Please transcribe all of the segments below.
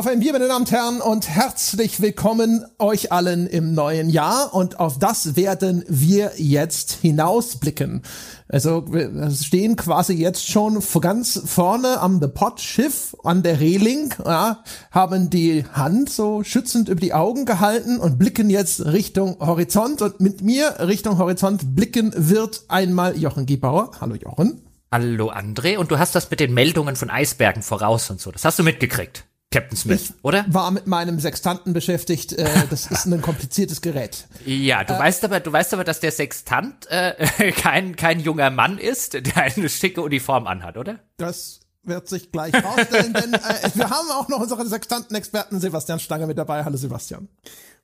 Auf ein Bier, meine Damen und Herren, und herzlich willkommen euch allen im neuen Jahr. Und auf das werden wir jetzt hinausblicken. Also wir stehen quasi jetzt schon ganz vorne am The Pot Schiff an der Reling, ja, haben die Hand so schützend über die Augen gehalten und blicken jetzt Richtung Horizont. Und mit mir Richtung Horizont blicken wird einmal Jochen Giebauer. Hallo Jochen. Hallo André. Und du hast das mit den Meldungen von Eisbergen voraus und so. Das hast du mitgekriegt. Captain Smith, ich oder? War mit meinem Sextanten beschäftigt. Äh, das ist ein kompliziertes Gerät. Ja, du äh, weißt aber, du weißt aber, dass der Sextant äh, kein kein junger Mann ist, der eine schicke Uniform anhat, oder? Das wird sich gleich rausstellen, denn äh, wir haben auch noch unseren Sextanten-Experten Sebastian Stange mit dabei. Hallo Sebastian.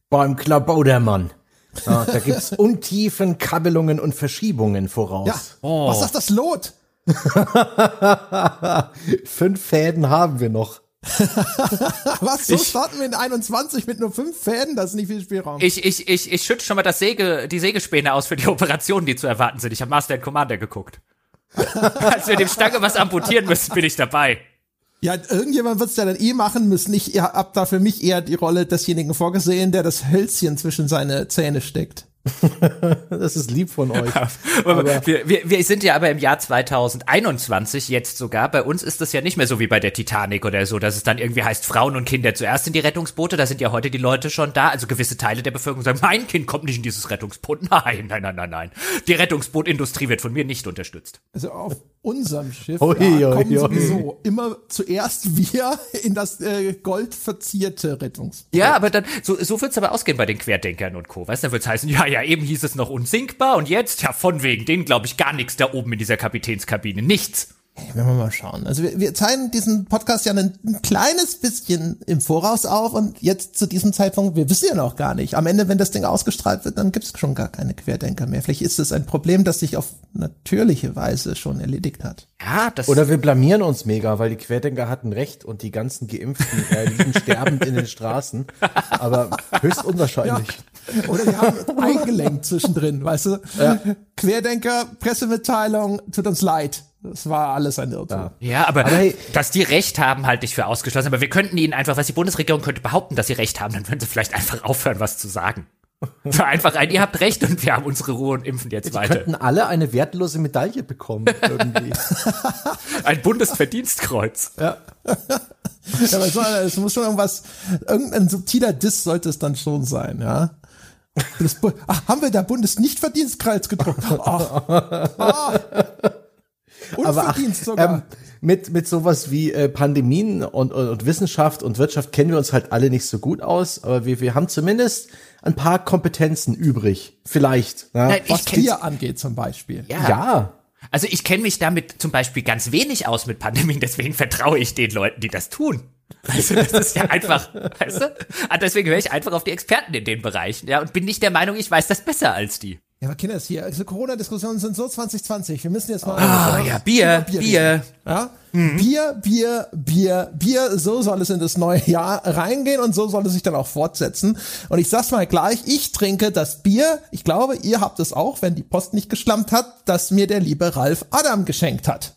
Beim Klabaudermann. Ja, da gibt's Untiefen, Kabelungen und Verschiebungen voraus. Ja. Oh. Was sagt das Lot? Fünf Fäden haben wir noch. Was? So ich, starten wir in 21 mit nur fünf Fäden? Das ist nicht viel Spielraum. Ich, ich, ich, ich schütte schon mal das Säge, die Sägespäne aus für die Operationen, die zu erwarten sind. Ich habe Master and Commander geguckt. Als wir dem Stange was amputieren müssen, bin ich dabei. Ja, irgendjemand wird's ja dann eh machen müssen. Ich hab da für mich eher die Rolle desjenigen vorgesehen, der das Hölzchen zwischen seine Zähne steckt. das ist lieb von euch. aber wir, wir, wir sind ja aber im Jahr 2021 jetzt sogar. Bei uns ist das ja nicht mehr so wie bei der Titanic oder so, dass es dann irgendwie heißt, Frauen und Kinder zuerst in die Rettungsboote. Da sind ja heute die Leute schon da. Also gewisse Teile der Bevölkerung sagen, mein Kind kommt nicht in dieses Rettungsboot. Nein, nein, nein, nein, nein. Die Rettungsbootindustrie wird von mir nicht unterstützt. Also auf unserem Schiff oi, ja, kommen oi, sowieso immer zuerst wir in das äh, goldverzierte Rettungsboot. Ja, aber dann, so, so wird's aber ausgehen bei den Querdenkern und Co. Weißt du, dann wird's heißen, ja, ja, eben hieß es noch unsinkbar und jetzt, ja, von wegen, denen glaube ich gar nichts da oben in dieser Kapitänskabine. Nichts. Werden wir mal schauen. Also wir, wir zeigen diesen Podcast ja ein, ein, kleines bisschen im Voraus auf und jetzt zu diesem Zeitpunkt, wir wissen ja noch gar nicht. Am Ende, wenn das Ding ausgestrahlt wird, dann gibt es schon gar keine Querdenker mehr. Vielleicht ist es ein Problem, das sich auf natürliche Weise schon erledigt hat. Ja, das Oder wir blamieren uns mega, weil die Querdenker hatten recht und die ganzen Geimpften äh, liegen sterbend in den Straßen. Aber höchst unwahrscheinlich. Ja. Oder wir haben eingelenkt zwischendrin, weißt du? Ja. Querdenker, Pressemitteilung, tut uns leid das war alles ein Irrtum. Ja, aber, aber hey, dass die Recht haben, halte ich für ausgeschlossen. Aber wir könnten ihnen einfach, was die Bundesregierung könnte behaupten, dass sie Recht haben, dann würden sie vielleicht einfach aufhören, was zu sagen. einfach ein, ihr habt recht und wir haben unsere Ruhe und impfen jetzt die weiter. könnten alle eine wertlose Medaille bekommen, irgendwie. ein Bundesverdienstkreuz. Ja. ja, aber es muss schon irgendwas, irgendein subtiler Diss sollte es dann schon sein, ja. Das, ach, haben wir da Bundesnichtverdienstkreuz gedruckt? Ach, ah. Unverdienst aber, sogar. Ähm, mit, mit sowas wie äh, Pandemien und, und, und Wissenschaft und Wirtschaft kennen wir uns halt alle nicht so gut aus, aber wir, wir haben zumindest ein paar Kompetenzen übrig. Vielleicht. Ja? Nein, was Tier angeht zum Beispiel. Ja. ja. Also ich kenne mich damit zum Beispiel ganz wenig aus mit Pandemien, deswegen vertraue ich den Leuten, die das tun. Also das ist ja einfach, weißt du? Ah, deswegen höre ich einfach auf die Experten in den Bereichen, ja, und bin nicht der Meinung, ich weiß das besser als die. Ja, aber Kinder, hier, also Corona-Diskussionen sind so 2020. Wir müssen jetzt mal. Ah, ja, Bier, Bier. Bier. Ja? Mhm. Bier, Bier, Bier, Bier, so soll es in das neue Jahr reingehen und so soll es sich dann auch fortsetzen. Und ich sag's mal gleich, ich trinke das Bier, ich glaube, ihr habt es auch, wenn die Post nicht geschlammt hat, das mir der liebe Ralf Adam geschenkt hat.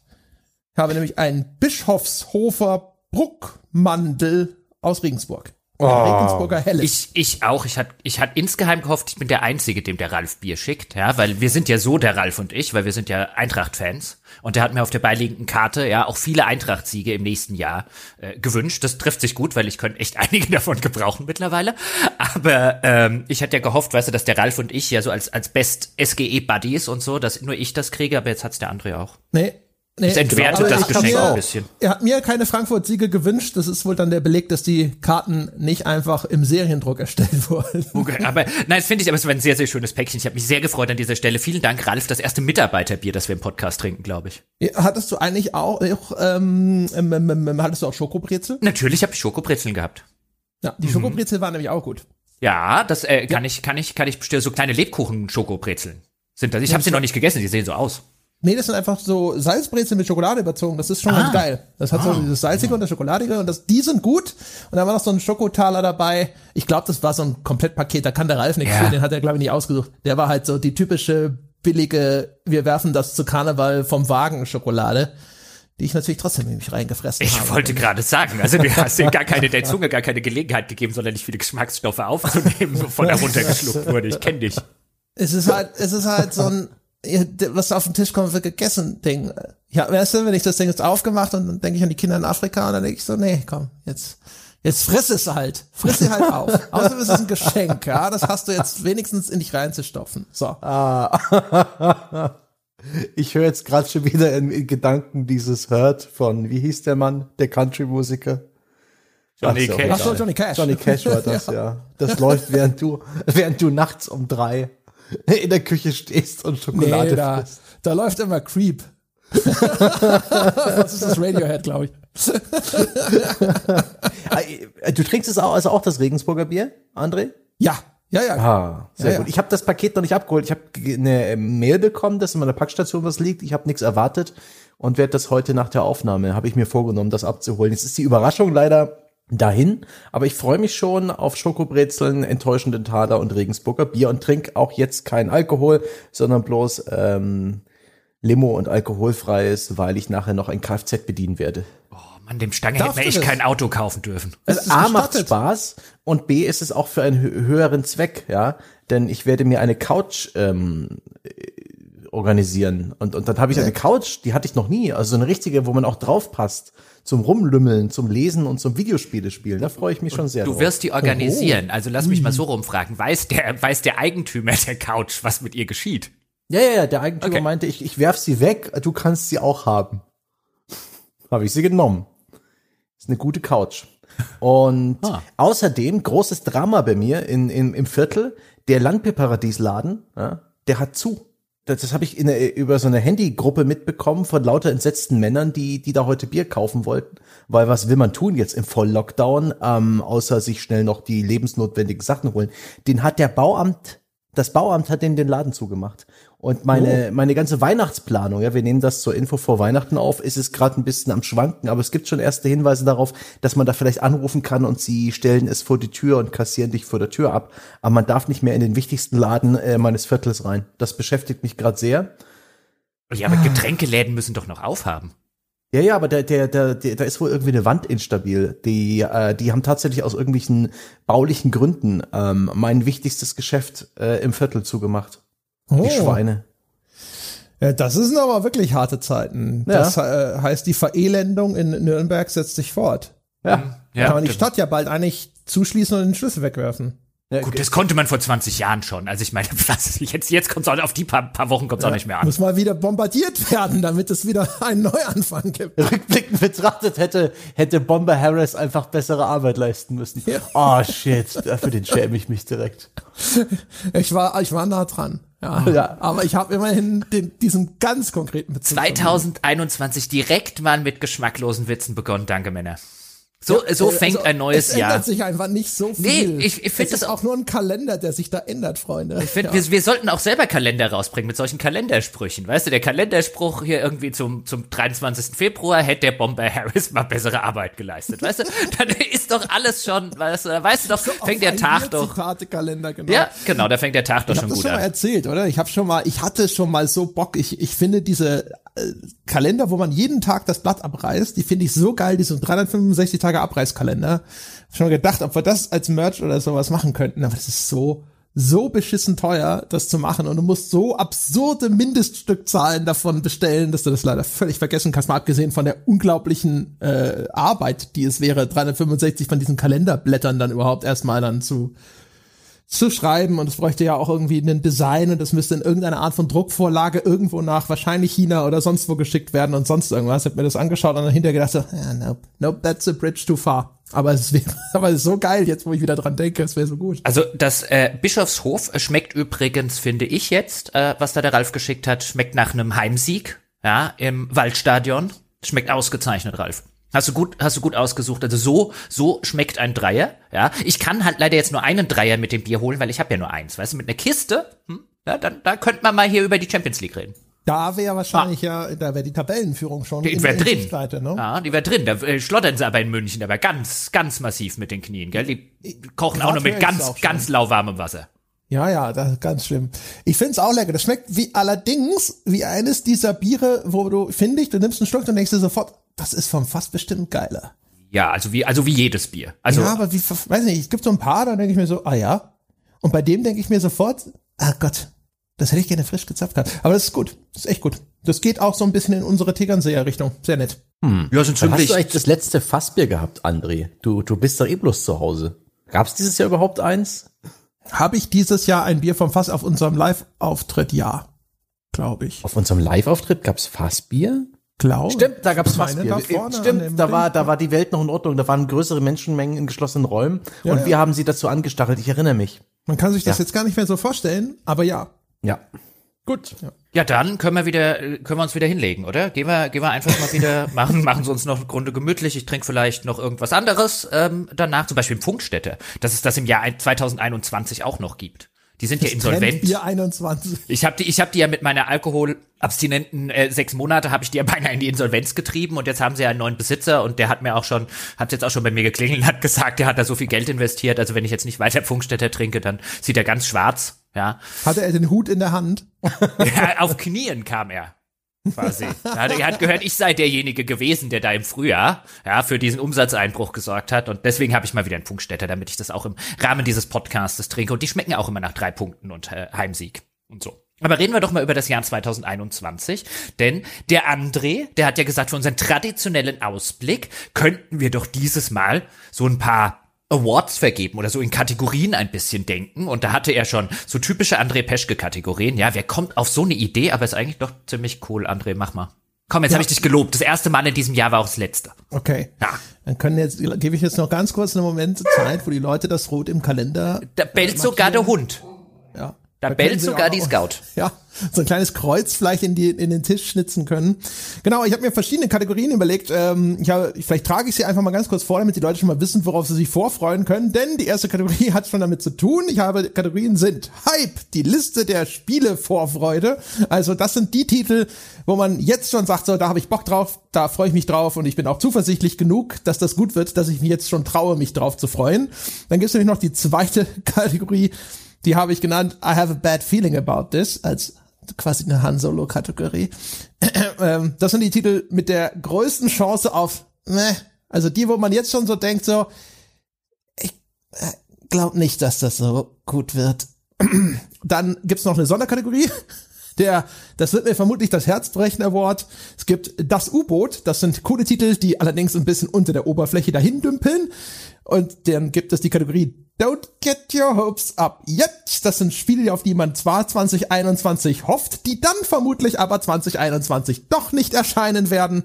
Ich habe nämlich einen Bischofshofer Bruckmandel aus Regensburg. Oh. Regensburger Helles. Ich, ich auch. Ich hatte ich hat insgeheim gehofft, ich bin der Einzige, dem der Ralf Bier schickt, ja, weil wir sind ja so, der Ralf und ich, weil wir sind ja Eintracht-Fans. Und der hat mir auf der beiliegenden Karte ja auch viele Eintracht-Siege im nächsten Jahr äh, gewünscht. Das trifft sich gut, weil ich könnte echt einige davon gebrauchen mittlerweile. Aber ähm, ich hatte ja gehofft, weißt du, dass der Ralf und ich ja so als, als Best SGE-Buddies und so, dass nur ich das kriege, aber jetzt hat's der andere auch. Nee, Nee, es entwertet genau. das Geschenk mir, ein bisschen. Er hat mir keine Frankfurt-Siege gewünscht. Das ist wohl dann der Beleg, dass die Karten nicht einfach im Seriendruck erstellt wurden. Okay, aber nein, das finde ich, aber es war ein sehr, sehr schönes Päckchen. Ich habe mich sehr gefreut an dieser Stelle. Vielen Dank, Ralf. Das erste Mitarbeiterbier, das wir im Podcast trinken, glaube ich. Ja, hattest du eigentlich auch, ähm, ähm, ähm, ähm hattest du auch Schokobrezel? Natürlich habe ich Schokobrezeln gehabt. Ja, die mhm. Schokobrezel waren nämlich auch gut. Ja, das äh, kann ja. ich, kann ich, kann ich bestellen. So kleine Lebkuchen-Schokobrezeln sind das. Ich habe sie noch nicht gegessen. Die sehen so aus. Nee, das sind einfach so Salzbrezel mit Schokolade überzogen. Das ist schon ah. ganz geil. Das hat ah. so dieses Salzige und das Schokoladige und das, die sind gut. Und da war noch so ein Schokotaler dabei. Ich glaube, das war so ein Komplettpaket. Da kann der Ralf nichts ja. für. Den hat er, glaube ich, nicht ausgesucht. Der war halt so die typische billige, wir werfen das zu Karneval vom Wagen Schokolade. die ich natürlich trotzdem in mich reingefressen ich habe. Ich wollte gerade sagen, also du hast dir gar keine, der Zunge gar keine Gelegenheit gegeben, sondern nicht viele Geschmacksstoffe aufzunehmen, bevor da runtergeschluckt wurde. Ich kenne dich. Es ist halt, es ist halt so ein, was auf den Tisch kommt, wird gegessen Ding. Ja, weißt du, wenn ich das Ding jetzt aufgemacht und dann denke ich an die Kinder in Afrika und dann denke ich so, nee, komm, jetzt, jetzt friss es halt. Friss sie halt auf. Außerdem ist es ein Geschenk, ja. Das hast du jetzt wenigstens in dich reinzustopfen. So. Ah. Ich höre jetzt gerade schon wieder in, in, Gedanken dieses Hurt von, wie hieß der Mann, der Country-Musiker? Johnny Cash. Ach so, Johnny Cash. Johnny Cash war das, ja. ja. Das läuft, während du, während du nachts um drei in der Küche stehst und Schokolade nee, da, frisst. Da läuft immer Creep. das ist das Radiohead, glaube ich. Äh, du trinkst es auch, also auch das Regensburger Bier, André? Ja, ja, ja. Ah, sehr ja, gut. Ja. Ich habe das Paket noch nicht abgeholt. Ich habe eine Mail bekommen, dass in meiner Packstation was liegt. Ich habe nichts erwartet und werde das heute nach der Aufnahme, habe ich mir vorgenommen, das abzuholen. Jetzt ist die Überraschung leider dahin, aber ich freue mich schon auf Schokobrezeln, enttäuschenden Taler und Regensburger Bier und trinke auch jetzt kein Alkohol, sondern bloß ähm, Limo und alkoholfreies, weil ich nachher noch ein Kfz bedienen werde. Oh Mann, dem Stange hätte man echt kein Auto kaufen dürfen. Also A macht Spaß und B ist es auch für einen höheren Zweck, ja. Denn ich werde mir eine Couch ähm, organisieren. Und, und dann habe ich eine Couch, die hatte ich noch nie. Also so eine richtige, wo man auch drauf passt. Zum Rumlümmeln, zum Lesen und zum Videospiele spielen. Da freue ich mich schon sehr Du drauf. wirst die organisieren. Also lass mich mal so rumfragen. Weiß der, weiß der Eigentümer der Couch, was mit ihr geschieht? Ja, ja, ja. Der Eigentümer Okay. meinte, ich, ich werf sie weg, du kannst sie auch haben. habe ich sie genommen. Ist eine gute Couch. Und Ah. außerdem großes Drama bei mir in, in, im Viertel. Der Landbierparadies-Laden, ja, der hat zu. Das, das habe ich in über so eine Handygruppe mitbekommen von lauter entsetzten Männern, die, die da heute Bier kaufen wollten. Weil was will man tun jetzt im Volllockdown, ähm, außer sich schnell noch die lebensnotwendigen Sachen holen? Den hat der Bauamt, das Bauamt hat den den Laden zugemacht. Und meine, meine ganze Weihnachtsplanung, ja, wir nehmen das zur Info vor Weihnachten auf, ist es gerade ein bisschen am Schwanken, aber es gibt schon erste Hinweise darauf, dass man da vielleicht anrufen kann und sie stellen es vor die Tür und kassieren dich vor der Tür ab. Aber man darf nicht mehr in den wichtigsten Laden äh, meines Viertels rein. Das beschäftigt mich gerade sehr. Ja, aber Getränkeläden müssen doch noch aufhaben. Ja, ja, aber der, der, der, der, da ist wohl irgendwie eine Wand instabil. Die, äh, die haben tatsächlich aus irgendwelchen baulichen Gründen ähm, mein wichtigstes Geschäft äh, im Viertel zugemacht. Die Oh. Schweine. Ja, das sind aber wirklich harte Zeiten. Ja. Das äh, heißt, die Verelendung in Nürnberg setzt sich fort. Ja. Ja, kann man die Stadt ja bald eigentlich zuschließen und den Schlüssel wegwerfen. ja Gut, das konnte man vor 20 Jahren schon. Also ich meine, was, jetzt, jetzt kommt es auch auf die paar, paar Wochen kommt's auch nicht mehr an. Muss mal wieder bombardiert werden, damit es wieder einen Neuanfang gibt. Rückblickend betrachtet hätte, hätte Bomber Harris einfach bessere Arbeit leisten müssen. Ja. Oh shit, dafür den schäme ich mich direkt. Ich war, ich war nah dran. Ja, Ja. aber ich habe immerhin den, diesen ganz konkreten Bezug. 2021 direkt mal mit geschmacklosen Witzen begonnen. Danke, Männer. So, so Also, fängt ein neues es Jahr. ändert sich einfach nicht so Nee, viel. ich- ich find es ist das- auch nur ein Kalender, der sich da ändert, Freunde. Ich finde, ja. wir, wir sollten auch selber Kalender rausbringen mit solchen Kalendersprüchen. Weißt du, der Kalenderspruch hier irgendwie zum, zum 23. Februar hätte der Bomber Harris mal bessere Arbeit geleistet. Weißt du, dann ist doch alles schon, weißt du, weißt du doch, fängt der Tag doch. Genau. Ja, genau, da fängt der Tag doch Ich schon habe das gut schon mal an. erzählt, oder? Ich habe schon mal, ich hatte schon mal so Bock. Ich, ich finde diese äh, Kalender, wo man jeden Tag das Blatt abreißt, die finde ich so geil, diese 365 Tage Abreißkalender. Schon gedacht, ob wir das als Merch oder sowas machen könnten, aber das ist so so beschissen teuer, das zu machen und du musst so absurde Mindeststückzahlen davon bestellen, dass du das leider völlig vergessen kannst, mal abgesehen von der unglaublichen äh, Arbeit, die es wäre, 365 von diesen Kalenderblättern dann überhaupt erstmal dann zu zu schreiben und es bräuchte ja auch irgendwie ein Design und das müsste in irgendeiner Art von Druckvorlage irgendwo nach wahrscheinlich China oder sonst wo geschickt werden und sonst irgendwas. Ich hab mir das angeschaut und dann hinterher gedacht so, ja, nope, nope, that's a bridge too far. Aber es wäre, aber es ist so geil jetzt, wo ich wieder dran denke, es wäre so gut. Also das äh, Bischofshof schmeckt übrigens, finde ich jetzt, äh, was da der Ralf geschickt hat, schmeckt nach einem Heimsieg, ja, im Waldstadion. Schmeckt ausgezeichnet, Ralf. Hast du gut, hast du gut ausgesucht. Also so, so schmeckt ein Dreier. Ja, ich kann halt leider jetzt nur einen Dreier mit dem Bier holen, weil ich habe ja nur eins. Weißt du, mit einer Kiste, hm, ja, dann, da könnte man mal hier über die Champions League reden. Da wäre wahrscheinlich ja, da wäre die Tabellenführung schon Die wäre drin. Sichtweite, ne? Ja, die wäre drin. Da äh, schlottern sie aber in München, aber ganz, ganz massiv mit den Knien, gell? Die kochen auch Grad nur mit ganz, auch ganz lauwarmem Wasser. Ja, ja, das ist ganz schlimm. Ich find's auch lecker. Das schmeckt wie allerdings wie eines dieser Biere, wo du, finde ich, du nimmst einen Schluck und denkst dir sofort, das ist vom Fass bestimmt geiler. Ja, also wie, also wie jedes Bier. Also, ja, aber wie, weiß nicht, es gibt so ein paar, da denke ich mir so, ah ja. Und bei dem denke ich mir sofort, ah Gott, das hätte ich gerne frisch gezapft gehabt. Aber das ist gut. Das ist echt gut. Das geht auch so ein bisschen in unsere Tegernseer Richtung. Sehr nett. Hm. Ja, sind ziemlich. Hast du eigentlich das letzte Fassbier gehabt, André? Du, du bist doch eh bloß zu Hause. Gab's dieses Jahr überhaupt eins? Habe ich dieses Jahr ein Bier vom Fass auf unserem Live-Auftritt? Ja, glaube ich. Auf unserem Live-Auftritt gab's Fassbier? Glaube. Stimmt, da gab's Fassbier. Da Stimmt, da war, da war die Welt noch in Ordnung. Da waren größere Menschenmengen in geschlossenen Räumen ja, und ja. wir haben sie dazu angestachelt. Ich erinnere mich. Man kann sich das ja. jetzt gar nicht mehr so vorstellen, aber ja. Ja. Gut. Ja. ja, dann können wir wieder, können wir uns wieder hinlegen, oder? Gehen wir, gehen wir einfach mal wieder machen, machen Sie uns noch eine Grunde gemütlich. Ich trinke vielleicht noch irgendwas anderes ähm, danach, zum Beispiel Funkstätte, dass es das im Jahr 2021 auch noch gibt. Die sind das ja insolvent. Bier 21. Ich habe die, ich habe die ja mit meiner alkoholabstinenten äh, sechs Monate habe ich die ja beinahe in die Insolvenz getrieben und jetzt haben sie ja einen neuen Besitzer und der hat mir auch schon, hat jetzt auch schon bei mir geklingelt, und hat gesagt, der hat da so viel Geld investiert. Also wenn ich jetzt nicht weiter Funkstätte trinke, dann sieht er ganz schwarz. Ja. Hatte er den Hut in der Hand? ja, auf Knien kam er. Quasi. Er hat gehört, ich sei derjenige gewesen, der da im Frühjahr ja, für diesen Umsatzeinbruch gesorgt hat. Und deswegen habe ich mal wieder einen Funkstätter, damit ich das auch im Rahmen dieses Podcastes trinke. Und die schmecken auch immer nach drei Punkten und äh, Heimsieg und so. Aber reden wir doch mal über das Jahr 2021, denn der André, der hat ja gesagt, für unseren traditionellen Ausblick könnten wir doch dieses Mal so ein paar Awards vergeben oder so in Kategorien ein bisschen denken. Und da hatte er schon so typische André Peschke-Kategorien. Ja, wer kommt auf so eine Idee? Aber ist eigentlich doch ziemlich cool. André, mach mal. Komm, jetzt ja. habe ich dich gelobt. Das erste Mal in diesem Jahr war auch das letzte. Okay. Ja. Dann können jetzt, gebe ich jetzt noch ganz kurz einen Moment Zeit, wo die Leute das Rot im Kalender. Da bellt sogar der Hund. Ja. Da, da bellt sogar die Scout. Ja, so ein kleines Kreuz vielleicht in, die, in den Tisch schnitzen können. Genau, ich habe mir verschiedene Kategorien überlegt. Ähm, ich hab, vielleicht trage ich sie einfach mal ganz kurz vor, damit die Leute schon mal wissen, worauf sie sich vorfreuen können. Denn die erste Kategorie hat schon damit zu tun. Ich habe Kategorien sind Hype, die Liste der Spiele-Vorfreude. Also das sind die Titel, wo man jetzt schon sagt, so, da habe ich Bock drauf, da freue ich mich drauf und ich bin auch zuversichtlich genug, dass das gut wird, dass ich mich jetzt schon traue, mich drauf zu freuen. Dann gibt es nämlich noch die zweite Kategorie, die habe ich genannt I have a bad feeling about this als quasi eine Han Solo Kategorie. Ähm, das sind die Titel mit der größten Chance auf, ne, also die, wo man jetzt schon so denkt, so, ich äh, glaube nicht, dass das so gut wird. Dann gibt's noch eine Sonderkategorie. Der, das wird mir vermutlich das Herzbrechen Award. Es gibt das U-Boot. Das sind coole Titel, die allerdings ein bisschen unter der Oberfläche dahin dümpeln. Und dann gibt es die Kategorie Don't get your hopes up yet. Das sind Spiele, auf die man zwar 2021 hofft, die dann vermutlich aber 2021 doch nicht erscheinen werden.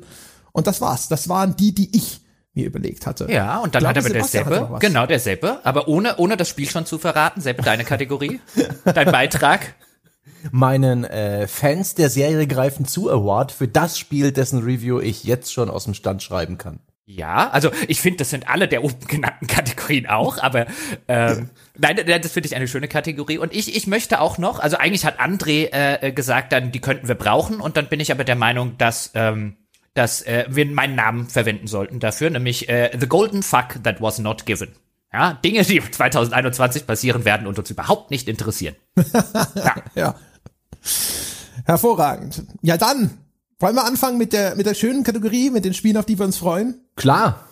Und das war's. Das waren die, die ich mir überlegt hatte. Ja, und dann Glaube, hat aber der Seppe, genau, der Seppe, aber ohne, ohne das Spiel schon zu verraten, Seppe, deine Kategorie, dein Beitrag. Meinen äh, Fans der Serie greifen zu Award für das Spiel, dessen Review ich jetzt schon aus dem Stand schreiben kann. Ja, also ich finde, das sind alle der oben genannten Kategorien auch, aber ähm, nein, das finde ich eine schöne Kategorie. Und ich, ich möchte auch noch, also eigentlich hat André äh, gesagt, dann die könnten wir brauchen, und dann bin ich aber der Meinung, dass ähm, dass äh, wir meinen Namen verwenden sollten dafür, nämlich äh, The Golden Fuck That Was Not Given. Ja, Dinge, die 2021 passieren werden und uns überhaupt nicht interessieren. ja. ja. Hervorragend. Ja, dann wollen wir anfangen mit der, mit der schönen Kategorie, mit den Spielen, auf die wir uns freuen? Klar.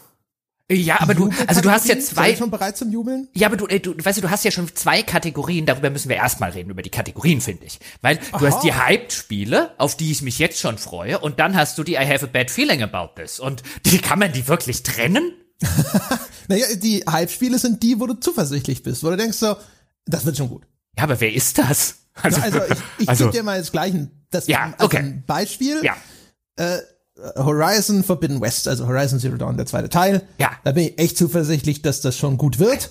Ja, aber du, also du hast ja zwei. Schon bereit zum Jubeln? Ja, aber du, äh, du, weißt du, du hast ja schon zwei Kategorien. Darüber müssen wir erstmal reden über die Kategorien, finde ich, weil du Aha. hast die Hyped-Spiele, auf die ich mich jetzt schon freue, und dann hast du die I have a bad feeling about this. Und die kann man die wirklich trennen? naja, die Hype-Spiele sind die, wo du zuversichtlich bist, wo du denkst so, das wird schon gut. Ja, aber wer ist das? Also, also ich, ich also, gebe dir mal das gleiche das ja, okay. ein Beispiel. Ja. Äh, Horizon Forbidden West, also Horizon Zero Dawn, der zweite Teil. Ja. Da bin ich echt zuversichtlich, dass das schon gut wird.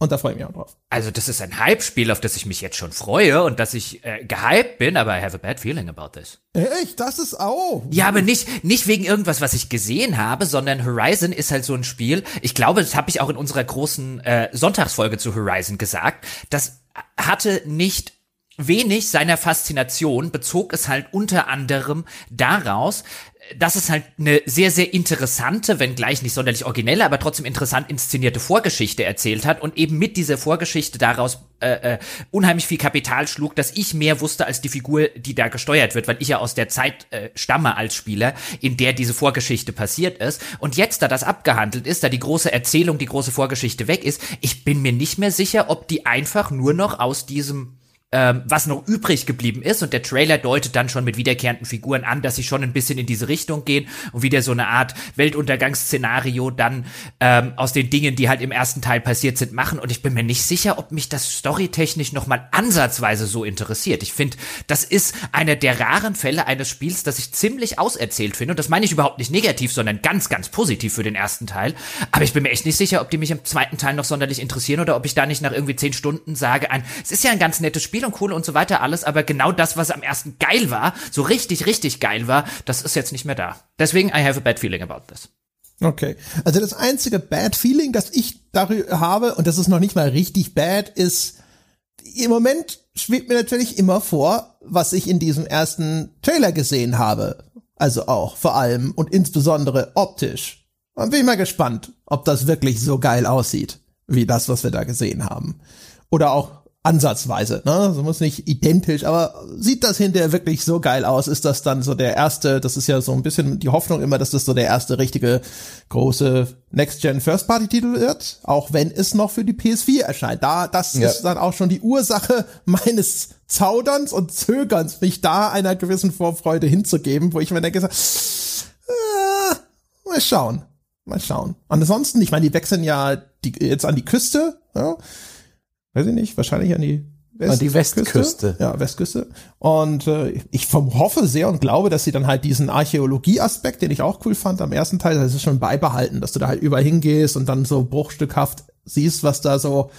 Und da freue ich mich auch drauf. Also das ist ein Hype-Spiel, auf das ich mich jetzt schon freue und dass ich äh, gehypt bin, aber I have a bad feeling about this. Echt? Das ist auch. Ja, aber nicht nicht wegen irgendwas, was ich gesehen habe, sondern Horizon ist halt so ein Spiel. Ich glaube, das habe ich auch in unserer großen äh, Sonntagsfolge zu Horizon gesagt. Das hatte nicht wenig seiner Faszination bezog es halt unter anderem daraus, dass es halt eine sehr, sehr interessante, wenn gleich nicht sonderlich originelle, aber trotzdem interessant inszenierte Vorgeschichte erzählt hat und eben mit dieser Vorgeschichte daraus äh, äh, unheimlich viel Kapital schlug, dass ich mehr wusste als die Figur, die da gesteuert wird, weil ich ja aus der Zeit äh, stamme als Spieler, in der diese Vorgeschichte passiert ist. Und jetzt, da das abgehandelt ist, da die große Erzählung, die große Vorgeschichte weg ist, ich bin mir nicht mehr sicher, ob die einfach nur noch aus diesem ähm, was noch übrig geblieben ist. Und der Trailer deutet dann schon mit wiederkehrenden Figuren an, dass sie schon ein bisschen in diese Richtung gehen und wieder so eine Art Weltuntergangsszenario dann ähm, aus den Dingen, die halt im ersten Teil passiert sind, machen. Und ich bin mir nicht sicher, ob mich das storytechnisch noch mal ansatzweise so interessiert. Ich finde, das ist einer der raren Fälle eines Spiels, das ich ziemlich auserzählt finde. Und das meine ich überhaupt nicht negativ, sondern ganz, ganz positiv für den ersten Teil. Aber ich bin mir echt nicht sicher, ob die mich im zweiten Teil noch sonderlich interessieren oder ob ich da nicht nach irgendwie zehn Stunden sage, ein, es ist ja ein ganz nettes Spiel, Spiel und Kohle und so weiter alles, aber genau das, was am ersten geil war, so richtig, richtig geil war, das ist jetzt nicht mehr da. Deswegen, I have a bad feeling about this. Okay. Also das einzige Bad Feeling, das ich darüber habe, und das ist noch nicht mal richtig bad, ist, im Moment schwebt mir natürlich immer vor, was ich in diesem ersten Trailer gesehen habe. Also auch vor allem und insbesondere optisch. Und bin ich mal gespannt, ob das wirklich so geil aussieht, wie das, was wir da gesehen haben. Oder auch ansatzweise, ne? So muss nicht identisch, aber sieht das hinterher wirklich so geil aus? Ist das dann so der erste, das ist ja so ein bisschen die Hoffnung immer, dass das so der erste richtige große Next-Gen First-Party-Titel wird, auch wenn es noch für die PS4 erscheint. Da, das ja. ist dann auch schon die Ursache meines Zauderns und Zögerns, mich da einer gewissen Vorfreude hinzugeben, wo ich mir denke, äh, mal schauen, mal schauen. Ansonsten, ich meine, die wechseln ja die, jetzt an die Küste, ja? Weiß ich nicht, wahrscheinlich an die West die Westküste. Ja, Westküste. Und äh, ich vom, hoffe sehr und glaube, dass sie dann halt diesen Archäologie-Aspekt, den ich auch cool fand am ersten Teil, das ist schon beibehalten, dass du da halt überall hingehst und dann so bruchstückhaft siehst, was da so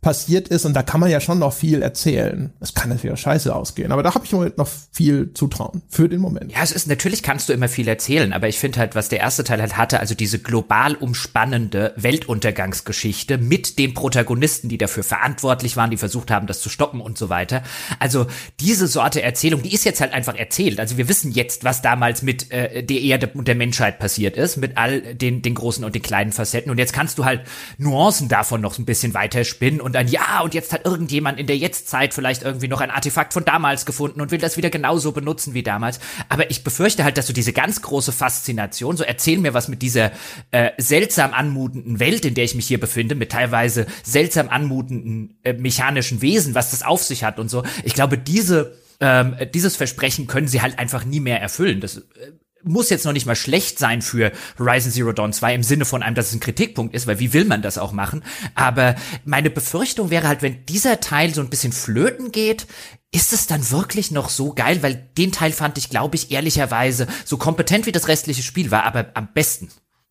passiert ist und da kann man ja schon noch viel erzählen. Es kann natürlich auch scheiße ausgehen, aber da habe ich im Moment noch viel Zutrauen für den Moment. Ja, es ist natürlich kannst du immer viel erzählen, aber ich finde halt, was der erste Teil halt hatte, also diese global umspannende Weltuntergangsgeschichte mit den Protagonisten, die dafür verantwortlich waren, die versucht haben, das zu stoppen und so weiter. Also diese Sorte Erzählung, die ist jetzt halt einfach erzählt. Also wir wissen jetzt, was damals mit äh, der Erde und der Menschheit passiert ist, mit all den den großen und den kleinen Facetten und jetzt kannst du halt Nuancen davon noch ein bisschen weiter spinnen und ein Ja, und jetzt hat irgendjemand in der Jetztzeit vielleicht irgendwie noch ein Artefakt von damals gefunden und will das wieder genauso benutzen wie damals. Aber ich befürchte halt, dass du diese ganz große Faszination, so erzähl mir was mit dieser äh, seltsam anmutenden Welt, in der ich mich hier befinde, mit teilweise seltsam anmutenden äh, mechanischen Wesen, was das auf sich hat und so. Ich glaube, diese ähm, dieses Versprechen können sie halt einfach nie mehr erfüllen. Das äh, muss jetzt noch nicht mal schlecht sein für Horizon Zero Dawn 2 im Sinne von einem, dass es ein Kritikpunkt ist, weil wie will man das auch machen? Aber meine Befürchtung wäre halt, wenn dieser Teil so ein bisschen flöten geht, ist es dann wirklich noch so geil? Weil den Teil fand ich, glaube ich, ehrlicherweise so kompetent wie das restliche Spiel war, aber am besten.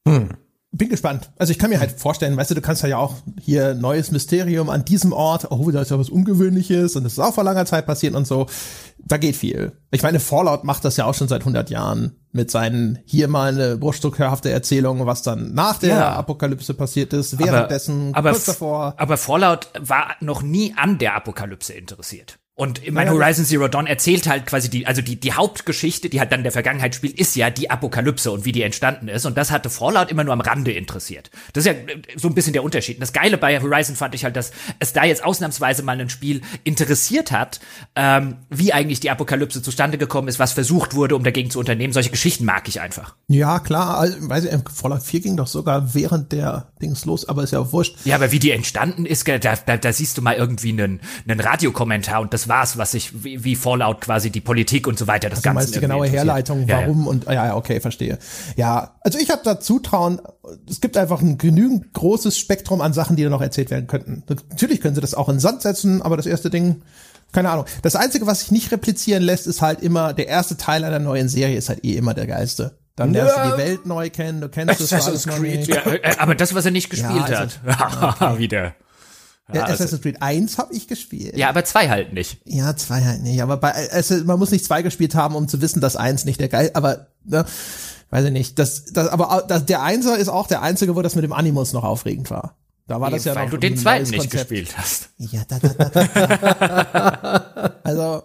Hm bin gespannt. Also ich kann mir halt vorstellen, weißt du, du kannst ja auch hier neues Mysterium an diesem Ort, oh, da ist ja was Ungewöhnliches und das ist auch vor langer Zeit passiert und so. Da geht viel. Ich meine, Fallout macht das ja auch schon seit 100 Jahren mit seinen hier mal eine bruchstückhafte Erzählung, was dann nach der ja. Apokalypse passiert ist, währenddessen, aber, aber kurz davor. Aber Fallout war noch nie an der Apokalypse interessiert. Und in mein Horizon Zero Dawn erzählt halt quasi die, also die, die Hauptgeschichte, die halt dann in der Vergangenheit spielt, ist ja die Apokalypse und wie die entstanden ist. Und das hatte Fallout immer nur am Rande interessiert. Das ist ja äh, so ein bisschen der Unterschied. Und das Geile bei Horizon fand ich halt, dass es da jetzt ausnahmsweise mal ein Spiel interessiert hat, ähm, wie eigentlich die Apokalypse zustande gekommen ist, was versucht wurde, um dagegen zu unternehmen. Solche Geschichten mag ich einfach. Ja, klar. Also, weiß ich, Fallout 4 ging doch sogar während der Dings los, aber ist ja auch wurscht. Ja, aber wie die entstanden ist, da, da, da siehst du mal irgendwie einen, einen Radiokommentar und das war's, was sich wie, wie Fallout quasi die Politik und so weiter das also Ganze. die genaue Herleitung, warum ja, ja. und ja, ja, okay, verstehe. Ja, also ich habe da Zutrauen. Es gibt einfach ein genügend großes Spektrum an Sachen, die da noch erzählt werden könnten. Natürlich können sie das auch in Sand setzen, aber das erste Ding keine Ahnung. Das Einzige, was sich nicht replizieren lässt, ist halt immer, der erste Teil einer neuen Serie ist halt eh immer der geilste. Dann lernst ja. du die Welt neu kennen, du kennst es Assassin's Creed. Ja, äh, aber das, was er nicht gespielt ja, also, hat. Wieder. Ja, also Assassin's Creed 1 habe ich gespielt. Ja, aber zwei halt nicht. Ja, zwei halt nicht. Aber bei also man muss nicht zwei gespielt haben, um zu wissen, dass eins nicht der geil. Aber ne, weiß ich nicht. Das, das, aber das, der Einser ist auch der einzige, wo das mit dem Animus noch aufregend war. Da war das ja weil noch du den zweiten nicht gespielt hast. Ja, da, da, da, da. also,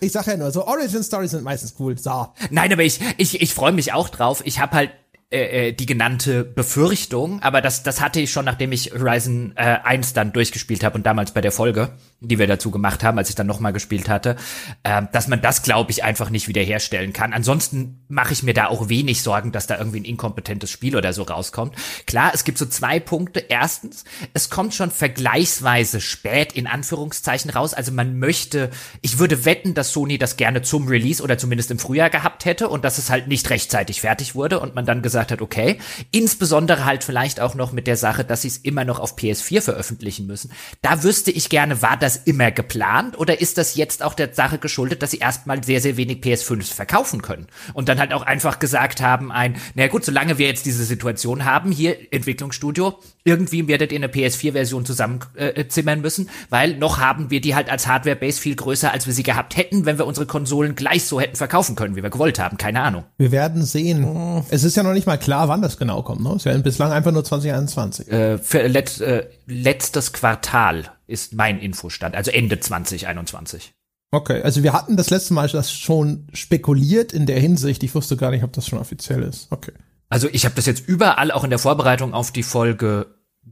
ich sag ja nur, so Origin Stories sind meistens cool. So. Nein, aber ich, ich, ich freue mich auch drauf. Ich habe halt äh, äh, die genannte Befürchtung, aber das, das hatte ich schon, nachdem ich Horizon äh, 1 dann durchgespielt habe und damals bei der Folge, die wir dazu gemacht haben, als ich dann nochmal gespielt hatte, äh, dass man das, glaube ich, einfach nicht wiederherstellen kann. Ansonsten mache ich mir da auch wenig Sorgen, dass da irgendwie ein inkompetentes Spiel oder so rauskommt. Klar, es gibt so zwei Punkte. Erstens, es kommt schon vergleichsweise spät in Anführungszeichen raus. Also man möchte, ich würde wetten, dass Sony das gerne zum Release oder zumindest im Frühjahr gehabt hätte und dass es halt nicht rechtzeitig fertig wurde und man dann gesagt hat, okay. Insbesondere halt vielleicht auch noch mit der Sache, dass sie es immer noch auf PS4 veröffentlichen müssen. Da wüsste ich gerne, war das immer geplant oder ist das jetzt auch der Sache geschuldet, dass sie erstmal sehr, sehr wenig PS5s verkaufen können? Und dann halt auch einfach gesagt haben, ein, na gut, solange wir jetzt diese Situation haben, hier Entwicklungsstudio, irgendwie werdet ihr eine PS4-Version zusammenzimmern äh, müssen, weil noch haben wir die halt als Hardware-Base viel größer, als wir sie gehabt hätten, wenn wir unsere Konsolen gleich so hätten verkaufen können, wie wir gewollt haben. Keine Ahnung. Wir werden sehen. Es ist ja noch nicht mal klar, wann das genau kommt. Ne? Ist ja bislang einfach nur 2021. Äh, für let, äh, letztes Quartal ist mein Infostand, also Ende 2021. Okay, also wir hatten das letzte Mal das schon spekuliert in der Hinsicht. Ich wusste gar nicht, ob das schon offiziell ist. Okay. Also ich habe das jetzt überall auch in der Vorbereitung auf die Folge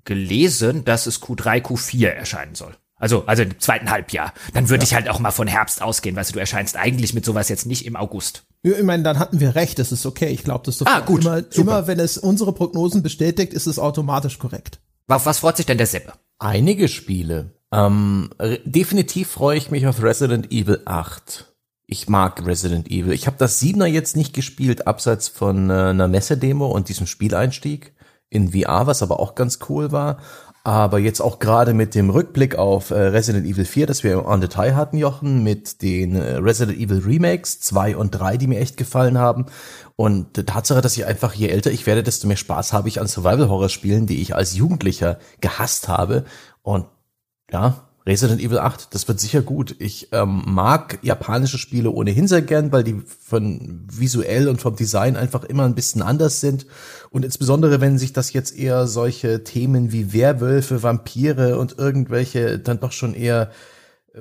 gelesen, dass es Q3, Q4 erscheinen soll. Also, also im zweiten Halbjahr. Dann würde ja. ich halt auch mal von Herbst ausgehen. Weißt du, du erscheinst eigentlich mit sowas jetzt nicht im August. Ja, ich meine, dann hatten wir recht. Das ist okay. Ich glaube, das ist ah, gut, immer, immer, wenn es unsere Prognosen bestätigt, ist es automatisch korrekt. Auf was freut sich denn der Seppe? Einige Spiele. Ähm, definitiv freue ich mich auf Resident Evil 8. Ich mag Resident Evil. Ich habe das Siebener jetzt nicht gespielt, abseits von äh, einer Messedemo und diesem Spieleinstieg in VR, was aber auch ganz cool war. Aber jetzt auch gerade mit dem Rückblick auf äh, Resident Evil 4, das wir on Detail hatten, Jochen, mit den äh, Resident Evil Remakes 2 und 3, die mir echt gefallen haben. Und die Tatsache, dass ich einfach, je älter ich werde, desto mehr Spaß habe ich an Survival-Horror-Spielen, die ich als Jugendlicher gehasst habe. Und ja, Resident Evil 8, das wird sicher gut. Ich ähm, mag japanische Spiele ohnehin sehr gern, weil die von visuell und vom Design einfach immer ein bisschen anders sind. Und insbesondere, wenn sich das jetzt eher solche Themen wie Werwölfe, Vampire und irgendwelche dann doch schon eher äh,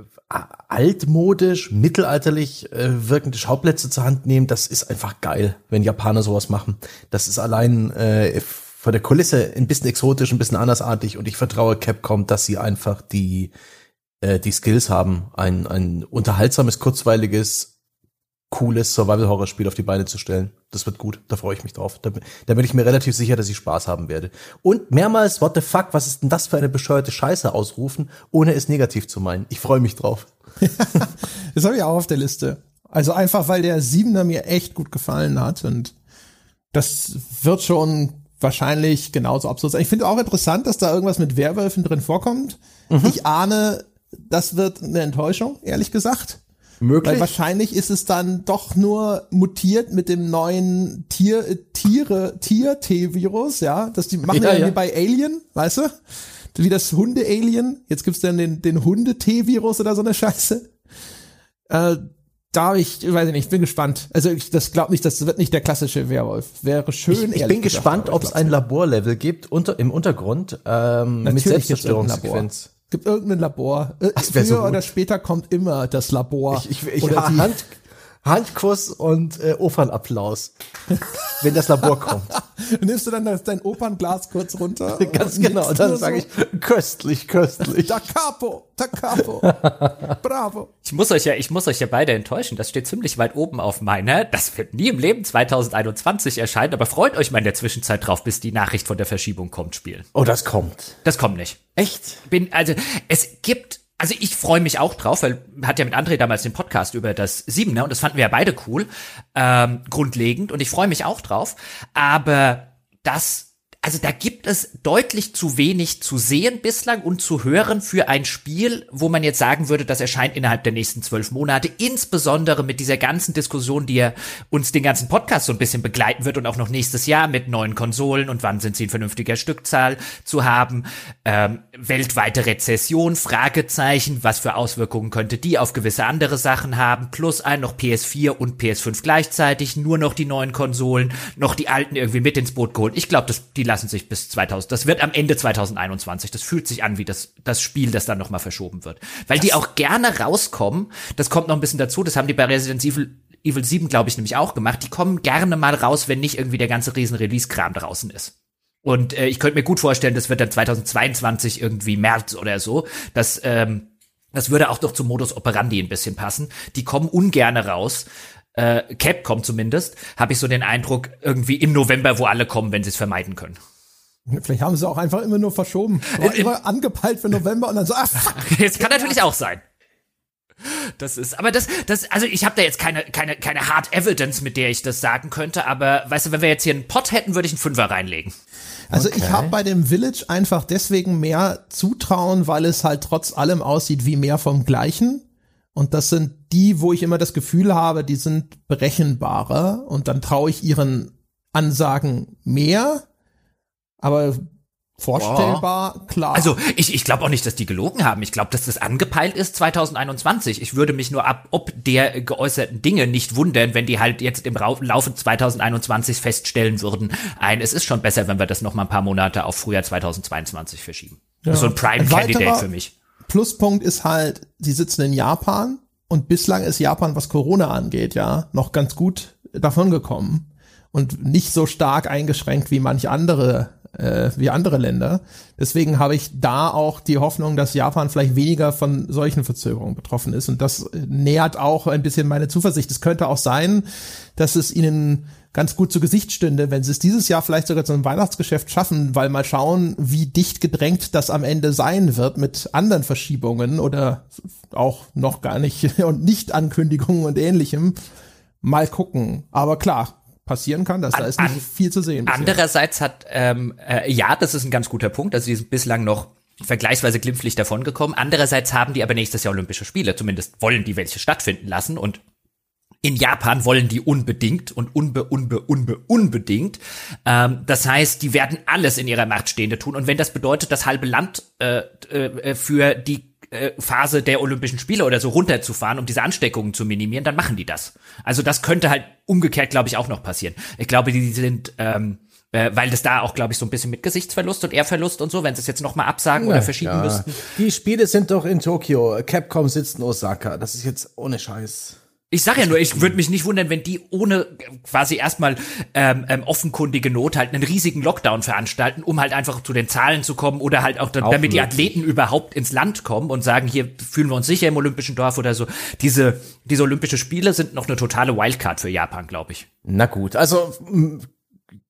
altmodisch, mittelalterlich äh, wirkende Schauplätze zur Hand nehmen, das ist einfach geil, wenn Japaner sowas machen. Das ist allein äh, von der Kulisse ein bisschen exotisch, ein bisschen andersartig und ich vertraue Capcom, dass sie einfach die, äh, die Skills haben, ein, ein unterhaltsames, kurzweiliges, cooles Survival-Horror-Spiel auf die Beine zu stellen. Das wird gut, da freue ich mich drauf. Da, da bin ich mir relativ sicher, dass ich Spaß haben werde. Und mehrmals, what the fuck, was ist denn das für eine bescheuerte Scheiße ausrufen, ohne es negativ zu meinen. Ich freue mich drauf. das habe ich auch auf der Liste. Also einfach, weil der Siebener mir echt gut gefallen hat und das wird schon wahrscheinlich genauso absurd sein. Ich finde auch interessant, dass da irgendwas mit Werwölfen drin vorkommt. Mhm. Ich ahne, das wird eine Enttäuschung, ehrlich gesagt. Möglich. Weil wahrscheinlich ist es dann doch nur mutiert mit dem neuen Tier, Tiere, Tier-T-Virus, ja. Das die machen ja, ja, ja. bei Alien, weißt du? Wie das Hunde-Alien. Jetzt gibt's dann den, den Hunde-T-Virus oder so eine Scheiße. Äh, da ich, weiß ich nicht, ich bin gespannt. Also ich das glaube nicht, das wird nicht der klassische Werwolf. Wäre schön. Ich, ich bin gespannt, ob es ein Laborlevel gibt unter im Untergrund ähm, mit Selbstzerstörungssequenz. Gibt irgendein Labor. Äh, früher so oder später kommt immer das Labor. Ich, ich, ich, oder ja, die Hand, Handkuss und äh, Opernapplaus, wenn das Labor kommt. Nimmst du dann das, dein Opernglas kurz runter? Ganz genau, dann sage so. ich köstlich, köstlich. Da capo, da capo. Bravo. Ich muss euch ja, ich muss euch ja beide enttäuschen. Das steht ziemlich weit oben auf meiner. Das wird nie im Leben 2021 erscheinen, aber freut euch mal in der Zwischenzeit drauf, bis die Nachricht von der Verschiebung kommt, spielen. Oh, das kommt. Das kommt nicht. Echt? Bin, also, es gibt also ich freue mich auch drauf, weil hat ja mit André damals den Podcast über das Siebener und das fanden wir ja beide cool, ähm, grundlegend und ich freue mich auch drauf. Aber das also da gibt es deutlich zu wenig zu sehen bislang und zu hören für ein Spiel, wo man jetzt sagen würde, das erscheint innerhalb der nächsten zwölf Monate, insbesondere mit dieser ganzen Diskussion, die ja uns den ganzen Podcast so ein bisschen begleiten wird und auch noch nächstes Jahr mit neuen Konsolen und wann sind sie in vernünftiger Stückzahl zu haben, ähm, weltweite Rezession, Fragezeichen, was für Auswirkungen könnte die auf gewisse andere Sachen haben, plus ein noch PS4 und PS5 gleichzeitig, nur noch die neuen Konsolen, noch die alten irgendwie mit ins Boot geholt. Ich glaube, die lassen lassen sich bis 2000, das wird am Ende 2021, das fühlt sich an wie das, das Spiel, das dann nochmal verschoben wird. Weil das die auch gerne rauskommen, das kommt noch ein bisschen dazu, das haben die bei Resident Evil Evil 7, glaube ich, nämlich auch gemacht. Die kommen gerne mal raus, wenn nicht irgendwie der ganze riesen Release-Kram draußen ist. Und äh, ich könnte mir gut vorstellen, das wird dann 2022 irgendwie März oder so, dass ähm, das würde auch doch zum Modus operandi ein bisschen passen. Die kommen ungerne raus, äh, Capcom zumindest, habe ich so den Eindruck, irgendwie im November, wo alle kommen, wenn sie es vermeiden können. Vielleicht haben sie auch einfach immer nur verschoben. War immer angepeilt für November und dann so, ah, fuck. Das kann natürlich auch sein. Das ist, aber das, das, also ich habe da jetzt keine, keine, keine Hard Evidence, mit der ich das sagen könnte, aber weißt du, wenn wir jetzt hier einen Pot hätten, würde ich einen Fünfer reinlegen. Also okay. ich habe bei dem Village einfach deswegen mehr Zutrauen, weil es halt trotz allem aussieht wie mehr vom Gleichen. Und das sind die, wo ich immer das Gefühl habe, die sind berechenbarer und dann traue ich ihren Ansagen mehr. Aber Vorstellbar, Boah. klar. Also ich, ich glaube auch nicht, dass die gelogen haben. Ich glaube, dass das angepeilt ist 2021. Ich würde mich nur ab ob der geäußerten Dinge nicht wundern, wenn die halt jetzt im Laufe 2021 feststellen würden, ein, es ist schon besser, wenn wir das noch mal ein paar Monate auf Frühjahr 2022 verschieben. Ja. So ein Prime-Candidate für mich. Pluspunkt ist halt, sie sitzen in Japan und bislang ist Japan, was Corona angeht, ja, noch ganz gut davon gekommen und nicht so stark eingeschränkt wie manch andere äh, wie andere Länder. Deswegen habe ich da auch die Hoffnung, dass Japan vielleicht weniger von solchen Verzögerungen betroffen ist. Und das nähert auch ein bisschen meine Zuversicht. Es könnte auch sein, dass es ihnen ganz gut zu Gesicht stünde, wenn sie es dieses Jahr vielleicht sogar zu einem Weihnachtsgeschäft schaffen, weil mal schauen, wie dicht gedrängt das am Ende sein wird mit anderen Verschiebungen oder auch noch gar nicht und Nicht-Ankündigungen und ähnlichem. Mal gucken. Aber klar, passieren kann, dass an, da ist nicht an, viel zu sehen. Bisher. Andererseits hat, ähm, äh, ja, das ist ein ganz guter Punkt, also sie sind bislang noch vergleichsweise glimpflich davongekommen. Andererseits haben die aber nächstes Jahr Olympische Spiele, zumindest wollen die welche stattfinden lassen und in Japan wollen die unbedingt und unbe, unbe, unbe, unbedingt. Ähm, das heißt, die werden alles in ihrer Macht Stehende tun. Und wenn das bedeutet, das halbe Land äh, äh, für die äh, Phase der Olympischen Spiele oder so runterzufahren, um diese Ansteckungen zu minimieren, dann machen die das. Also das könnte halt umgekehrt, glaube ich, auch noch passieren. Ich glaube, die sind ähm, äh, weil das da auch, glaube ich, so ein bisschen mit Gesichtsverlust und Ehrverlust und so, wenn sie es jetzt noch mal absagen ja, oder verschieben ja. müssten. Die Spiele sind doch in Tokio. Capcom sitzt in Osaka. Das ist jetzt ohne Scheiß. Ich sag ja nur, ich würde mich nicht wundern, wenn die ohne quasi erstmal ähm, ähm, offenkundige Not halt einen riesigen Lockdown veranstalten, um halt einfach zu den Zahlen zu kommen oder halt auch, dann, auch damit die Athleten überhaupt ins Land kommen und sagen, hier fühlen wir uns sicher im Olympischen Dorf oder so. Diese, diese Olympische Spiele sind noch eine totale Wildcard für Japan, glaube ich. Na gut, also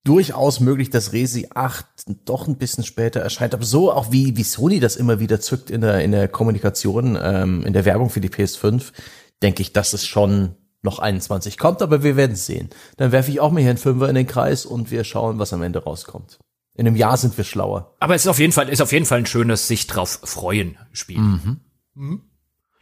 durchaus möglich, dass Resi 8 doch ein bisschen später erscheint. Aber so auch wie, wie Sony das immer wieder zückt in der, in der Kommunikation, ähm, in der Werbung für die PS5 denke ich, dass es schon noch 21 kommt, aber wir werden sehen. Dann werfe ich auch mal hier einen Fünfer in den Kreis und wir schauen, was am Ende rauskommt. In einem Jahr sind wir schlauer. Aber es ist auf jeden Fall, ist auf jeden Fall ein schönes sich drauf freuen Spiel. Mhm. Mhm.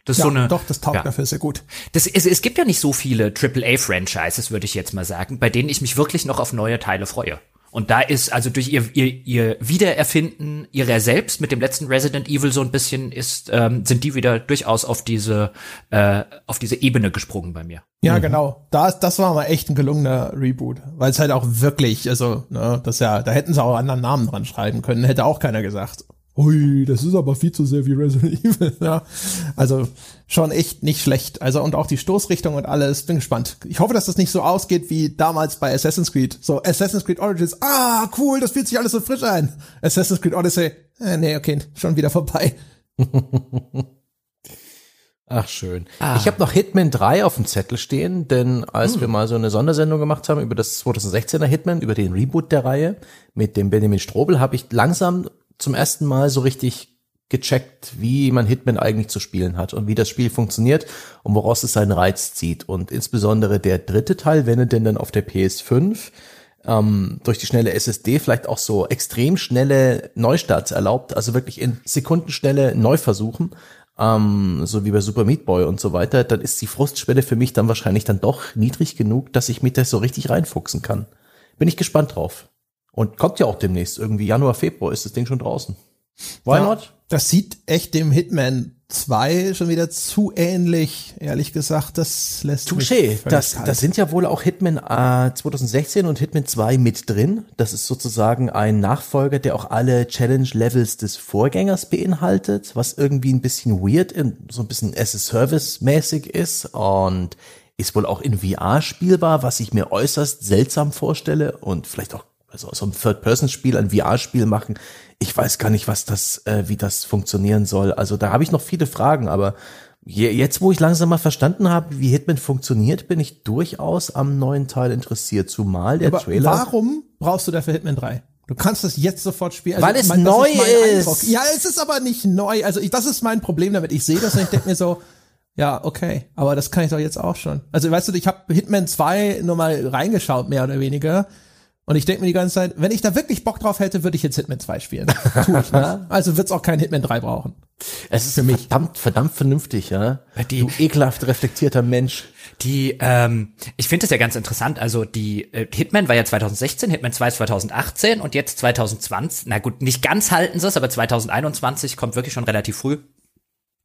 Das ist ja, so eine, doch, das taugt ja. dafür sehr gut. Das, es, es gibt ja nicht so viele AAA-Franchises, würde ich jetzt mal sagen, bei denen ich mich wirklich noch auf neue Teile freue. Und da ist also durch ihr, ihr, ihr Wiedererfinden ihrer selbst mit dem letzten Resident Evil so ein bisschen ist, ähm, sind die wieder durchaus auf diese, äh, auf diese Ebene gesprungen bei mir. Ja, mhm. genau. Das, das war mal echt ein gelungener Reboot, weil es halt auch wirklich, also, ne, das ja, da hätten sie auch anderen Namen dran schreiben können, hätte auch keiner gesagt ui, das ist aber viel zu sehr wie Resident Evil. Ja, also schon echt nicht schlecht. Also und auch die Stoßrichtung und alles. Bin gespannt. Ich hoffe, dass das nicht so ausgeht wie damals bei Assassin's Creed. So Assassin's Creed Origins. Ah, cool, das fühlt sich alles so frisch ein. Assassin's Creed Odyssey. Äh, nee, okay, schon wieder vorbei. Ach schön. Ah. Ich habe noch Hitman 3 auf dem Zettel stehen, denn als hm. wir mal so eine Sondersendung gemacht haben über das 2016er Hitman, über den Reboot der Reihe mit dem Benjamin Strobel, habe ich langsam zum ersten Mal so richtig gecheckt, wie man Hitman eigentlich zu spielen hat und wie das Spiel funktioniert und woraus es seinen Reiz zieht. Und insbesondere der dritte Teil, wenn er denn dann auf der PS5 ähm, durch die schnelle SSD vielleicht auch so extrem schnelle Neustarts erlaubt, also wirklich in Sekundenschnelle Neuversuchen, ähm, so wie bei Super Meat Boy und so weiter, dann ist die Frustschwelle für mich dann wahrscheinlich dann doch niedrig genug, dass ich mich da so richtig reinfuchsen kann. Bin ich gespannt drauf. Und kommt ja auch demnächst, irgendwie Januar, Februar ist das Ding schon draußen. Why ja, not? Das sieht echt dem Hitman 2 schon wieder zu ähnlich, ehrlich gesagt. Das lässt Touché. Das, das sind ja wohl auch Hitman äh, 2016 und Hitman 2 mit drin. Das ist sozusagen ein Nachfolger, der auch alle Challenge-Levels des Vorgängers beinhaltet, was irgendwie ein bisschen weird, so ein bisschen as-a-Service-mäßig ist und ist wohl auch in VR spielbar, was ich mir äußerst seltsam vorstelle und vielleicht auch also so ein Third-Person-Spiel, ein VR-Spiel machen. Ich weiß gar nicht, was das, äh, wie das funktionieren soll. Also da habe ich noch viele Fragen, aber je, jetzt, wo ich langsam mal verstanden habe, wie Hitman funktioniert, bin ich durchaus am neuen Teil interessiert. Zumal der aber Trailer. Warum brauchst du dafür Hitman 3? Du kannst das jetzt sofort spielen. Also, Weil es mein, neu ist. Eindruck. Ja, es ist aber nicht neu. Also ich, das ist mein Problem damit. Ich sehe das und ich denke mir so, ja, okay, aber das kann ich doch jetzt auch schon. Also weißt du, ich habe Hitman 2 nur mal reingeschaut, mehr oder weniger. Und ich denke mir die ganze Zeit, wenn ich da wirklich Bock drauf hätte, würde ich jetzt Hitman 2 spielen. Tu ich, ne? Also wird's auch kein Hitman 3 brauchen. Es ist für mich verdammt, verdammt vernünftig, ja. Die, du ekelhaft reflektierter Mensch. Die, ähm, ich finde es ja ganz interessant. Also die äh, Hitman war ja 2016, Hitman 2 2018 und jetzt 2020. Na gut, nicht ganz halten sie es, aber 2021 kommt wirklich schon relativ früh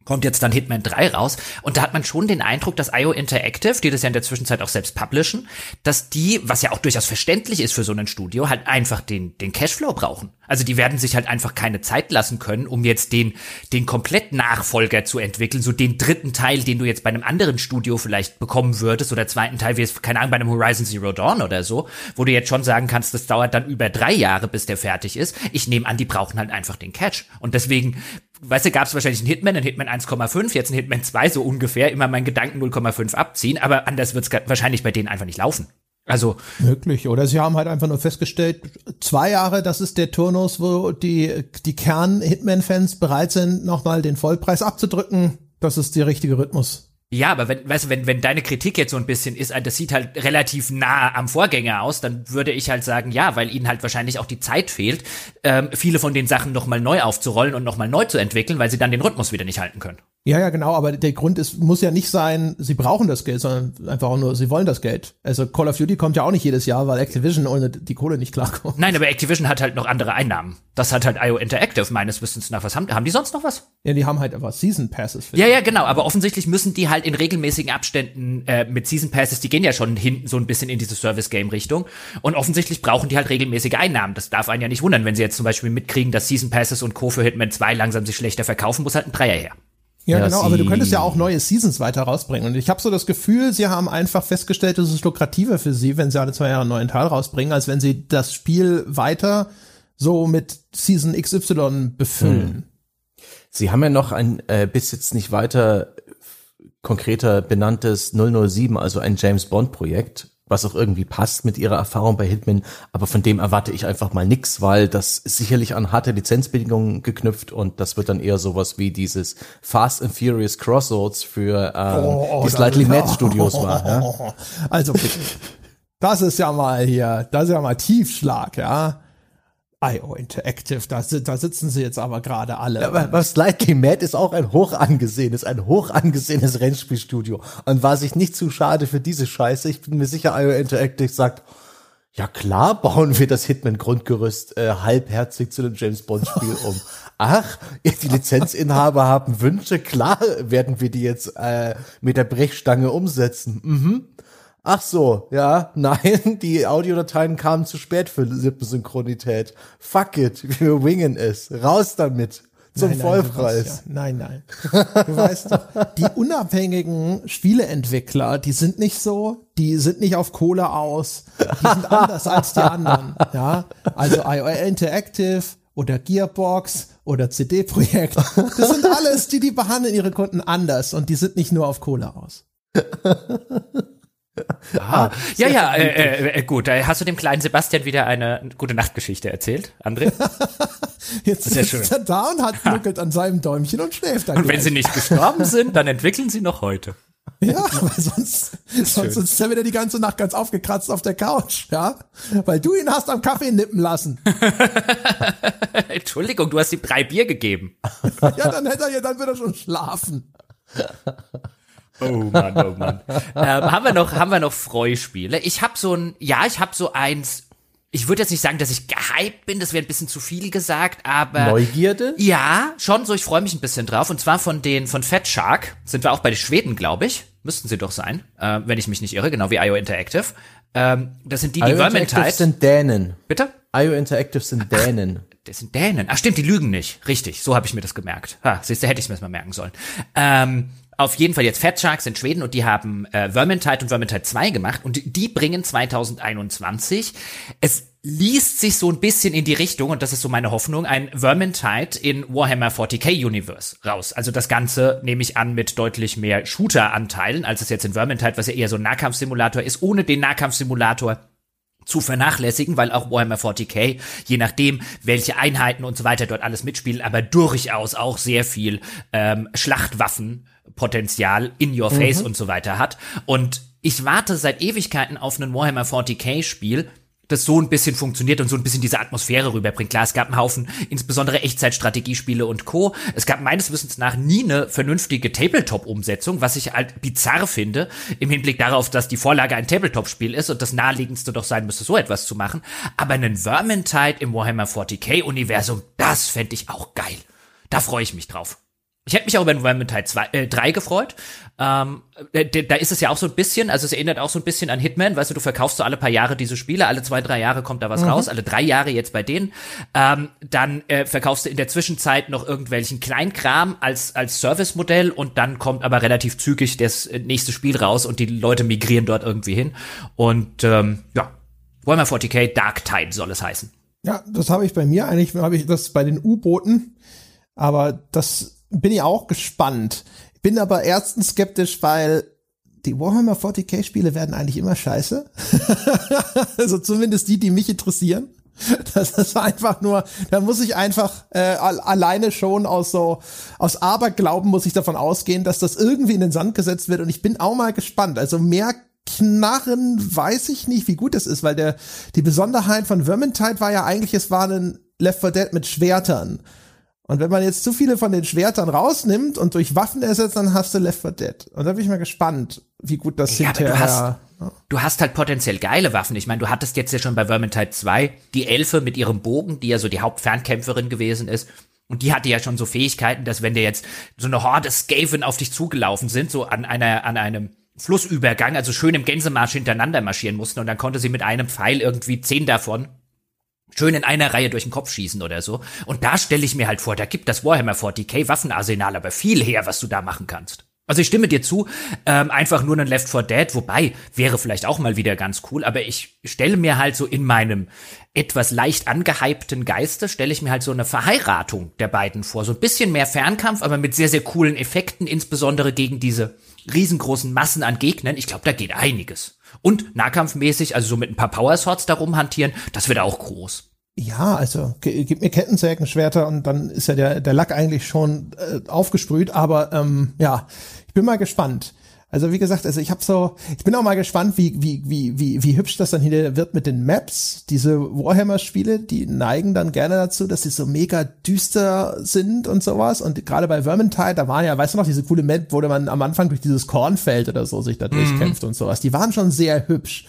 kommt jetzt dann Hitman 3 raus und da hat man schon den Eindruck, dass IO Interactive, die das ja in der Zwischenzeit auch selbst publishen, dass die, was ja auch durchaus verständlich ist für so ein Studio, halt einfach den, den Cashflow brauchen. Also die werden sich halt einfach keine Zeit lassen können, um jetzt den, den komplett Nachfolger zu entwickeln, so den dritten Teil, den du jetzt bei einem anderen Studio vielleicht bekommen würdest oder zweiten Teil, wie es, keine Ahnung, bei einem Horizon Zero Dawn oder so, wo du jetzt schon sagen kannst, das dauert dann über drei Jahre, bis der fertig ist. Ich nehme an, die brauchen halt einfach den Catch. Und deswegen weißt du, gab es wahrscheinlich einen Hitman, einen Hitman 1,5, jetzt einen Hitman 2 so ungefähr, immer meinen Gedanken 0,5 abziehen, aber anders wird es wahrscheinlich bei denen einfach nicht laufen. Also möglich. Oder sie haben halt einfach nur festgestellt, zwei Jahre, das ist der Turnus, wo die die Kern-Hitman-Fans bereit sind, nochmal den Vollpreis abzudrücken. Das ist der richtige Rhythmus. Ja, aber wenn, weißt du, wenn, wenn deine Kritik jetzt so ein bisschen ist, das sieht halt relativ nah am Vorgänger aus, dann würde ich halt sagen, ja, weil ihnen halt wahrscheinlich auch die Zeit fehlt, ähm, viele von den Sachen nochmal neu aufzurollen und nochmal neu zu entwickeln, weil sie dann den Rhythmus wieder nicht halten können. Ja, ja, genau, aber der Grund ist, muss ja nicht sein, sie brauchen das Geld, sondern einfach auch nur, sie wollen das Geld. Also Call of Duty kommt ja auch nicht jedes Jahr, weil Activision ohne die Kohle nicht klarkommt. Nein, aber Activision hat halt noch andere Einnahmen. Das hat halt IO Interactive meines Wissens nach. Was haben, haben die sonst noch was? Ja, die haben halt einfach Season Passes. Ja, ja, genau, aber offensichtlich müssen die halt in regelmäßigen Abständen äh, mit Season Passes, die gehen ja schon hinten so ein bisschen in diese Service Game Richtung und offensichtlich brauchen die halt regelmäßige Einnahmen. Das darf einen ja nicht wundern, wenn sie jetzt zum Beispiel mitkriegen, dass Season Passes und Co. für Hitman 2 langsam sich schlechter verkaufen, muss halt ein Dreier her. Ja, ja, genau, aber du könntest ja auch neue Seasons weiter rausbringen. Und ich habe so das Gefühl, sie haben einfach festgestellt, es ist lukrativer für sie, wenn sie alle zwei Jahre einen neuen Teil rausbringen, als wenn sie das Spiel weiter so mit Season XY befüllen. Hm. Sie haben ja noch ein äh, bis jetzt nicht weiter konkreter benanntes 007, also ein James Bond Projekt, was auch irgendwie passt mit ihrer Erfahrung bei Hitman, aber von dem erwarte ich einfach mal nix, weil das ist sicherlich an harte Lizenzbedingungen geknüpft und das wird dann eher sowas wie dieses Fast and Furious Crossroads für ähm, oh, die Slightly Mad Studios war. Ja? Also das ist ja mal hier, das ist ja mal Tiefschlag, ja. IO Interactive, da, da sitzen sie jetzt aber gerade alle. Ja, aber, Slightly Mad ist auch ein hoch angesehenes, ein hoch angesehenes Rennspielstudio und war sich nicht zu schade für diese Scheiße. Ich bin mir sicher, IO Interactive sagt, ja klar bauen wir das Hitman-Grundgerüst äh, halbherzig zu dem James-Bond-Spiel um. Ach, die Lizenzinhaber haben Wünsche, klar werden wir die jetzt äh, mit der Brechstange umsetzen. Mhm. Ach so, ja, nein, die Audiodateien kamen zu spät für Lippensynchronität. Fuck it, wir wingen es. Raus damit. Zum nein, Vollpreis. Nein, nein. Du weißt doch, die unabhängigen Spieleentwickler, die sind nicht so, die sind nicht auf Kohle aus, die sind anders als die anderen. Ja, also IO Interactive oder Gearbox oder CD-Projekt, das sind alles, die die behandeln ihre Kunden anders und die sind nicht nur auf Kohle aus. Ah, ja, ja, äh, äh, äh, gut. Da hast du dem kleinen Sebastian wieder eine gute Nachtgeschichte erzählt, André. Jetzt ist schön. er da und hat nuckelt an seinem Däumchen und schläft dann. Und gleich. wenn sie nicht gestorben sind, dann entwickeln sie noch heute. Ja, aber sonst, sonst ist er wieder die ganze Nacht ganz aufgekratzt auf der Couch, ja? Weil du ihn hast am Kaffee nippen lassen. Entschuldigung, du hast ihm drei Bier gegeben. ja, dann hätte er ja, dann würde er schon schlafen. Oh Mann, oh Mann. ähm, haben wir noch, haben wir noch Freuspiele? Ich habe so ein, ja, ich habe so eins. ich würde jetzt nicht sagen, dass ich gehypt bin, das wäre ein bisschen zu viel gesagt, aber. Neugierde? Ja, schon so, ich freue mich ein bisschen drauf. Und zwar von den, von Fat Shark, sind wir auch bei den Schweden, glaube ich. Müssten sie doch sein, äh, wenn ich mich nicht irre, genau wie IO Interactive. Ähm, das sind die, die IO Vermintide. sind Dänen. Bitte? IO Interactive sind Dänen. Ach, das sind Dänen. Ach stimmt, die lügen nicht. Richtig, so habe ich mir das gemerkt. Ha, siehst du, hätte ich mir das mal merken sollen. Ähm, auf jeden Fall jetzt Fat Sharks in Schweden und die haben äh, Vermintide und Vermintide 2 gemacht und die bringen 2021. Es liest sich so ein bisschen in die Richtung, und das ist so meine Hoffnung, ein Vermintide in Warhammer 40k Universe raus. Also das Ganze nehme ich an mit deutlich mehr Shooter-Anteilen, als es jetzt in Vermintide, was ja eher so ein Nahkampfsimulator ist, ohne den Nahkampfsimulator zu vernachlässigen, weil auch Warhammer 40k, je nachdem, welche Einheiten und so weiter dort alles mitspielen, aber durchaus auch sehr viel ähm, Schlachtwaffenpotenzial in your face mhm. und so weiter hat. Und ich warte seit Ewigkeiten auf einen Warhammer 40k Spiel, das so ein bisschen funktioniert und so ein bisschen diese Atmosphäre rüberbringt. Klar, es gab einen Haufen, insbesondere Echtzeitstrategiespiele und Co. Es gab meines Wissens nach nie eine vernünftige Tabletop-Umsetzung, was ich halt bizarr finde, im Hinblick darauf, dass die Vorlage ein Tabletop-Spiel ist und das naheliegendste doch sein müsste, so etwas zu machen. Aber einen Vermintide im Warhammer 40k-Universum, das fände ich auch geil. Da freue ich mich drauf. Ich hätte mich auch über Environment 2, äh, 3 gefreut. Ähm, äh, da ist es ja auch so ein bisschen, also es erinnert auch so ein bisschen an Hitman, weißt du, du verkaufst so alle paar Jahre diese Spiele, alle zwei, drei Jahre kommt da was mhm. raus, alle drei Jahre jetzt bei denen. Ähm, dann äh, verkaufst du in der Zwischenzeit noch irgendwelchen Kleinkram als, als Service-Modell und dann kommt aber relativ zügig das äh, nächste Spiel raus und die Leute migrieren dort irgendwie hin. Und ähm, ja, Warhammer 40k Dark Tide soll es heißen. Ja, das habe ich bei mir eigentlich, habe ich das bei den U-Booten, aber das bin ich auch gespannt. Bin aber erstens skeptisch, weil die Warhammer 40k Spiele werden eigentlich immer scheiße. also zumindest die, die mich interessieren. Das ist einfach nur, da muss ich einfach äh, alleine schon aus so aus Aberglauben muss ich davon ausgehen, dass das irgendwie in den Sand gesetzt wird und ich bin auch mal gespannt. Also mehr Knarren weiß ich nicht, wie gut das ist, weil der die Besonderheit von Vermintide war ja eigentlich, es war ein Left 4 Dead mit Schwertern. Und wenn man jetzt zu viele von den Schwertern rausnimmt und durch Waffen ersetzt, dann hast du Left 4 Dead. Und da bin ich mal gespannt, wie gut das ja, hinterher... Du hast, ja. du hast halt potenziell geile Waffen. Ich meine, du hattest jetzt ja schon bei Vermintide 2 die Elfe mit ihrem Bogen, die ja so die Hauptfernkämpferin gewesen ist. Und die hatte ja schon so Fähigkeiten, dass wenn dir jetzt so eine Horde Skaven auf dich zugelaufen sind, so an einer, an einem Flussübergang, also schön im Gänsemarsch hintereinander marschieren mussten und dann konnte sie mit einem Pfeil irgendwie zehn davon schön in einer Reihe durch den Kopf schießen oder so. Und da stelle ich mir halt vor, da gibt das Warhammer 40k Waffenarsenal aber viel her, was du da machen kannst. Also ich stimme dir zu, ähm, einfach nur ein Left 4 Dead, wobei wäre vielleicht auch mal wieder ganz cool, aber ich stelle mir halt so in meinem etwas leicht angehypten Geiste, stelle ich mir halt so eine Verheiratung der beiden vor. So ein bisschen mehr Fernkampf, aber mit sehr, sehr coolen Effekten, insbesondere gegen diese riesengroßen Massen an Gegnern. Ich glaube, da geht einiges. Und nahkampfmäßig, also so mit ein paar Power Swords darum hantieren, das wird auch groß. Ja, also gib mir Kettensägen, Schwerter und dann ist ja der, der Lack eigentlich schon äh, aufgesprüht. Aber ähm, ja, ich bin mal gespannt. Also wie gesagt, also ich habe so, ich bin auch mal gespannt, wie wie wie wie wie hübsch das dann hier wird mit den Maps. Diese Warhammer-Spiele, die neigen dann gerne dazu, dass sie so mega düster sind und sowas. Und gerade bei Vermintide, da waren ja, weißt du noch, diese coole Map, wo man am Anfang durch dieses Kornfeld oder so sich da mhm. durchkämpft und sowas. Die waren schon sehr hübsch.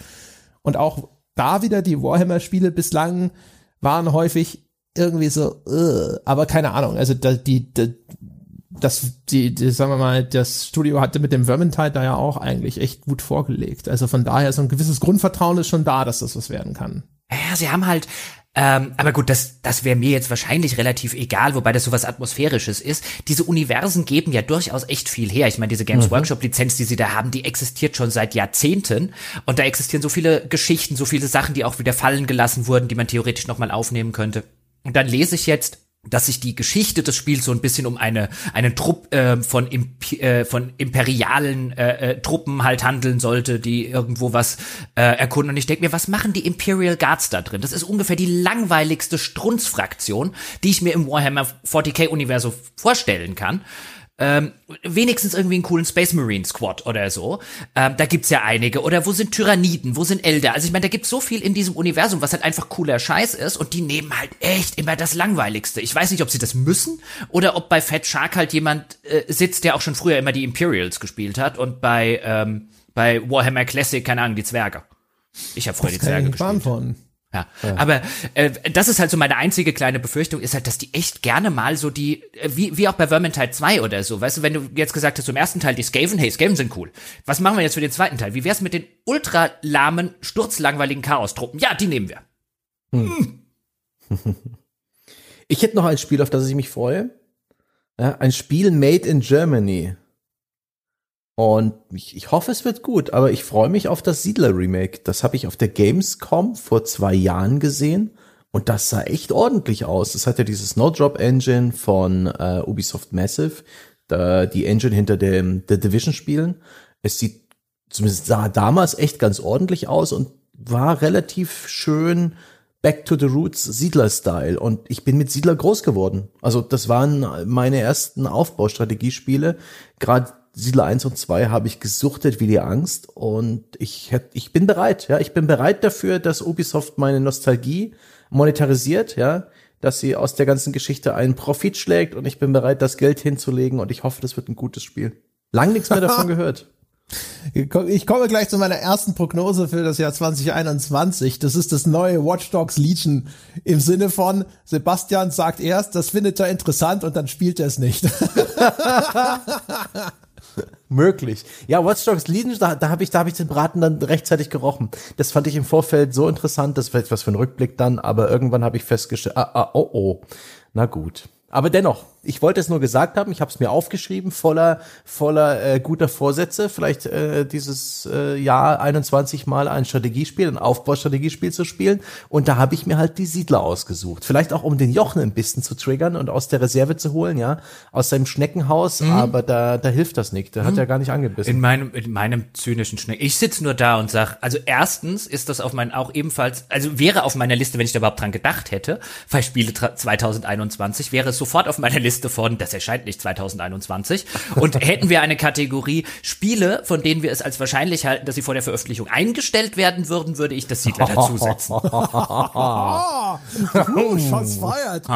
Und auch da wieder die Warhammer-Spiele bislang waren häufig irgendwie so, uh, aber keine Ahnung. Also da, die, die das, die, die, sagen wir mal, das Studio hatte mit dem Vermintide da ja auch eigentlich echt gut vorgelegt. Also von daher so ein gewisses Grundvertrauen ist schon da, dass das was werden kann. Ja, sie haben halt, ähm, aber gut, das, das wäre mir jetzt wahrscheinlich relativ egal, wobei das sowas Atmosphärisches ist. Diese Universen geben ja durchaus echt viel her. Ich meine, diese Games mhm. Workshop Lizenz, die sie da haben, die existiert schon seit Jahrzehnten. Und da existieren so viele Geschichten, so viele Sachen, die auch wieder fallen gelassen wurden, die man theoretisch nochmal aufnehmen könnte. Und dann lese ich jetzt, dass sich die Geschichte des Spiels so ein bisschen um eine einen Trupp äh, von Imp äh, von imperialen äh, äh, Truppen halt handeln sollte, die irgendwo was äh, erkunden. Und ich denke mir, was machen die Imperial Guards da drin? Das ist ungefähr die langweiligste Strunzfraktion, die ich mir im Warhammer 40k Universum vorstellen kann ähm, wenigstens irgendwie einen coolen Space Marine Squad oder so. Ähm, da gibt's ja einige. Oder wo sind Tyranniden? Wo sind Elder? Also ich meine, da gibt's so viel in diesem Universum, was halt einfach cooler Scheiß ist und die nehmen halt echt immer das Langweiligste. Ich weiß nicht, ob sie das müssen oder ob bei Fat Shark halt jemand äh, sitzt, der auch schon früher immer die Imperials gespielt hat und bei, ähm, bei Warhammer Classic, keine Ahnung, die Zwerge. Ich habe früher das die Zwerge gespielt. Von. Ja, ja. aber äh, das ist halt so meine einzige kleine Befürchtung, ist halt, dass die echt gerne mal so die, äh, wie, wie auch bei Vermintide 2 oder so, weißt du, wenn du jetzt gesagt hast, zum ersten Teil die Skaven, hey, Skaven sind cool. Was machen wir jetzt für den zweiten Teil? Wie wär's mit den ultra lahmen, sturzlangweiligen Chaos-Truppen? Ja, die nehmen wir. Hm. Ich hätte noch ein Spiel, auf das ich mich freue. Ja, ein Spiel made in Germany. Und ich, ich hoffe, es wird gut, aber ich freue mich auf das Siedler-Remake. Das habe ich auf der Gamescom vor zwei Jahren gesehen und das sah echt ordentlich aus. Das hat ja dieses Snowdrop-Engine von äh, Ubisoft Massive, da, die Engine hinter dem The Division-Spielen. Es sieht zumindest sah damals echt ganz ordentlich aus und war relativ schön Back to the Roots Siedler-Style. Und ich bin mit Siedler groß geworden. Also das waren meine ersten Aufbaustrategiespiele. Gerade Siedler 1 und 2 habe ich gesuchtet wie die Angst und ich hätte, ich bin bereit, ja, ich bin bereit dafür, dass Ubisoft meine Nostalgie monetarisiert, ja, dass sie aus der ganzen Geschichte einen Profit schlägt und ich bin bereit, das Geld hinzulegen und ich hoffe, das wird ein gutes Spiel. Lang nichts mehr davon gehört. Ich komme gleich zu meiner ersten Prognose für das Jahr 2021. Das ist das neue Watch Dogs Legion im Sinne von Sebastian sagt erst, das findet er interessant und dann spielt er es nicht. Möglich. Ja, Watch Dogs Legion, da, da habe ich, da habe ich den Braten dann rechtzeitig gerochen. Das fand ich im Vorfeld so interessant, das war etwas für ein Rückblick dann, aber irgendwann habe ich festgestellt, ah, ah, oh, oh. Na gut. Aber dennoch, ich wollte es nur gesagt haben, ich habe es mir aufgeschrieben, voller, voller äh, guter Vorsätze, vielleicht äh, dieses äh, Jahr 21 Mal ein Strategiespiel, ein Aufbaustrategiespiel zu spielen. Und da habe ich mir halt die Siedler ausgesucht. Vielleicht auch, um den Jochen ein bisschen zu triggern und aus der Reserve zu holen, ja, aus seinem Schneckenhaus, mhm. aber da, da hilft das nicht. Der mhm. hat ja gar nicht angebissen. In meinem, in meinem zynischen Schnecken. Ich sitze nur da und sag, also erstens ist das auf mein, auch ebenfalls, also wäre auf meiner Liste, wenn ich da überhaupt dran gedacht hätte, weil Spiele 2021, wäre es sofort auf meiner Liste Liste von, das erscheint nicht 2021. Und hätten wir eine Kategorie Spiele, von denen wir es als wahrscheinlich halten, dass sie vor der Veröffentlichung eingestellt werden würden, würde ich das Siedler dazusetzen. oh, Shots feiert.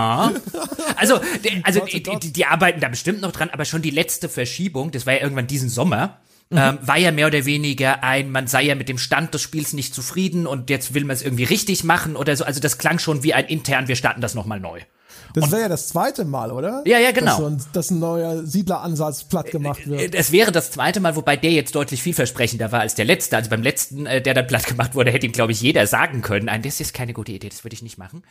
Also, also die, die, die arbeiten da bestimmt noch dran, aber schon die letzte Verschiebung, das war ja irgendwann diesen Sommer, Mhm. Ähm, war ja mehr oder weniger ein, man sei ja mit dem Stand des Spiels nicht zufrieden und jetzt will man es irgendwie richtig machen oder so. Also das klang schon wie ein intern, wir starten das nochmal neu. Das wäre ja das zweite Mal, oder? Ja, ja, genau. Dass, so ein, dass ein neuer Siedleransatz platt gemacht wird. Es wäre das zweite Mal, wobei der jetzt deutlich vielversprechender war als der letzte. Also beim letzten, äh, der dann platt gemacht wurde, hätte ihm, glaube ich, jeder sagen können, nein, das ist keine gute Idee, das würde ich nicht machen.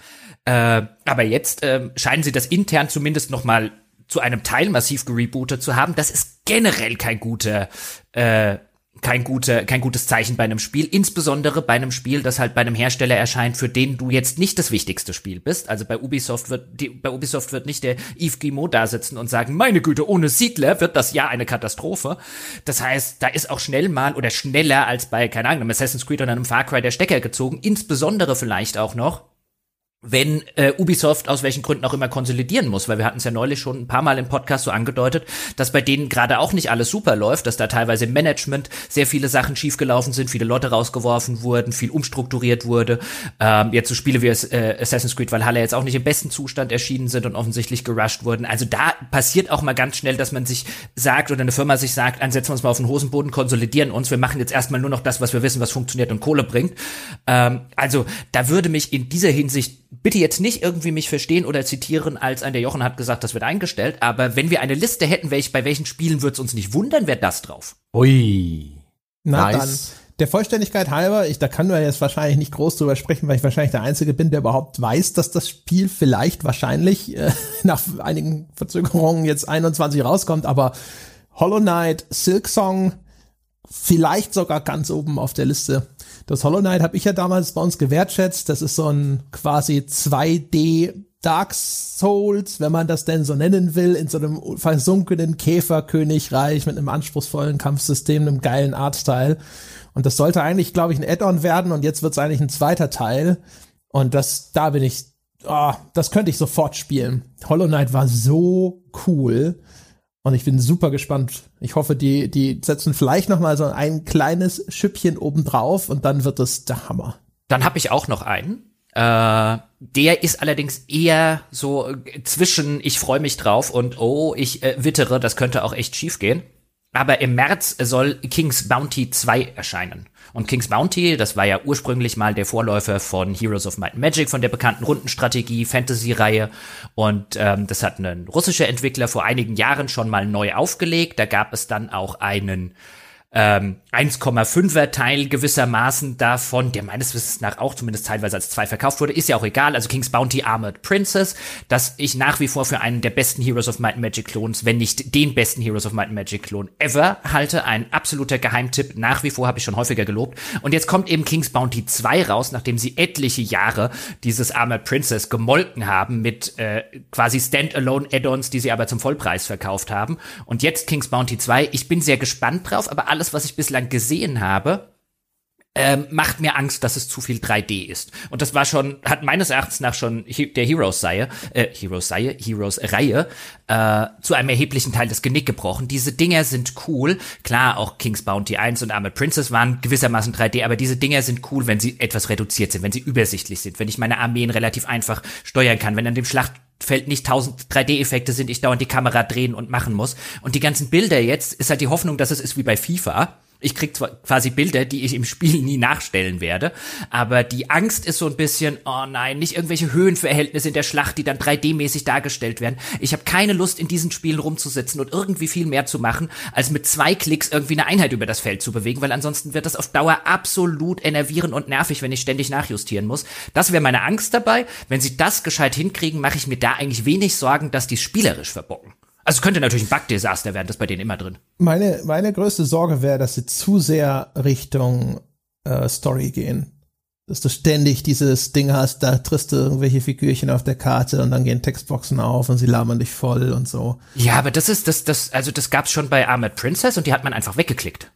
Äh, aber jetzt äh, scheinen sie das intern zumindest noch mal zu einem Teil massiv gerebootet zu haben. Das ist generell kein guter äh, kein, gute, kein gutes Zeichen bei einem Spiel, insbesondere bei einem Spiel, das halt bei einem Hersteller erscheint, für den du jetzt nicht das wichtigste Spiel bist. Also bei Ubisoft wird, die, bei Ubisoft wird nicht der Yves Guillemot da sitzen und sagen, meine Güte, ohne Siedler wird das Jahr eine Katastrophe. Das heißt, da ist auch schnell mal oder schneller als bei, keine Ahnung, einem Assassin's Creed oder einem Far Cry der Stecker gezogen, insbesondere vielleicht auch noch, wenn äh, Ubisoft aus welchen Gründen auch immer konsolidieren muss, weil wir hatten es ja neulich schon ein paar Mal im Podcast so angedeutet, dass bei denen gerade auch nicht alles super läuft, dass da teilweise im Management sehr viele Sachen schiefgelaufen sind, viele Leute rausgeworfen wurden, viel umstrukturiert wurde. Ähm, jetzt so Spiele wie äh, Assassin's Creed Valhalla jetzt auch nicht im besten Zustand erschienen sind und offensichtlich gerusht wurden. Also da passiert auch mal ganz schnell, dass man sich sagt oder eine Firma sich sagt, ansetzen wir uns mal auf den Hosenboden, konsolidieren uns, wir machen jetzt erstmal nur noch das, was wir wissen, was funktioniert und Kohle bringt. Ähm, also da würde mich in dieser Hinsicht bitte jetzt nicht irgendwie mich verstehen oder zitieren, als ein der Jochen hat gesagt, das wird eingestellt, aber wenn wir eine Liste hätten, welch, bei welchen Spielen würde es uns nicht wundern, wäre das drauf. Ui. Na nice. dann. Der Vollständigkeit halber, ich, da kann man jetzt wahrscheinlich nicht groß drüber sprechen, weil ich wahrscheinlich der Einzige bin, der überhaupt weiß, dass das Spiel vielleicht wahrscheinlich äh, nach einigen Verzögerungen jetzt 21 rauskommt, aber Hollow Knight, Silksong, vielleicht sogar ganz oben auf der Liste. Das Hollow Knight habe ich ja damals bei uns gewertschätzt. Das ist so ein quasi 2D Dark Souls, wenn man das denn so nennen will, in so einem versunkenen Käferkönigreich mit einem anspruchsvollen Kampfsystem, einem geilen Artstyle. Und das sollte eigentlich, glaube ich, ein Add-on werden und jetzt wird es eigentlich ein zweiter Teil. Und das, da bin ich, oh, das könnte ich sofort spielen. Hollow Knight war so cool. Und ich bin super gespannt. Ich hoffe, die, die setzen vielleicht noch mal so ein kleines Schüppchen obendrauf und dann wird es der Hammer. Dann habe ich auch noch einen. Äh, der ist allerdings eher so zwischen ich freue mich drauf und oh, ich äh, wittere, das könnte auch echt schief gehen. Aber im März soll King's Bounty 2 erscheinen. Und King's Bounty, das war ja ursprünglich mal der Vorläufer von Heroes of Might and Magic, von der bekannten Rundenstrategie, Fantasy-Reihe. Und ähm, das hat ein russischer Entwickler vor einigen Jahren schon mal neu aufgelegt. Da gab es dann auch einen ähm, 1,5er Teil gewissermaßen davon, der meines Wissens nach auch zumindest teilweise als zwei verkauft wurde, ist ja auch egal. Also King's Bounty Armored Princess, dass ich nach wie vor für einen der besten Heroes of Might and Magic Klons, wenn nicht den besten Heroes of Might and Magic Klon ever halte. Ein absoluter Geheimtipp. Nach wie vor habe ich schon häufiger gelobt. Und jetzt kommt eben King's Bounty 2 raus, nachdem sie etliche Jahre dieses Armored Princess gemolken haben mit äh, quasi Standalone Add-ons, die sie aber zum Vollpreis verkauft haben. Und jetzt King's Bounty 2. Ich bin sehr gespannt drauf, aber alles, was ich bislang gesehen habe, ähm, macht mir Angst, dass es zu viel 3D ist. Und das war schon, hat meines Erachtens nach schon der Heroes-Reihe, äh, Heroes-Reihe, Heroes-Reihe, äh, zu einem erheblichen Teil das Genick gebrochen. Diese Dinger sind cool. Klar, auch King's Bounty 1 und Armored Princess waren gewissermaßen 3D, aber diese Dinger sind cool, wenn sie etwas reduziert sind, wenn sie übersichtlich sind, wenn ich meine Armeen relativ einfach steuern kann, wenn an dem Schlacht Feld nicht tausend 3D-Effekte sind, ich dauernd die Kamera drehen und machen muss. Und die ganzen Bilder jetzt ist halt die Hoffnung, dass es ist wie bei FIFA ich krieg zwar quasi Bilder, die ich im Spiel nie nachstellen werde, aber die Angst ist so ein bisschen, oh nein, nicht irgendwelche Höhenverhältnisse in der Schlacht, die dann 3D-mäßig dargestellt werden. Ich habe keine Lust, in diesen Spielen rumzusitzen und irgendwie viel mehr zu machen, als mit zwei Klicks irgendwie eine Einheit über das Feld zu bewegen, weil ansonsten wird das auf Dauer absolut enervierend und nervig, wenn ich ständig nachjustieren muss. Das wäre meine Angst dabei. Wenn sie das gescheit hinkriegen, mache ich mir da eigentlich wenig Sorgen, dass die spielerisch verbocken. Also es könnte natürlich ein Bug-Desaster werden, das ist bei denen immer drin. Meine, meine größte Sorge wäre, dass sie zu sehr Richtung äh, Story gehen. Dass du ständig dieses Ding hast, da triffst du irgendwelche Figürchen auf der Karte und dann gehen Textboxen auf und sie labern dich voll und so. Ja, aber das ist, das, das, also das gab's schon bei Armored Princess und die hat man einfach weggeklickt.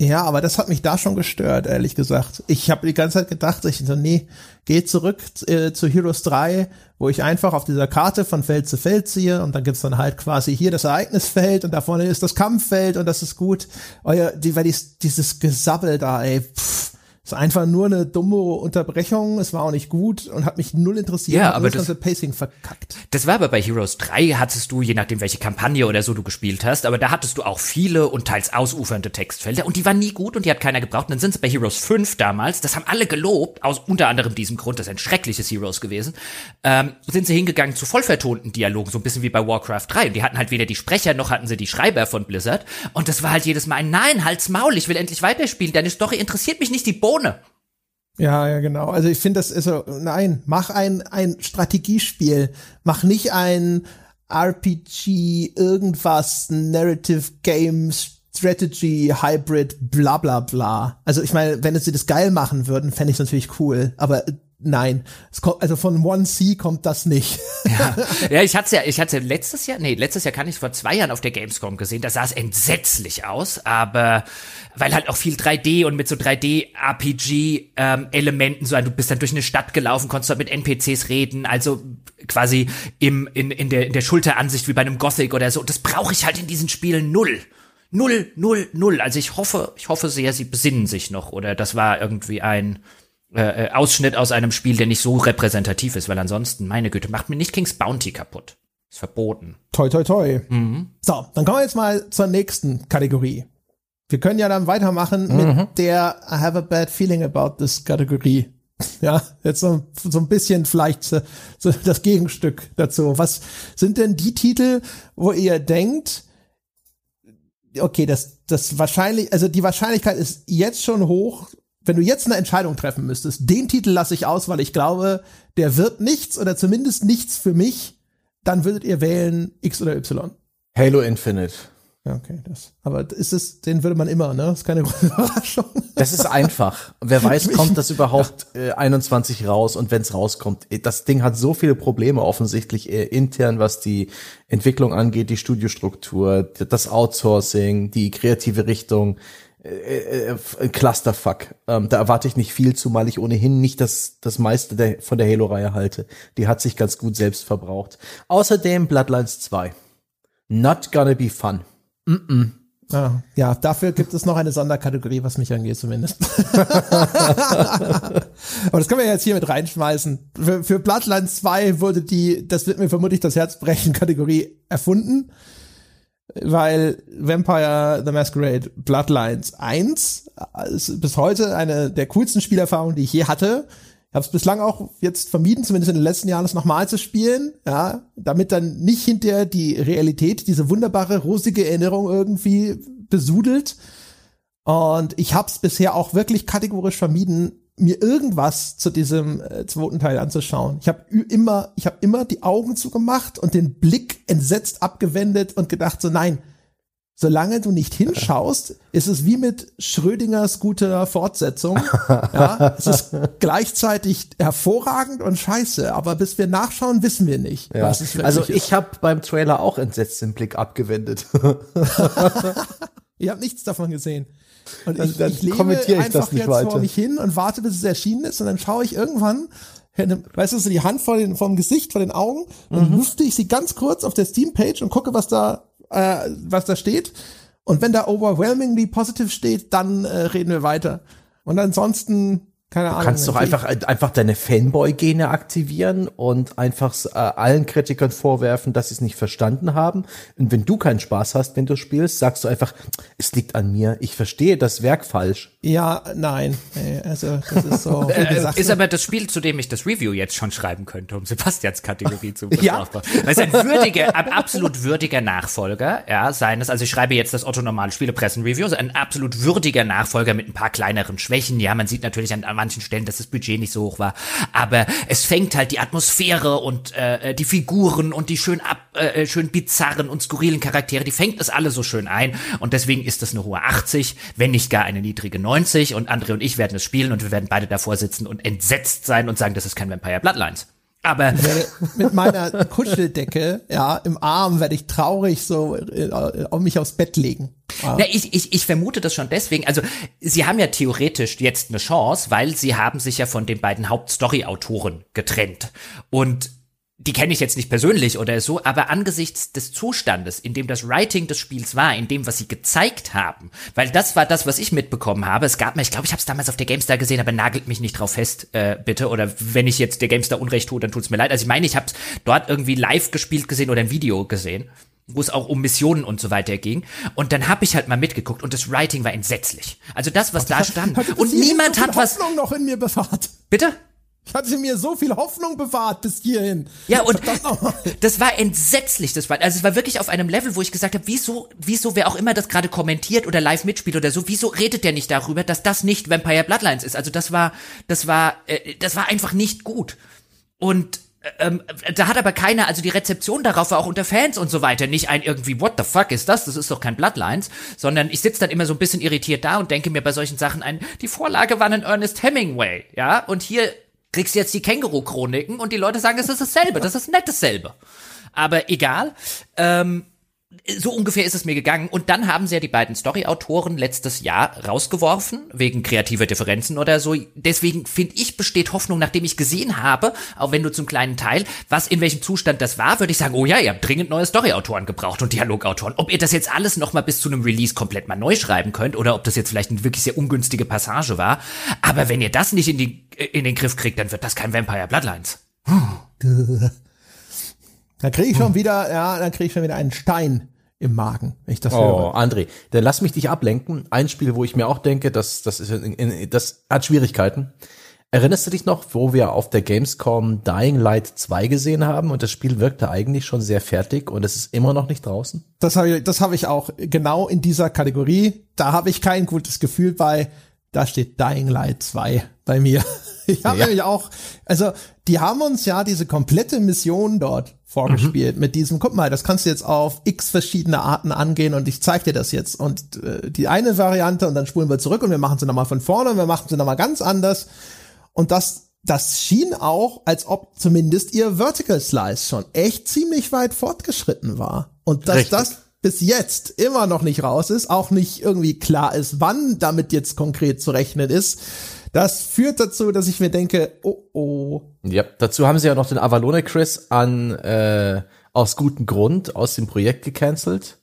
Ja, aber das hat mich da schon gestört, ehrlich gesagt. Ich habe die ganze Zeit gedacht, ich so, nee, geh zurück äh, zu Heroes 3, wo ich einfach auf dieser Karte von Feld zu Feld ziehe und dann gibt's dann halt quasi hier das Ereignisfeld und da vorne ist das Kampffeld und das ist gut. Euer, die, weil dies, dieses Gesabbel da, ey, pff, ist einfach nur eine dumme Unterbrechung, es war auch nicht gut und hat mich null interessiert. Ja, aber das, das Pacing verkackt. Das war aber bei Heroes 3 hattest du, je nachdem welche Kampagne oder so du gespielt hast, aber da hattest du auch viele und teils ausufernde Textfelder und die waren nie gut und die hat keiner gebraucht. Und dann sind sie bei Heroes 5 damals, das haben alle gelobt, aus unter anderem diesem Grund, das ist ein schreckliches Heroes gewesen, ähm, sind sie hingegangen zu vollvertonten Dialogen, so ein bisschen wie bei Warcraft 3 und die hatten halt weder die Sprecher noch hatten sie die Schreiber von Blizzard und das war halt jedes Mal ein Nein, halt's Maul, ich will endlich weiterspielen, deine Story interessiert mich nicht die Bohnen ohne. Ja, ja, genau. Also ich finde das ist so, nein, mach ein, ein Strategiespiel. Mach nicht ein RPG, irgendwas, Narrative Games, Strategy, Hybrid, bla bla bla. Also ich meine, wenn sie das geil machen würden, fände ich natürlich cool. Aber Nein, es kommt, also von One C kommt das nicht. ja. ja, ich hatte ja, ich hatte letztes Jahr, nee, letztes Jahr kann ich vor zwei Jahren auf der Gamescom gesehen. Da sah es entsetzlich aus, aber weil halt auch viel 3D und mit so 3D RPG ähm, Elementen so, du bist dann durch eine Stadt gelaufen, konntest dort mit NPCs reden, also quasi im in in der in der Schulteransicht wie bei einem Gothic oder so. Das brauche ich halt in diesen Spielen null. Null, null, null. Also ich hoffe, ich hoffe sehr, sie besinnen sich noch oder das war irgendwie ein äh, äh, Ausschnitt aus einem Spiel, der nicht so repräsentativ ist, weil ansonsten, meine Güte, macht mir nicht King's Bounty kaputt. Ist verboten. Toi, toi, toi. Mhm. So, dann kommen wir jetzt mal zur nächsten Kategorie. Wir können ja dann weitermachen mhm. mit der I have a bad feeling about this Kategorie. Ja, jetzt so, so ein bisschen vielleicht so, so das Gegenstück dazu. Was sind denn die Titel, wo ihr denkt, okay, das, das wahrscheinlich, also die Wahrscheinlichkeit ist jetzt schon hoch, wenn du jetzt eine Entscheidung treffen müsstest, den Titel lasse ich aus, weil ich glaube, der wird nichts oder zumindest nichts für mich, dann würdet ihr wählen X oder Y. Halo Infinite. Ja, okay, das. Aber ist es, den würde man immer, ne? Das ist keine große Überraschung. Das ist einfach. Wer weiß, kommt das überhaupt äh, 21 raus und wenn es rauskommt, äh, das Ding hat so viele Probleme offensichtlich äh, intern, was die Entwicklung angeht, die Studiostruktur, das Outsourcing, die kreative Richtung äh, äh, Clusterfuck. Ähm, da erwarte ich nicht viel, zumal ich ohnehin nicht das, das meiste der, von der Halo-Reihe halte. Die hat sich ganz gut selbst verbraucht. Außerdem Bloodlines 2. Not gonna be fun. Mm -mm. Ah, ja, dafür gibt es noch eine Sonderkategorie, was mich angeht zumindest. Aber das können wir jetzt hier mit reinschmeißen. Für, für Bloodlines 2 wurde die, das wird mir vermutlich das Herz brechen, Kategorie erfunden. Weil Vampire the Masquerade Bloodlines 1 ist bis heute eine der coolsten Spielerfahrungen, die ich je hatte. Ich habe es bislang auch jetzt vermieden, zumindest in den letzten Jahren, es nochmal zu spielen, ja, damit dann nicht hinterher die Realität, diese wunderbare, rosige Erinnerung irgendwie besudelt. Und ich habe es bisher auch wirklich kategorisch vermieden, mir irgendwas zu diesem äh, zweiten Teil anzuschauen. Ich habe immer, ich habe immer die Augen zugemacht und den Blick entsetzt abgewendet und gedacht so nein, solange du nicht hinschaust, ist es wie mit Schrödingers guter Fortsetzung. Ja, es ist gleichzeitig hervorragend und scheiße, aber bis wir nachschauen, wissen wir nicht. Ja. also ich habe beim Trailer auch entsetzt den Blick abgewendet. Ihr habt nichts davon gesehen. Und ich, dann, dann ich kommentiere ich einfach das nicht jetzt weiter. vor mich hin und warte, bis es erschienen ist und dann schaue ich irgendwann, weißt du, so die Hand vor, den, vor dem Gesicht, vor den Augen, dann mhm. lüfte ich sie ganz kurz auf der Steam-Page und gucke, was da, äh, was da steht. Und wenn da overwhelmingly positive steht, dann äh, reden wir weiter. Und ansonsten keine Ahnung. Du kannst doch einfach, einfach deine Fanboy-Gene aktivieren und einfach äh, allen Kritikern vorwerfen, dass sie es nicht verstanden haben. Und wenn du keinen Spaß hast, wenn du spielst, sagst du einfach, es liegt an mir. Ich verstehe das Werk falsch. Ja, nein. Also, das ist so. äh, ist aber das Spiel, zu dem ich das Review jetzt schon schreiben könnte, um Sebastians Kategorie zu ja. Weil es ein würdiger, ein absolut würdiger Nachfolger, ja, seines, also ich schreibe jetzt das Otto Normal Spielepressen Review, also ein absolut würdiger Nachfolger mit ein paar kleineren Schwächen. Ja, man sieht natürlich an manchen Stellen, dass das Budget nicht so hoch war. Aber es fängt halt die Atmosphäre und äh, die Figuren und die schön ab, äh, schön bizarren und skurrilen Charaktere, die fängt es alle so schön ein. Und deswegen ist das eine hohe 80, wenn nicht gar eine niedrige 90. Und André und ich werden es spielen und wir werden beide davor sitzen und entsetzt sein und sagen, das ist kein Vampire Bloodlines. Aber mit meiner Kuscheldecke, ja, im Arm werde ich traurig so äh, auf mich aufs Bett legen. Ja. Na, ich, ich, ich vermute das schon deswegen. Also, sie haben ja theoretisch jetzt eine Chance, weil sie haben sich ja von den beiden Hauptstory-Autoren getrennt. Und die kenne ich jetzt nicht persönlich oder so, aber angesichts des Zustandes, in dem das Writing des Spiels war, in dem, was sie gezeigt haben, weil das war das, was ich mitbekommen habe. Es gab mir, ich glaube, ich habe es damals auf der GameStar gesehen, aber nagelt mich nicht drauf fest, äh, bitte. Oder wenn ich jetzt der GameStar Unrecht tue, dann tut's mir leid. Also ich meine, ich habe dort irgendwie live gespielt gesehen oder ein Video gesehen wo es auch um Missionen und so weiter ging. Und dann habe ich halt mal mitgeguckt und das Writing war entsetzlich. Also das, was da stand. und niemand hat was. noch in mir bewahrt. Bitte? Ich hatte mir so viel Hoffnung bewahrt bis hierhin. Ja, und das war entsetzlich. Das war, also es war wirklich auf einem Level, wo ich gesagt habe, wieso, wieso, wer auch immer das gerade kommentiert oder live mitspielt oder so, wieso redet der nicht darüber, dass das nicht Vampire Bloodlines ist? Also das war, das war, äh, das war einfach nicht gut. Und ähm, da hat aber keiner, also die Rezeption darauf war auch unter Fans und so weiter, nicht ein irgendwie, what the fuck ist das? Das ist doch kein Bloodlines, sondern ich sitze dann immer so ein bisschen irritiert da und denke mir bei solchen Sachen ein, die Vorlage war ein Ernest Hemingway, ja, und hier kriegst jetzt die Känguru-Chroniken und die Leute sagen, es ist dasselbe, das ist nicht dasselbe. Aber egal. Ähm, so ungefähr ist es mir gegangen. Und dann haben sie ja die beiden Story-Autoren letztes Jahr rausgeworfen, wegen kreativer Differenzen oder so. Deswegen finde ich, besteht Hoffnung, nachdem ich gesehen habe, auch wenn du zum kleinen Teil, was in welchem Zustand das war, würde ich sagen, oh ja, ihr habt dringend neue Story-Autoren gebraucht und Dialogautoren. Ob ihr das jetzt alles nochmal bis zu einem Release komplett mal neu schreiben könnt oder ob das jetzt vielleicht eine wirklich sehr ungünstige Passage war. Aber wenn ihr das nicht in, die, in den Griff kriegt, dann wird das kein Vampire Bloodlines. Hm. Da kriege ich schon wieder, ja, dann kriege ich schon wieder einen Stein im Magen, wenn ich das oh, höre. André, dann lass mich dich ablenken. Ein Spiel, wo ich mir auch denke, das, das, ist, das hat Schwierigkeiten. Erinnerst du dich noch, wo wir auf der Gamescom Dying Light 2 gesehen haben und das Spiel wirkte eigentlich schon sehr fertig und es ist immer noch nicht draußen? Das habe ich, das habe ich auch genau in dieser Kategorie. Da habe ich kein gutes Gefühl bei. Da steht Dying Light 2 bei mir. Ich habe ja. nämlich auch, also die haben uns ja diese komplette Mission dort vorgespielt mhm. mit diesem, guck mal, das kannst du jetzt auf x verschiedene Arten angehen und ich zeig dir das jetzt. Und äh, die eine Variante und dann spulen wir zurück und wir machen sie nochmal von vorne und wir machen sie nochmal ganz anders. Und das, das schien auch, als ob zumindest ihr Vertical Slice schon echt ziemlich weit fortgeschritten war. Und dass Richtig. das bis jetzt immer noch nicht raus ist, auch nicht irgendwie klar ist, wann damit jetzt konkret zu rechnen ist das führt dazu, dass ich mir denke, oh oh. Ja, dazu haben sie ja noch den Avalone Chris an äh, aus gutem Grund aus dem Projekt gecancelt.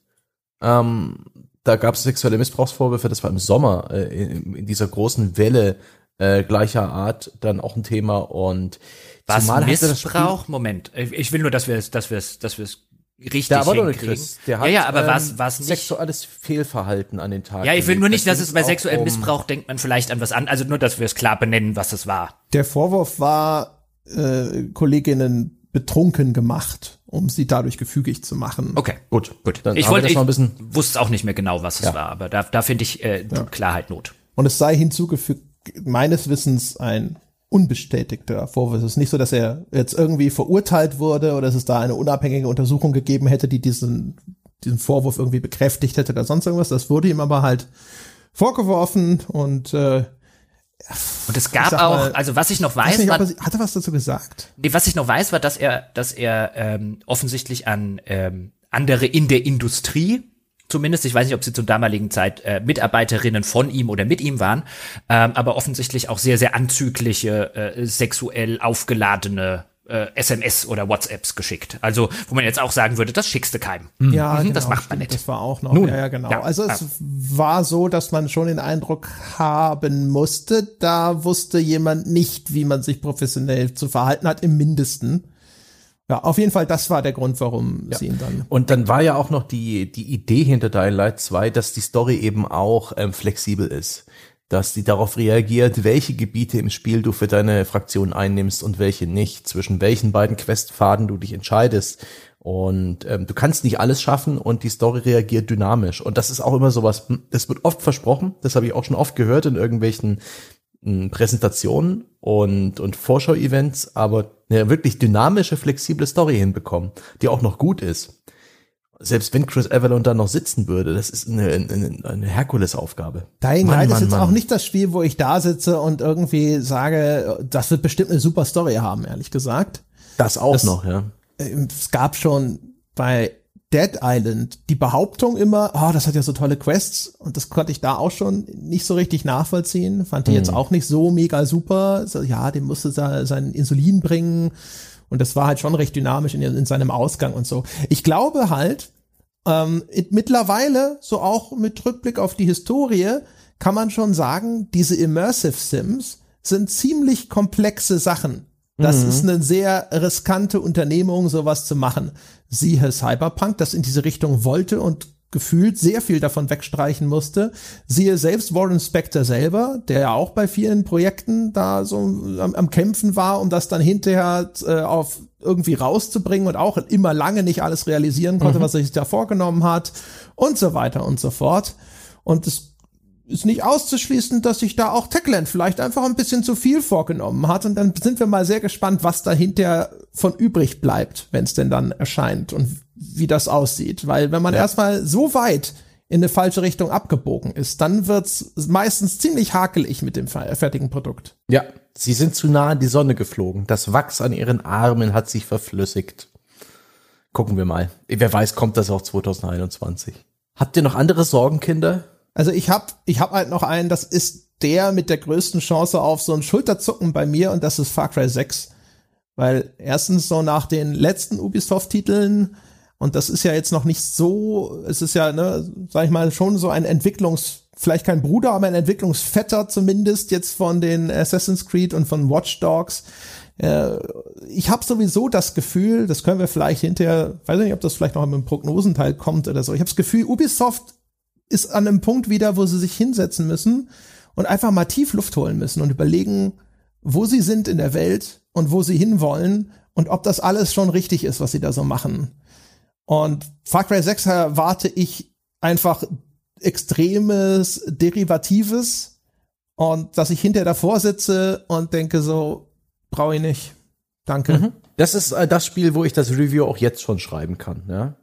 Ähm, da gab es sexuelle Missbrauchsvorwürfe, das war im Sommer äh, in, in, dieser großen Welle äh, gleicher Art dann auch ein Thema und was Missbrauch? Moment, ich will nur, dass wir es, dass wir es, dass wir es richtig der aber hinkriegen. Chris. Der hat, ja, ja, aber ähm, was was nicht sexuelles Fehlverhalten an den Tag. Ja, ich will nur nicht, dass es bei sexuellem um Missbrauch denkt man vielleicht an was an, also nur, dass wir es klar benennen, was es war. Der Vorwurf war äh, Kolleginnen betrunken gemacht, um sie dadurch gefügig zu machen. Okay, gut, gut. Dann ich wollte, ich wusste auch nicht mehr genau, was es ja. war, aber da, da finde ich äh, ja. Klarheit Not. Und es sei hinzugefügt, meines Wissens ein unbestätigter Vorwurf. Es ist nicht so, dass er jetzt irgendwie verurteilt wurde oder dass es da eine unabhängige Untersuchung gegeben hätte, die diesen, diesen Vorwurf irgendwie bekräftigt hätte oder sonst irgendwas. Das wurde ihm aber halt vorgeworfen und äh, und es gab auch, mal, also was ich noch weiß, nicht, war, er, hat er was dazu gesagt? Nee, was ich noch weiß, war, dass er, dass er ähm, offensichtlich an ähm, andere in der Industrie zumindest, ich weiß nicht, ob sie zur damaligen Zeit äh, Mitarbeiterinnen von ihm oder mit ihm waren, ähm, aber offensichtlich auch sehr, sehr anzügliche, äh, sexuell aufgeladene äh, SMS oder WhatsApps geschickt. Also, wo man jetzt auch sagen würde, das schickst du keinem. Mhm. Ja, mhm, genau, das macht man nicht. Das war auch noch. Nun, ja, ja, genau. Ja, also es war so, dass man schon den Eindruck haben musste, da wusste jemand nicht, wie man sich professionell zu verhalten hat, im Mindesten. Ja, auf jeden Fall, das war der Grund, warum ja. sie ihn dann. Und dann war ja auch noch die, die Idee hinter Dying Light 2, dass die Story eben auch ähm, flexibel ist dass die darauf reagiert, welche Gebiete im Spiel du für deine Fraktion einnimmst und welche nicht, zwischen welchen beiden Questpfaden du dich entscheidest. Und ähm, du kannst nicht alles schaffen und die Story reagiert dynamisch. Und das ist auch immer sowas, hm, das wird oft versprochen, das habe ich auch schon oft gehört in irgendwelchen Präsentationen und, und Vorschau-Events, aber eine wirklich dynamische, flexible Story hinbekommen, die auch noch gut ist selbst wenn Chris Avalon da noch sitzen würde, das ist eine, eine, eine Herkulesaufgabe. Dying Light ist jetzt Mann. auch nicht das Spiel, wo ich da sitze und irgendwie sage, das wird bestimmt eine super Story haben, ehrlich gesagt. Das auch das, noch, ja. Ähm, es gab schon bei Dead Island die Behauptung immer, oh, das hat ja so tolle Quests und das konnte ich da auch schon nicht so richtig nachvollziehen. Fand die mhm. jetzt auch nicht so mega super. So, ja, dem musste da sein Insulin bringen und das war halt schon recht dynamisch in, in seinem Ausgang und so. Ich glaube halt, ähm, mittlerweile, so auch mit Rückblick auf die Historie, kann man schon sagen, diese Immersive Sims sind ziemlich komplexe Sachen. Das mhm. ist eine sehr riskante Unternehmung, sowas zu machen. Siehe Cyberpunk, das in diese Richtung wollte und gefühlt sehr viel davon wegstreichen musste. Siehe selbst Warren Spector selber, der ja auch bei vielen Projekten da so am, am Kämpfen war, um das dann hinterher äh, auf irgendwie rauszubringen und auch immer lange nicht alles realisieren konnte, mhm. was er sich da vorgenommen hat und so weiter und so fort. Und es ist nicht auszuschließen, dass sich da auch Techland vielleicht einfach ein bisschen zu viel vorgenommen hat. Und dann sind wir mal sehr gespannt, was dahinter von übrig bleibt, wenn es denn dann erscheint und wie das aussieht. Weil wenn man ja. erstmal so weit in eine falsche Richtung abgebogen ist, dann wird's meistens ziemlich hakelig mit dem fertigen Produkt. Ja, sie sind zu nah an die Sonne geflogen. Das Wachs an ihren Armen hat sich verflüssigt. Gucken wir mal. Wer weiß, kommt das auch 2021. Habt ihr noch andere Sorgenkinder? Also ich habe ich hab halt noch einen, das ist der mit der größten Chance auf so ein Schulterzucken bei mir und das ist Far Cry 6. Weil erstens so nach den letzten Ubisoft-Titeln und das ist ja jetzt noch nicht so, es ist ja, ne, sag ich mal, schon so ein Entwicklungs, vielleicht kein Bruder, aber ein Entwicklungsvetter zumindest jetzt von den Assassin's Creed und von Watch Dogs. Äh, ich habe sowieso das Gefühl, das können wir vielleicht hinterher, weiß nicht, ob das vielleicht noch im Prognosenteil kommt oder so. Ich habe das Gefühl, Ubisoft ist an einem Punkt wieder, wo sie sich hinsetzen müssen und einfach mal tief Luft holen müssen und überlegen, wo sie sind in der Welt und wo sie hinwollen und ob das alles schon richtig ist, was sie da so machen. Und Far Cry 6 erwarte ich einfach extremes, derivatives und dass ich hinterher davor sitze und denke so, brauche ich nicht. Danke. Mhm. Das ist äh, das Spiel, wo ich das Review auch jetzt schon schreiben kann, ja.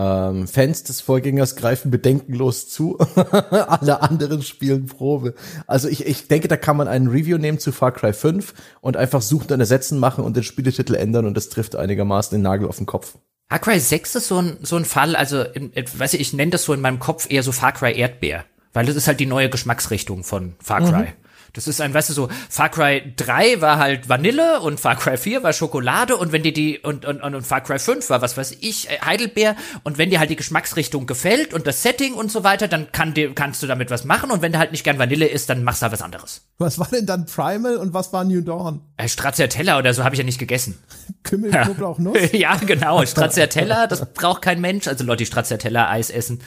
Ähm, Fans des Vorgängers greifen bedenkenlos zu. Alle anderen spielen Probe. Also ich, ich denke, da kann man einen Review nehmen zu Far Cry 5 und einfach suchen und ersetzen machen und den Spieletitel ändern und das trifft einigermaßen den Nagel auf den Kopf. Far Cry 6 ist so ein, so ein Fall, also, in, weiß ich, ich nenne das so in meinem Kopf eher so Far Cry Erdbeer. Weil das ist halt die neue Geschmacksrichtung von Far Cry. Mhm. Das ist ein, weißt du, so, Far Cry 3 war halt Vanille und Far Cry 4 war Schokolade und wenn dir die, und, und, und Far Cry 5 war, was weiß ich, äh, Heidelbeer und wenn dir halt die Geschmacksrichtung gefällt und das Setting und so weiter, dann kann dir, kannst du damit was machen und wenn du halt nicht gern Vanille isst, dann machst du halt was anderes. Was war denn dann Primal und was war New Dawn? Äh, Stracciatella oder so habe ich ja nicht gegessen. Kümmel, Knoblauch, Nuss? ja, genau. Stracciatella, das braucht kein Mensch. Also Leute, die Stracciatella-Eis essen,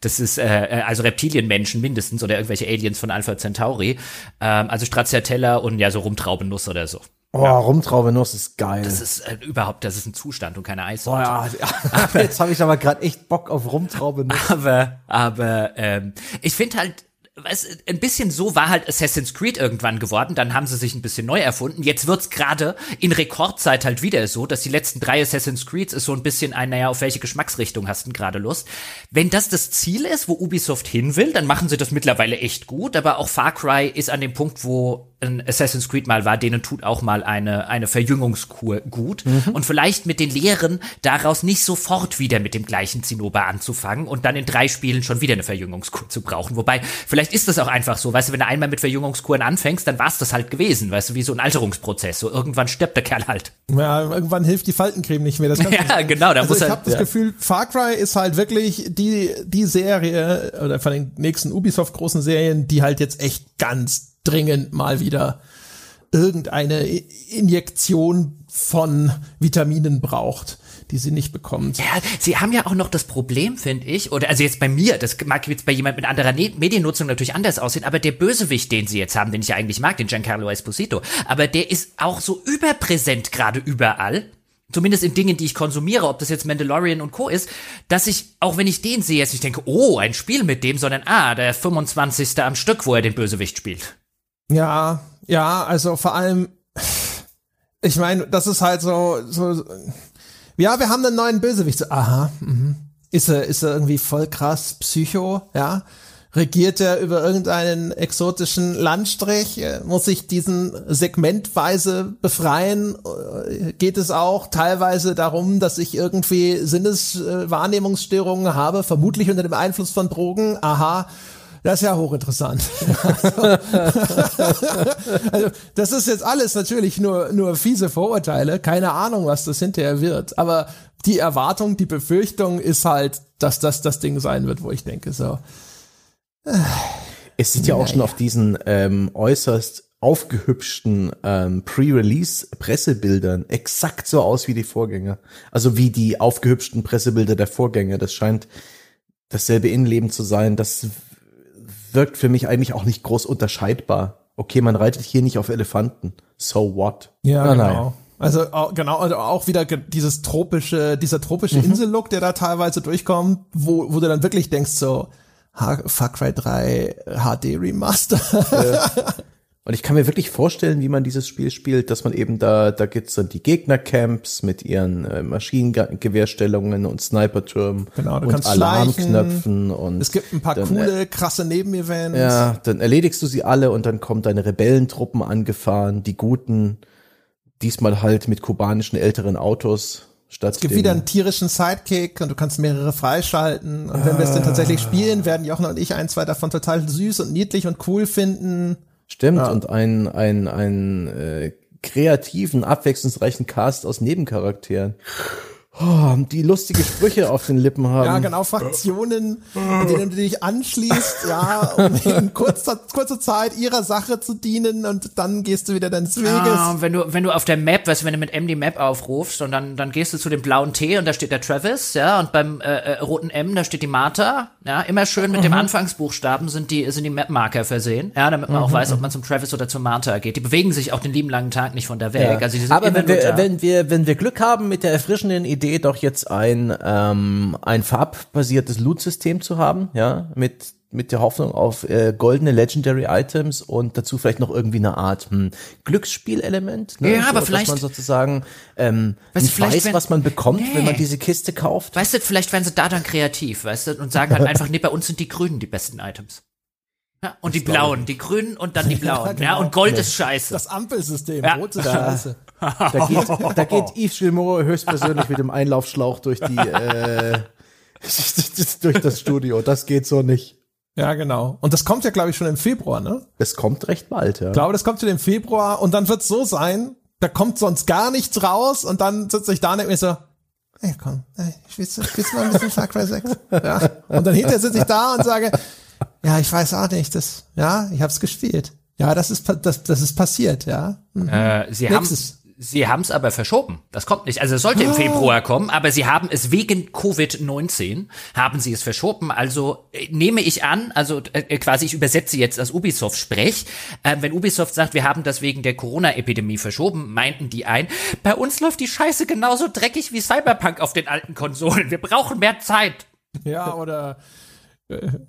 das ist äh, äh, also Reptilienmenschen mindestens oder irgendwelche Aliens von Alpha Centauri. Ähm, also Stracciatella und ja so Rumtraubennuss oder so. Oh, ja. Rumtraubenuss ist geil. Das ist äh, überhaupt, das ist ein Zustand und keine Eis. Oh, ja, ja. Jetzt habe ich aber gerade echt Bock auf Rumtraubenuss. Aber, aber ähm, ich finde halt, was, ein bisschen so war halt Assassin's Creed irgendwann geworden, dann haben sie sich ein bisschen neu erfunden. Jetzt wird's gerade in Rekordzeit halt wieder so, dass die letzten drei Assassin's Creeds ist so ein bisschen ein, naja, auf welche Geschmacksrichtung hast du gerade Lust? Wenn das das Ziel ist, wo Ubisoft hin will, dann machen sie das mittlerweile echt gut, aber auch Far Cry ist an dem Punkt, wo ein Assassin's Creed mal war, denen tut auch mal eine, eine Verjüngungskur gut. Mhm. Und vielleicht mit den Lehren daraus nicht sofort wieder mit dem gleichen Zinnober anzufangen und dann in drei Spielen schon wieder eine Verjüngungskur zu brauchen. Wobei, vielleicht ist das auch einfach so, weißt du, wenn du einmal mit Verjüngungskuren anfängst, dann war's das halt gewesen, weißt du, wie so ein Alterungsprozess. So irgendwann stirbt der Kerl halt. Ja, irgendwann hilft die Faltencreme nicht mehr. Das ja, genau. Da also muss ich habe das ja. Gefühl, Far Cry ist halt wirklich die, die Serie, oder von den nächsten Ubisoft großen Serien, die halt jetzt echt ganz dringend mal wieder irgendeine Injektion von Vitaminen braucht die sie nicht bekommt. Ja, sie haben ja auch noch das Problem, finde ich, oder also jetzt bei mir, das mag jetzt bei jemand mit anderer ne Mediennutzung natürlich anders aussehen, aber der Bösewicht, den sie jetzt haben, den ich ja eigentlich mag, den Giancarlo Esposito, aber der ist auch so überpräsent gerade überall, zumindest in Dingen, die ich konsumiere, ob das jetzt Mandalorian und Co. ist, dass ich, auch wenn ich den sehe, jetzt nicht denke, oh, ein Spiel mit dem, sondern ah, der 25. am Stück, wo er den Bösewicht spielt. Ja, ja, also vor allem, ich meine, das ist halt so, so, ja, wir haben einen neuen Bösewicht. So, aha, mh. ist er, ist er irgendwie voll krass Psycho, ja? Regiert er über irgendeinen exotischen Landstrich? Muss sich diesen segmentweise befreien? Geht es auch teilweise darum, dass ich irgendwie Sinneswahrnehmungsstörungen habe, vermutlich unter dem Einfluss von Drogen? Aha das ist ja hochinteressant. also, das ist jetzt alles natürlich nur, nur fiese Vorurteile. Keine Ahnung, was das hinterher wird. Aber die Erwartung, die Befürchtung ist halt, dass das das Ding sein wird, wo ich denke, so. Es sieht ja auch schon auf diesen ähm, äußerst aufgehübschten ähm, Pre-Release-Pressebildern exakt so aus wie die Vorgänger. Also wie die aufgehübschten Pressebilder der Vorgänger. Das scheint dasselbe Innenleben zu sein. Das wirkt für mich eigentlich auch nicht groß unterscheidbar. Okay, man reitet hier nicht auf Elefanten. So what? Ja, Na, genau. Nein. Also genau, also auch wieder dieses tropische, dieser tropische mhm. Insellook, der da teilweise durchkommt, wo, wo du dann wirklich denkst so, Far Cry 3 HD Remaster. Ja. Und ich kann mir wirklich vorstellen, wie man dieses Spiel spielt, dass man eben da, da gibt's dann die Gegnercamps mit ihren äh, Maschinengewehrstellungen und Snipertürmen genau, und Alarmknöpfen und es gibt ein paar dann, coole, äh, krasse Nebenevents. Ja, dann erledigst du sie alle und dann kommen deine Rebellentruppen angefahren, die guten, diesmal halt mit kubanischen älteren Autos. Statt es gibt wieder einen tierischen Sidekick und du kannst mehrere freischalten. Und wenn ah. wir es denn tatsächlich spielen, werden Jochen und ich ein, zwei davon total süß und niedlich und cool finden. Stimmt, ja. und ein, ein, ein äh, kreativen, abwechslungsreichen Cast aus Nebencharakteren oh, die lustige Sprüche auf den Lippen haben. Ja, genau, Fraktionen, in denen du dich anschließt, ja, um in kurzer, kurzer Zeit ihrer Sache zu dienen und dann gehst du wieder deines Weges. Ah, wenn du, wenn du auf der Map, weißt du, wenn du mit M die Map aufrufst und dann, dann gehst du zu dem blauen T und da steht der Travis, ja, und beim äh, äh roten M, da steht die Martha, ja, immer schön mit mhm. dem Anfangsbuchstaben sind die, sind die Map-Marker versehen, ja, damit man mhm. auch weiß, ob man zum Travis oder zum Martha geht. Die bewegen sich auch den lieben langen Tag nicht von der weg. Ja. Also die sind Aber wenn wir, wenn wir, wenn wir Glück haben mit der erfrischenden Idee, Idee, doch jetzt ein, ähm, ein farbbasiertes Loot-System zu haben, ja, mit mit der Hoffnung auf äh, goldene Legendary Items und dazu vielleicht noch irgendwie eine Art hm, Glücksspielelement. Ne? Ja, so, aber vielleicht man sozusagen ähm, weißt nicht weiß, wenn, was man bekommt, nee. wenn man diese Kiste kauft. Weißt du, vielleicht werden sie da dann kreativ, weißt du, und sagen halt einfach, nee, bei uns sind die Grünen die besten Items. Ja, und die blauen, die grünen und dann die blauen. ja, genau. ja und Gold ist scheiße. Das Ampelsystem, ja. rot ist scheiße. Da geht, da geht Yves Gilmour höchstpersönlich mit dem Einlaufschlauch durch die, äh, durch das Studio. Das geht so nicht. Ja, genau. Und das kommt ja, glaube ich, schon im Februar, ne? Es kommt recht bald, ja. Ich glaube, das kommt schon im Februar und dann wird es so sein, da kommt sonst gar nichts raus und dann sitze ich da und denke mir so, ey, komm, ey, du, spielst du mal ein bisschen Far Cry 6? Ja. Und dann hinterher sitze ich da und sage, ja, ich weiß auch nicht, das, ja, ich hab's gespielt. Ja, das ist das, das ist passiert, ja. Mhm. Äh, sie Nächstes. haben Sie haben es aber verschoben. Das kommt nicht. Also es sollte im oh. Februar kommen, aber sie haben es wegen Covid-19 haben sie es verschoben. Also äh, nehme ich an, also äh, äh quasi ich übersetze jetzt das Ubisoft sprech. Äh, wenn Ubisoft sagt, wir haben das wegen der Corona-Epidemie verschoben, meinten die ein, bei uns läuft die Scheiße genauso dreckig wie Cyberpunk auf den alten Konsolen. Wir brauchen mehr Zeit. Ja, oder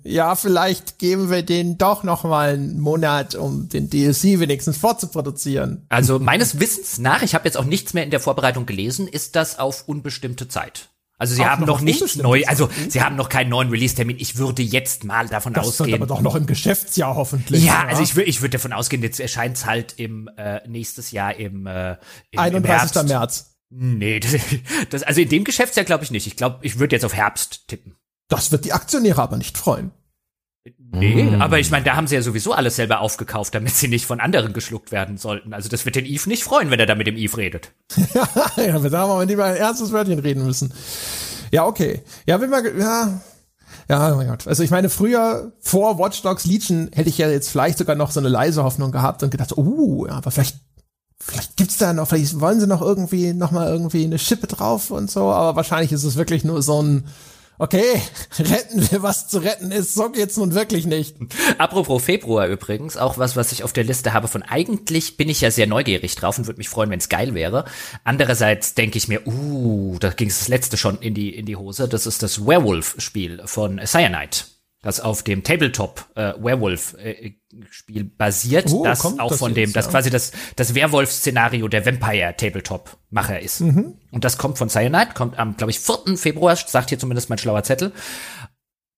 ja, vielleicht geben wir denen doch noch mal einen Monat, um den DLC wenigstens vorzuproduzieren. Also meines Wissens nach, ich habe jetzt auch nichts mehr in der Vorbereitung gelesen, ist das auf unbestimmte Zeit. Also sie auch haben noch, noch nichts neu, also sie haben noch keinen neuen Release-Termin. Ich würde jetzt mal davon das ausgehen. aber doch noch im Geschäftsjahr hoffentlich. Ja, ja. also ich würde ich würde davon ausgehen, jetzt erscheint es halt im äh, nächstes Jahr im, äh, im 31. Im März. Nee, das, das, also in dem Geschäftsjahr glaube ich nicht. Ich glaube, ich würde jetzt auf Herbst tippen. Das wird die Aktionäre aber nicht freuen. Nee, mm. aber ich meine, da haben sie ja sowieso alles selber aufgekauft, damit sie nicht von anderen geschluckt werden sollten. Also das wird den Eve nicht freuen, wenn er da mit dem Eve redet. ja, wir haben aber lieber ein ernstes Wörtchen reden müssen. Ja, okay. Ja, wenn wir, ja, ja, oh mein Gott. Also ich meine, früher vor Watch Dogs Legion hätte ich ja jetzt vielleicht sogar noch so eine leise Hoffnung gehabt und gedacht, uh, ja, aber vielleicht, vielleicht gibt's da noch, vielleicht wollen sie noch irgendwie, noch mal irgendwie eine Schippe drauf und so, aber wahrscheinlich ist es wirklich nur so ein, okay, retten wir, was zu retten ist. So geht's nun wirklich nicht. Apropos Februar übrigens, auch was, was ich auf der Liste habe von eigentlich bin ich ja sehr neugierig drauf und würde mich freuen, wenn es geil wäre. Andererseits denke ich mir, uh, da ging es das letzte schon in die, in die Hose. Das ist das Werewolf-Spiel von Cyanide das auf dem Tabletop äh, Werewolf äh, Spiel basiert, oh, das auch das von dem, das ja. quasi das das Werwolf Szenario der Vampire Tabletop Macher ist. Mhm. Und das kommt von Cyanide, kommt am glaube ich 4. Februar, sagt hier zumindest mein schlauer Zettel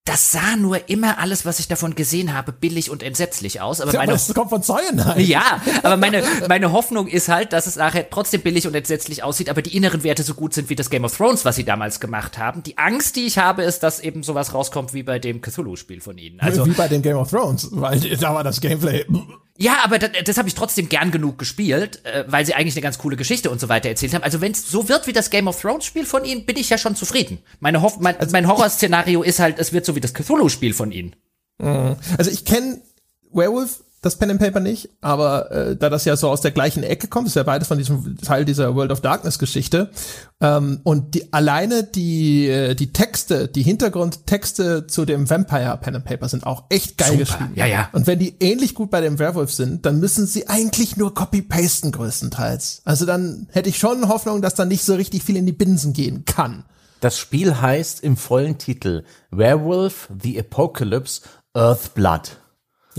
das sah nur immer alles, was ich davon gesehen habe, billig und entsetzlich aus. Aber ja, meine, das kommt von Cyanide. Ja, aber meine, meine Hoffnung ist halt, dass es nachher trotzdem billig und entsetzlich aussieht, aber die inneren Werte so gut sind wie das Game of Thrones, was sie damals gemacht haben. Die Angst, die ich habe, ist, dass eben sowas rauskommt wie bei dem Cthulhu-Spiel von ihnen. Also, wie bei dem Game of Thrones, weil da war das Gameplay ja, aber das, das habe ich trotzdem gern genug gespielt, äh, weil sie eigentlich eine ganz coole Geschichte und so weiter erzählt haben. Also wenn es so wird wie das Game of Thrones Spiel von ihnen, bin ich ja schon zufrieden. Meine Hoff mein, also, mein Horrorszenario ist halt, es wird so wie das Cthulhu Spiel von ihnen. Mhm. Also ich kenne Werewolf das Pen and Paper nicht, aber äh, da das ja so aus der gleichen Ecke kommt, ist ja beides von diesem Teil dieser World of Darkness Geschichte ähm, und die alleine die äh, die Texte, die Hintergrundtexte zu dem Vampire Pen and Paper sind auch echt geil Super. geschrieben. Ja, ja. Und wenn die ähnlich gut bei dem Werewolf sind, dann müssen sie eigentlich nur copy pasten größtenteils. Also dann hätte ich schon Hoffnung, dass da nicht so richtig viel in die Binsen gehen kann. Das Spiel heißt im vollen Titel Werewolf the Apocalypse Earthblood.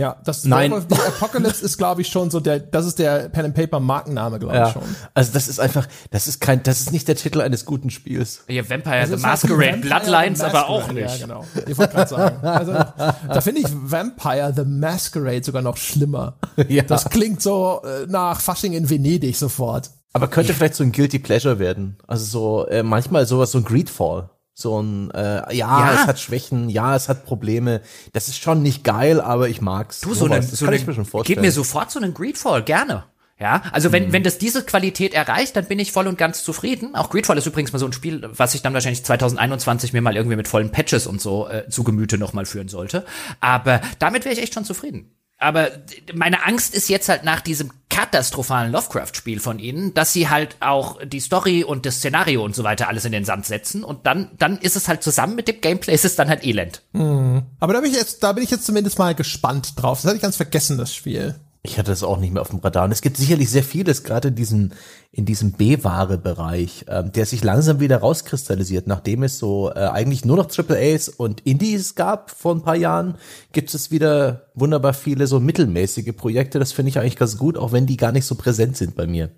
Ja, das Nein. The Apocalypse ist, glaube ich, schon so der, das ist der Pen and Paper Markenname, glaube ja. ich schon. Also das ist einfach, das ist kein, das ist nicht der Titel eines guten Spiels. Ja, Vampire the Masquerade, halt Bloodlines Masquerade, aber auch nicht. Ja, genau. Ich wollte gerade sagen. Also, da finde ich Vampire the Masquerade sogar noch schlimmer. Ja. Das klingt so äh, nach Fasching in Venedig sofort. Aber könnte vielleicht so ein Guilty Pleasure werden. Also so, äh, manchmal sowas, so ein Greedfall so ein, äh, ja, ja, es hat Schwächen, ja, es hat Probleme. Das ist schon nicht geil, aber ich mag's. Du, so, eine, das so kann eine, ich mir schon vorstellen. Gib mir sofort so einen Greedfall, gerne. Ja, also wenn, mhm. wenn das diese Qualität erreicht, dann bin ich voll und ganz zufrieden. Auch Greedfall ist übrigens mal so ein Spiel, was ich dann wahrscheinlich 2021 mir mal irgendwie mit vollen Patches und so äh, zu Gemüte nochmal führen sollte. Aber damit wäre ich echt schon zufrieden. Aber meine Angst ist jetzt halt nach diesem katastrophalen Lovecraft-Spiel von ihnen, dass sie halt auch die Story und das Szenario und so weiter alles in den Sand setzen und dann, dann ist es halt zusammen mit dem Gameplay, ist es dann halt elend. Mhm. Aber da bin ich jetzt, da bin ich jetzt zumindest mal gespannt drauf. Das hatte ich ganz vergessen, das Spiel. Ich hatte das auch nicht mehr auf dem Radar. Und es gibt sicherlich sehr vieles, gerade in diesem, in diesem B-Ware-Bereich, ähm, der sich langsam wieder rauskristallisiert. Nachdem es so äh, eigentlich nur noch Triple A's und Indies gab vor ein paar Jahren, gibt es wieder wunderbar viele so mittelmäßige Projekte. Das finde ich eigentlich ganz gut, auch wenn die gar nicht so präsent sind bei mir.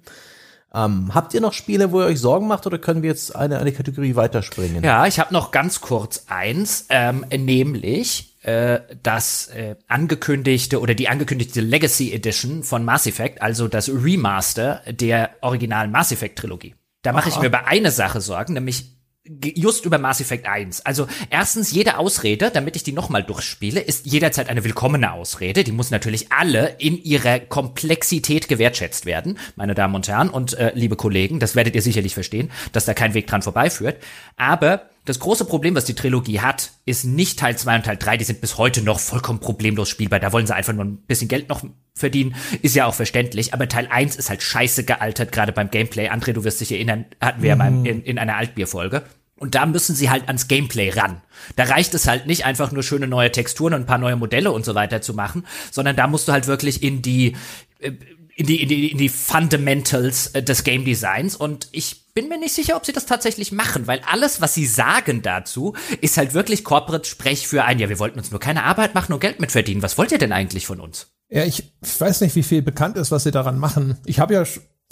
Ähm, habt ihr noch Spiele, wo ihr euch Sorgen macht, oder können wir jetzt eine, eine Kategorie weiterspringen? Ja, ich habe noch ganz kurz eins, ähm, nämlich äh, das äh, angekündigte oder die angekündigte Legacy Edition von Mass Effect, also das Remaster der originalen Mass Effect Trilogie. Da mache ich mir über eine Sache Sorgen, nämlich just über Mass Effect 1. Also erstens, jede Ausrede, damit ich die nochmal durchspiele, ist jederzeit eine willkommene Ausrede. Die muss natürlich alle in ihrer Komplexität gewertschätzt werden, meine Damen und Herren und äh, liebe Kollegen. Das werdet ihr sicherlich verstehen, dass da kein Weg dran vorbeiführt. Aber Das große Problem, was die Trilogie hat, ist nicht Teil 2 und Teil 3, die sind bis heute noch vollkommen problemlos spielbar. Da wollen sie einfach nur ein bisschen Geld noch verdienen, ist ja auch verständlich. Aber Teil 1 ist halt scheiße gealtert, gerade beim Gameplay. André, du wirst dich erinnern, hatten wir mhm. ja mal in, in einer Altbierfolge. Und da müssen sie halt ans Gameplay ran. Da reicht es halt nicht einfach nur schöne neue Texturen und ein paar neue Modelle und so weiter zu machen, sondern da musst du halt wirklich in die äh, in die, in die, in die Fundamentals äh, des Game Designs und ich bin mir nicht sicher, ob sie das tatsächlich machen, weil alles, was sie sagen dazu, ist halt wirklich Corporate-Sprech für ein, ja, wir wollten uns nur keine Arbeit machen und Geld mitverdienen. Was wollt ihr denn eigentlich von uns? Ja, ich weiß nicht, wie viel bekannt ist, was sie daran machen. Ich habe ja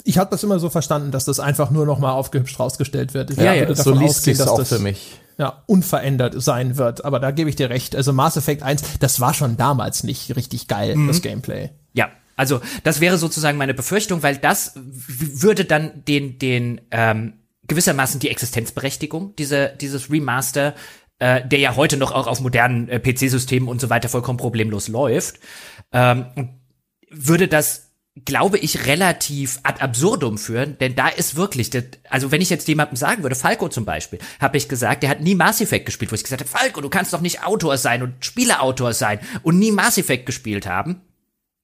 ich habe das immer so verstanden, dass das einfach nur noch mal aufgehübscht rausgestellt wird. Ich ja, ja, so liest sich auch das, für mich. Ja, unverändert sein wird. Aber da gebe ich dir recht. Also Mass Effect 1, das war schon damals nicht richtig geil, mhm. das Gameplay. Ja, also das wäre sozusagen meine Befürchtung, weil das würde dann den, den ähm, gewissermaßen die Existenzberechtigung diese, dieses Remaster, äh, der ja heute noch auch auf modernen äh, PC-Systemen und so weiter vollkommen problemlos läuft, ähm, würde das glaube ich, relativ ad absurdum führen, denn da ist wirklich, das, also wenn ich jetzt jemandem sagen würde, Falco zum Beispiel, habe ich gesagt, der hat nie Mass Effect gespielt, wo ich gesagt habe, Falco, du kannst doch nicht Autor sein und Spieleautor sein und nie Mass Effect gespielt haben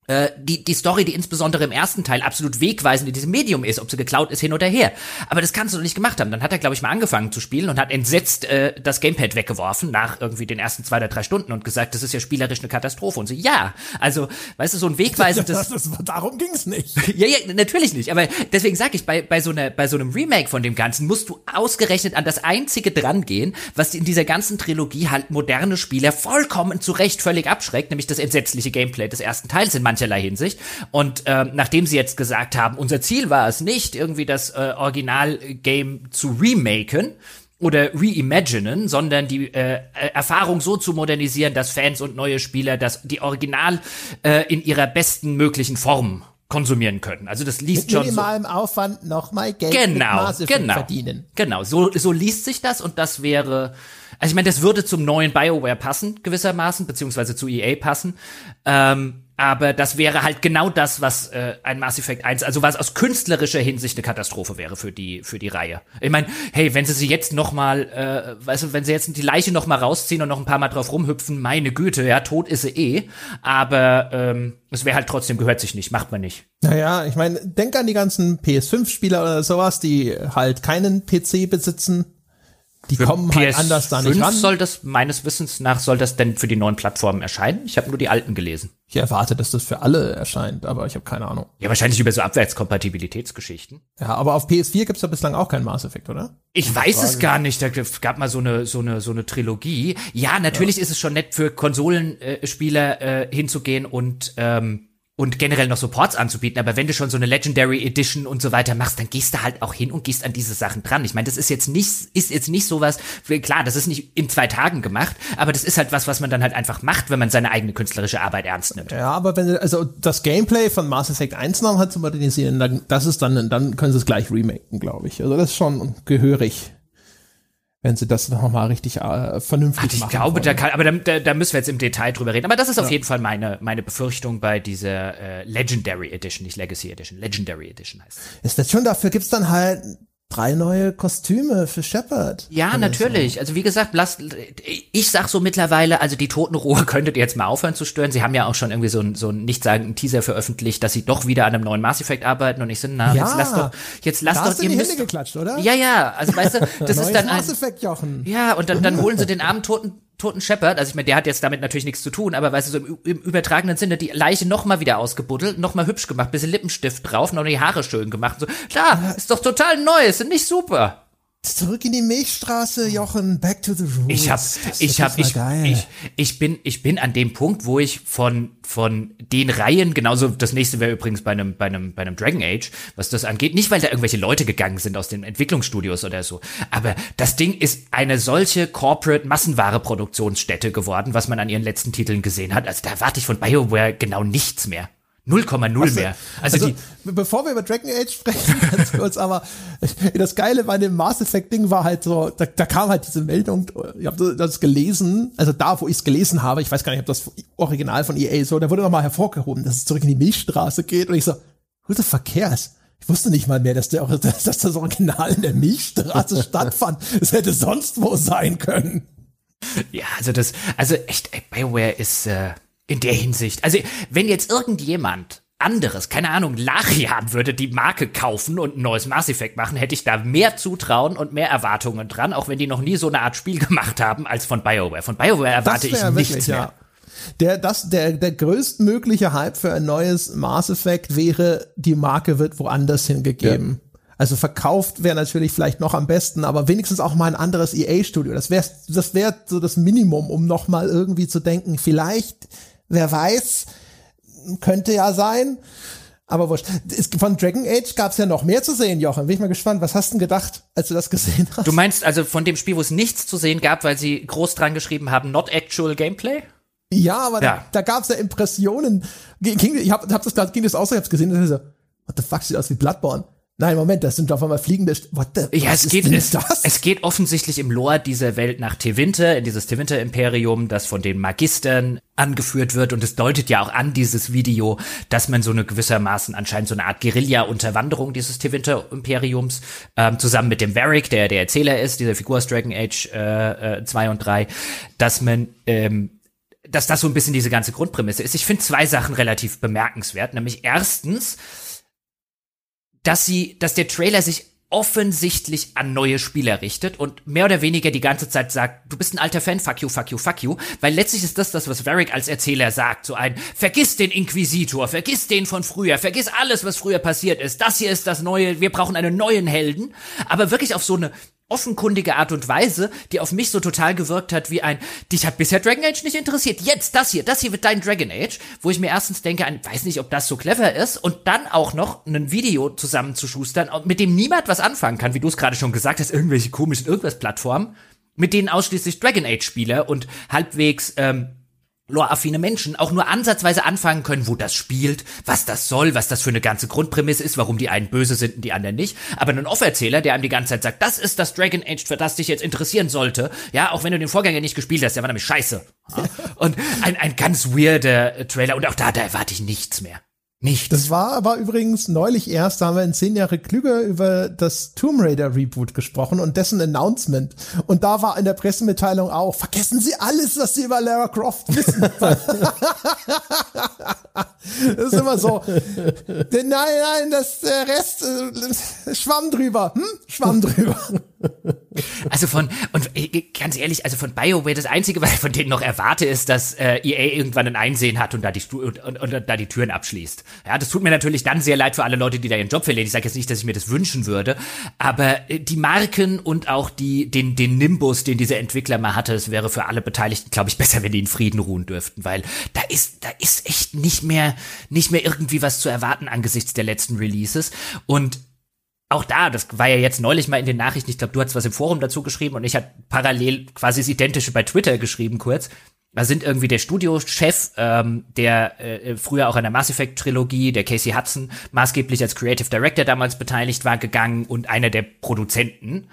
äh, die, die Story, die insbesondere im ersten Teil absolut wegweisend in diesem Medium ist, ob sie geklaut ist hin oder her. Aber das kannst du doch nicht gemacht haben. Dann hat er, glaube ich, mal angefangen zu spielen und hat entsetzt äh, das Gamepad weggeworfen nach irgendwie den ersten zwei oder drei Stunden und gesagt, das ist ja spielerisch eine Katastrophe. Und so, ja, also, weißt du, so ein wegweisendes. Das, das, darum ging's nicht. ja, ja, natürlich nicht. Aber deswegen sage ich, bei, bei, so einer, bei so einem Remake von dem Ganzen musst du ausgerechnet an das einzige drangehen, was in dieser ganzen Trilogie halt moderne Spieler vollkommen zu Recht völlig abschreckt, nämlich das entsetzliche Gameplay des ersten Teils in manchen mancherlei Hinsicht. Und äh, nachdem sie jetzt gesagt haben, unser Ziel war es nicht, irgendwie das äh, Original-Game zu remaken, oder reimaginen, sondern die äh, Erfahrung so zu modernisieren, dass Fans und neue Spieler das die Original äh, in ihrer besten möglichen Form konsumieren können. Also das liest mit schon minimalem so. Aufwand nochmal Geld genau, mit genau, verdienen. Genau, so so liest sich das und das wäre also ich meine, das würde zum neuen BioWare passen gewissermaßen beziehungsweise zu EA passen. Ähm, aber das wäre halt genau das, was äh, ein Mass Effect 1, also was aus künstlerischer Hinsicht eine Katastrophe wäre für die für die Reihe. Ich meine, hey, wenn sie sie jetzt noch mal, äh, weißt du, wenn sie jetzt die Leiche noch mal rausziehen und noch ein paar Mal drauf rumhüpfen, meine Güte, ja, tot ist sie eh. Aber ähm, es wäre halt trotzdem gehört sich nicht, macht man nicht. Naja, ich meine, denk an die ganzen PS5-Spieler oder sowas, die halt keinen PC besitzen die für kommen halt anders da nicht ran. soll das, meines Wissens nach, soll das denn für die neuen Plattformen erscheinen? Ich habe nur die alten gelesen. Ich erwarte, dass das für alle erscheint, aber ich habe keine Ahnung. Ja, wahrscheinlich über so Abwärtskompatibilitätsgeschichten. Ja, aber auf PS4 gibt's ja bislang auch keinen Mass Effect, oder? Ich weiß es gar nicht. Da gab mal so eine so eine so eine Trilogie. Ja, natürlich ja. ist es schon nett für Konsolenspieler äh, hinzugehen und ähm, und generell noch Supports anzubieten, aber wenn du schon so eine Legendary Edition und so weiter machst, dann gehst du halt auch hin und gehst an diese Sachen dran. Ich meine, das ist jetzt nicht, ist jetzt nicht sowas, klar, das ist nicht in zwei Tagen gemacht, aber das ist halt was, was man dann halt einfach macht, wenn man seine eigene künstlerische Arbeit ernst nimmt. Ja, aber wenn, also das Gameplay von Mass Effect 1 noch halt zu modernisieren, dann, das ist dann, dann können sie es gleich remaken, glaube ich. Also das ist schon gehörig wenn sie das noch mal richtig äh, vernünftig Ach, ich machen. Ich glaube, da kann, aber da, da, müssen wir jetzt im Detail drüber reden. Aber das ist ja. auf jeden Fall meine, meine Befürchtung bei dieser äh, Legendary Edition, nicht Legacy Edition. Legendary Edition heißt. Ist das schon dafür? Gibt's dann halt drei neue Kostüme für Shepard. Ja, natürlich. So. Also wie gesagt, lasst, ich sag so mittlerweile, also die Totenruhe könntet ihr jetzt mal aufhören zu stören. Sie haben ja auch schon irgendwie so ein, so ein nichtssagenden Teaser veröffentlicht, dass sie doch wieder an einem neuen Mass Effect arbeiten und ich so, na, ja, jetzt lasst doch, jetzt lasst da doch, ihr die Hände geklatscht, oder? Ja, ja, also weißt du, das ist dann Mass Effect Jochen. Ja, und dann, dann holen sie den armen Toten toten Shepard, also ich meine, der hat jetzt damit natürlich nichts zu tun, aber weißt du, so im, im übertragenen Sinne die Leiche noch mal wieder ausgebuddelt, noch mal hübsch gemacht, bisschen Lippenstift drauf, noch die Haare schön gemacht. So, klar, ist doch total neu, ist nicht super. Zurück in die Milchstraße, Jochen, back to the roots. Ich hab, ich hab, ich, ich, ich bin, ich bin an dem Punkt, wo ich von, von den Reihen, genauso, das nächste wäre übrigens bei einem, bei einem, bei einem Dragon Age, was das angeht, nicht weil da irgendwelche Leute gegangen sind aus den Entwicklungsstudios oder so, aber das Ding ist eine solche Corporate Massenware Produktionsstätte geworden, was man an ihren letzten Titeln gesehen hat. Also da warte ich von BioWare genau nichts mehr. 0,0 mehr. Also, also die, bevor wir über Dragon Age sprechen, ganz kurz, aber das Geile bei dem Mass Effect Ding war halt so, da, da kam halt diese Meldung, ich habe das gelesen, also da, wo ich es gelesen habe, ich weiß gar nicht, ob das Original von EA so, da wurde nochmal hervorgehoben, dass es zurück in die Milchstraße geht und ich so, who the fuck cares? Ich wusste nicht mal mehr, dass, der, dass das Original in der Milchstraße stattfand. Es hätte sonst wo sein können. Ja, also das, also echt, BioWare ist äh, in der Hinsicht. Also wenn jetzt irgendjemand anderes, keine Ahnung, Larian würde die Marke kaufen und ein neues Mass Effect machen, hätte ich da mehr Zutrauen und mehr Erwartungen dran, auch wenn die noch nie so eine Art Spiel gemacht haben als von BioWare. Von BioWare erwarte ich nichts wirklich, mehr. Ja. Der, das, der, der größtmögliche Hype für ein neues Mass Effect wäre, die Marke wird woanders hingegeben. Ja. Also verkauft wäre natürlich vielleicht noch am besten, aber wenigstens auch mal ein anderes EA-Studio. Das wäre das wär so das Minimum, um noch mal irgendwie zu denken, vielleicht, wer weiß, könnte ja sein. Aber wurscht. Von Dragon Age gab es ja noch mehr zu sehen, Jochen. Bin ich mal gespannt. Was hast du denn gedacht, als du das gesehen hast? Du meinst also von dem Spiel, wo es nichts zu sehen gab, weil sie groß dran geschrieben haben, not actual Gameplay? Ja, aber ja. da, da gab es ja Impressionen. Ging, ich hab, hab das, ging das auch so, ich hab's gesehen, und so, what the fuck, sieht aus wie Bloodborne. Nein, Moment, das sind auf einmal fliegende. What the, ja, es geht, es, es geht offensichtlich im Lore dieser Welt nach Tewinter, in dieses Tewinter-Imperium, das von den Magistern angeführt wird. Und es deutet ja auch an, dieses Video, dass man so eine gewissermaßen anscheinend so eine Art Guerilla-Unterwanderung dieses Tewinter-Imperiums ähm, zusammen mit dem Varric, der der Erzähler ist, dieser Figur aus Dragon Age 2 äh, äh, und 3, dass man ähm, dass das so ein bisschen diese ganze Grundprämisse ist. Ich finde zwei Sachen relativ bemerkenswert, nämlich erstens, dass sie, dass der Trailer sich offensichtlich an neue Spieler richtet und mehr oder weniger die ganze Zeit sagt, du bist ein alter Fan, fuck you, fuck you, fuck you, weil letztlich ist das das, was Varric als Erzähler sagt, so ein, vergiss den Inquisitor, vergiss den von früher, vergiss alles, was früher passiert ist, das hier ist das neue, wir brauchen einen neuen Helden, aber wirklich auf so eine offenkundige Art und Weise, die auf mich so total gewirkt hat wie ein, dich hat bisher Dragon Age nicht interessiert, jetzt das hier, das hier wird dein Dragon Age, wo ich mir erstens denke, ein, weiß nicht, ob das so clever ist. Und dann auch noch ein Video zusammenzuschustern, mit dem niemand was anfangen kann, wie du es gerade schon gesagt hast, irgendwelche komischen irgendwas Plattformen, mit denen ausschließlich Dragon Age Spieler und halbwegs ähm, lore-affine Menschen auch nur ansatzweise anfangen können, wo das spielt, was das soll, was das für eine ganze Grundprämisse ist, warum die einen böse sind und die anderen nicht. Aber ein Off-Erzähler, der einem die ganze Zeit sagt, das ist das Dragon Age, für das dich jetzt interessieren sollte, ja, auch wenn du den Vorgänger nicht gespielt hast, der war nämlich scheiße. Ja? Und ein, ein ganz weirder Trailer und auch da, da erwarte ich nichts mehr. Nicht. Das war aber übrigens neulich erst, da haben wir in zehn Jahre klüger über das Tomb Raider Reboot gesprochen und dessen Announcement. Und da war in der Pressemitteilung auch, vergessen Sie alles, was Sie über Lara Croft wissen. das ist immer so. Nein, nein, das der Rest äh, schwamm drüber. Hm? Schwamm drüber. Also von, und äh, ganz ehrlich, also von BioWare, das Einzige, was ich von denen noch erwarte, ist, dass äh, EA irgendwann ein Einsehen hat und da die, und, und, und da die Türen abschließt. Ja, das tut mir natürlich dann sehr leid für alle Leute, die da ihren Job verlieren. Ich sage jetzt nicht, dass ich mir das wünschen würde, aber äh, die Marken und auch die, den, den Nimbus, den dieser Entwickler mal hatte, das wäre für alle Beteiligten, glaube ich, besser, wenn die in Frieden ruhen dürften, weil da ist, da ist echt nicht mehr, nicht mehr irgendwie was zu erwarten angesichts der letzten Releases und auch da, das war ja jetzt neulich mal in den Nachrichten, ich glaube, du hast was im Forum dazu geschrieben und ich hatte parallel quasi das Identische bei Twitter geschrieben kurz. Da sind irgendwie der Studiochef, ähm, der äh, früher auch an der Mass Effect Trilogie, der Casey Hudson, maßgeblich als Creative Director damals beteiligt war, gegangen und einer der Produzenten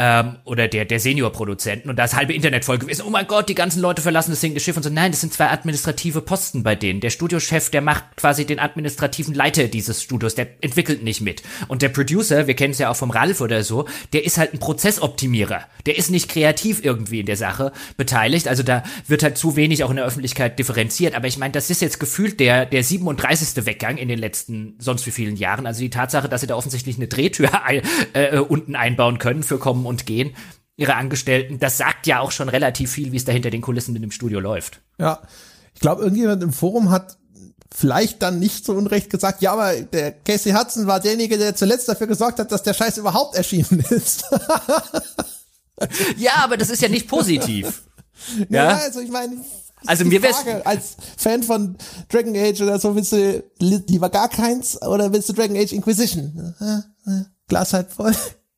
ähm, oder der, der Senior-Produzenten und da ist halbe Internet voll gewesen. Oh mein Gott, die ganzen Leute verlassen das sinkende Schiff und so. Nein, das sind zwei administrative Posten bei denen. Der Studiochef, der macht quasi den administrativen Leiter dieses Studios, der entwickelt nicht mit. Und der Producer, wir kennen es ja auch vom Ralf oder so, der ist halt ein Prozessoptimierer. Der ist nicht kreativ irgendwie in der Sache beteiligt. Also da wird halt zu wenig auch in der Öffentlichkeit differenziert. Aber ich meine, das ist jetzt gefühlt der, der 37. Weggang in den letzten sonst wie vielen Jahren. Also die Tatsache, dass sie da offensichtlich eine Drehtür äh, unten einbauen können für Kommen und Gehen, ihre Angestellten, das sagt ja auch schon relativ viel, wie es da hinter den Kulissen in dem Studio läuft. Ja, ich glaube, irgendjemand im Forum hat vielleicht dann nicht so unrecht gesagt, ja, aber der Casey Hudson war derjenige, der zuletzt dafür gesorgt hat, dass der Scheiß überhaupt erschienen ist. ja, aber das ist ja nicht positiv. ja, ja also ich meine, also mir wär's als Fan von Dragon Age oder so willst du lieber gar keins oder willst du Dragon Age Inquisition? Glas halb voll.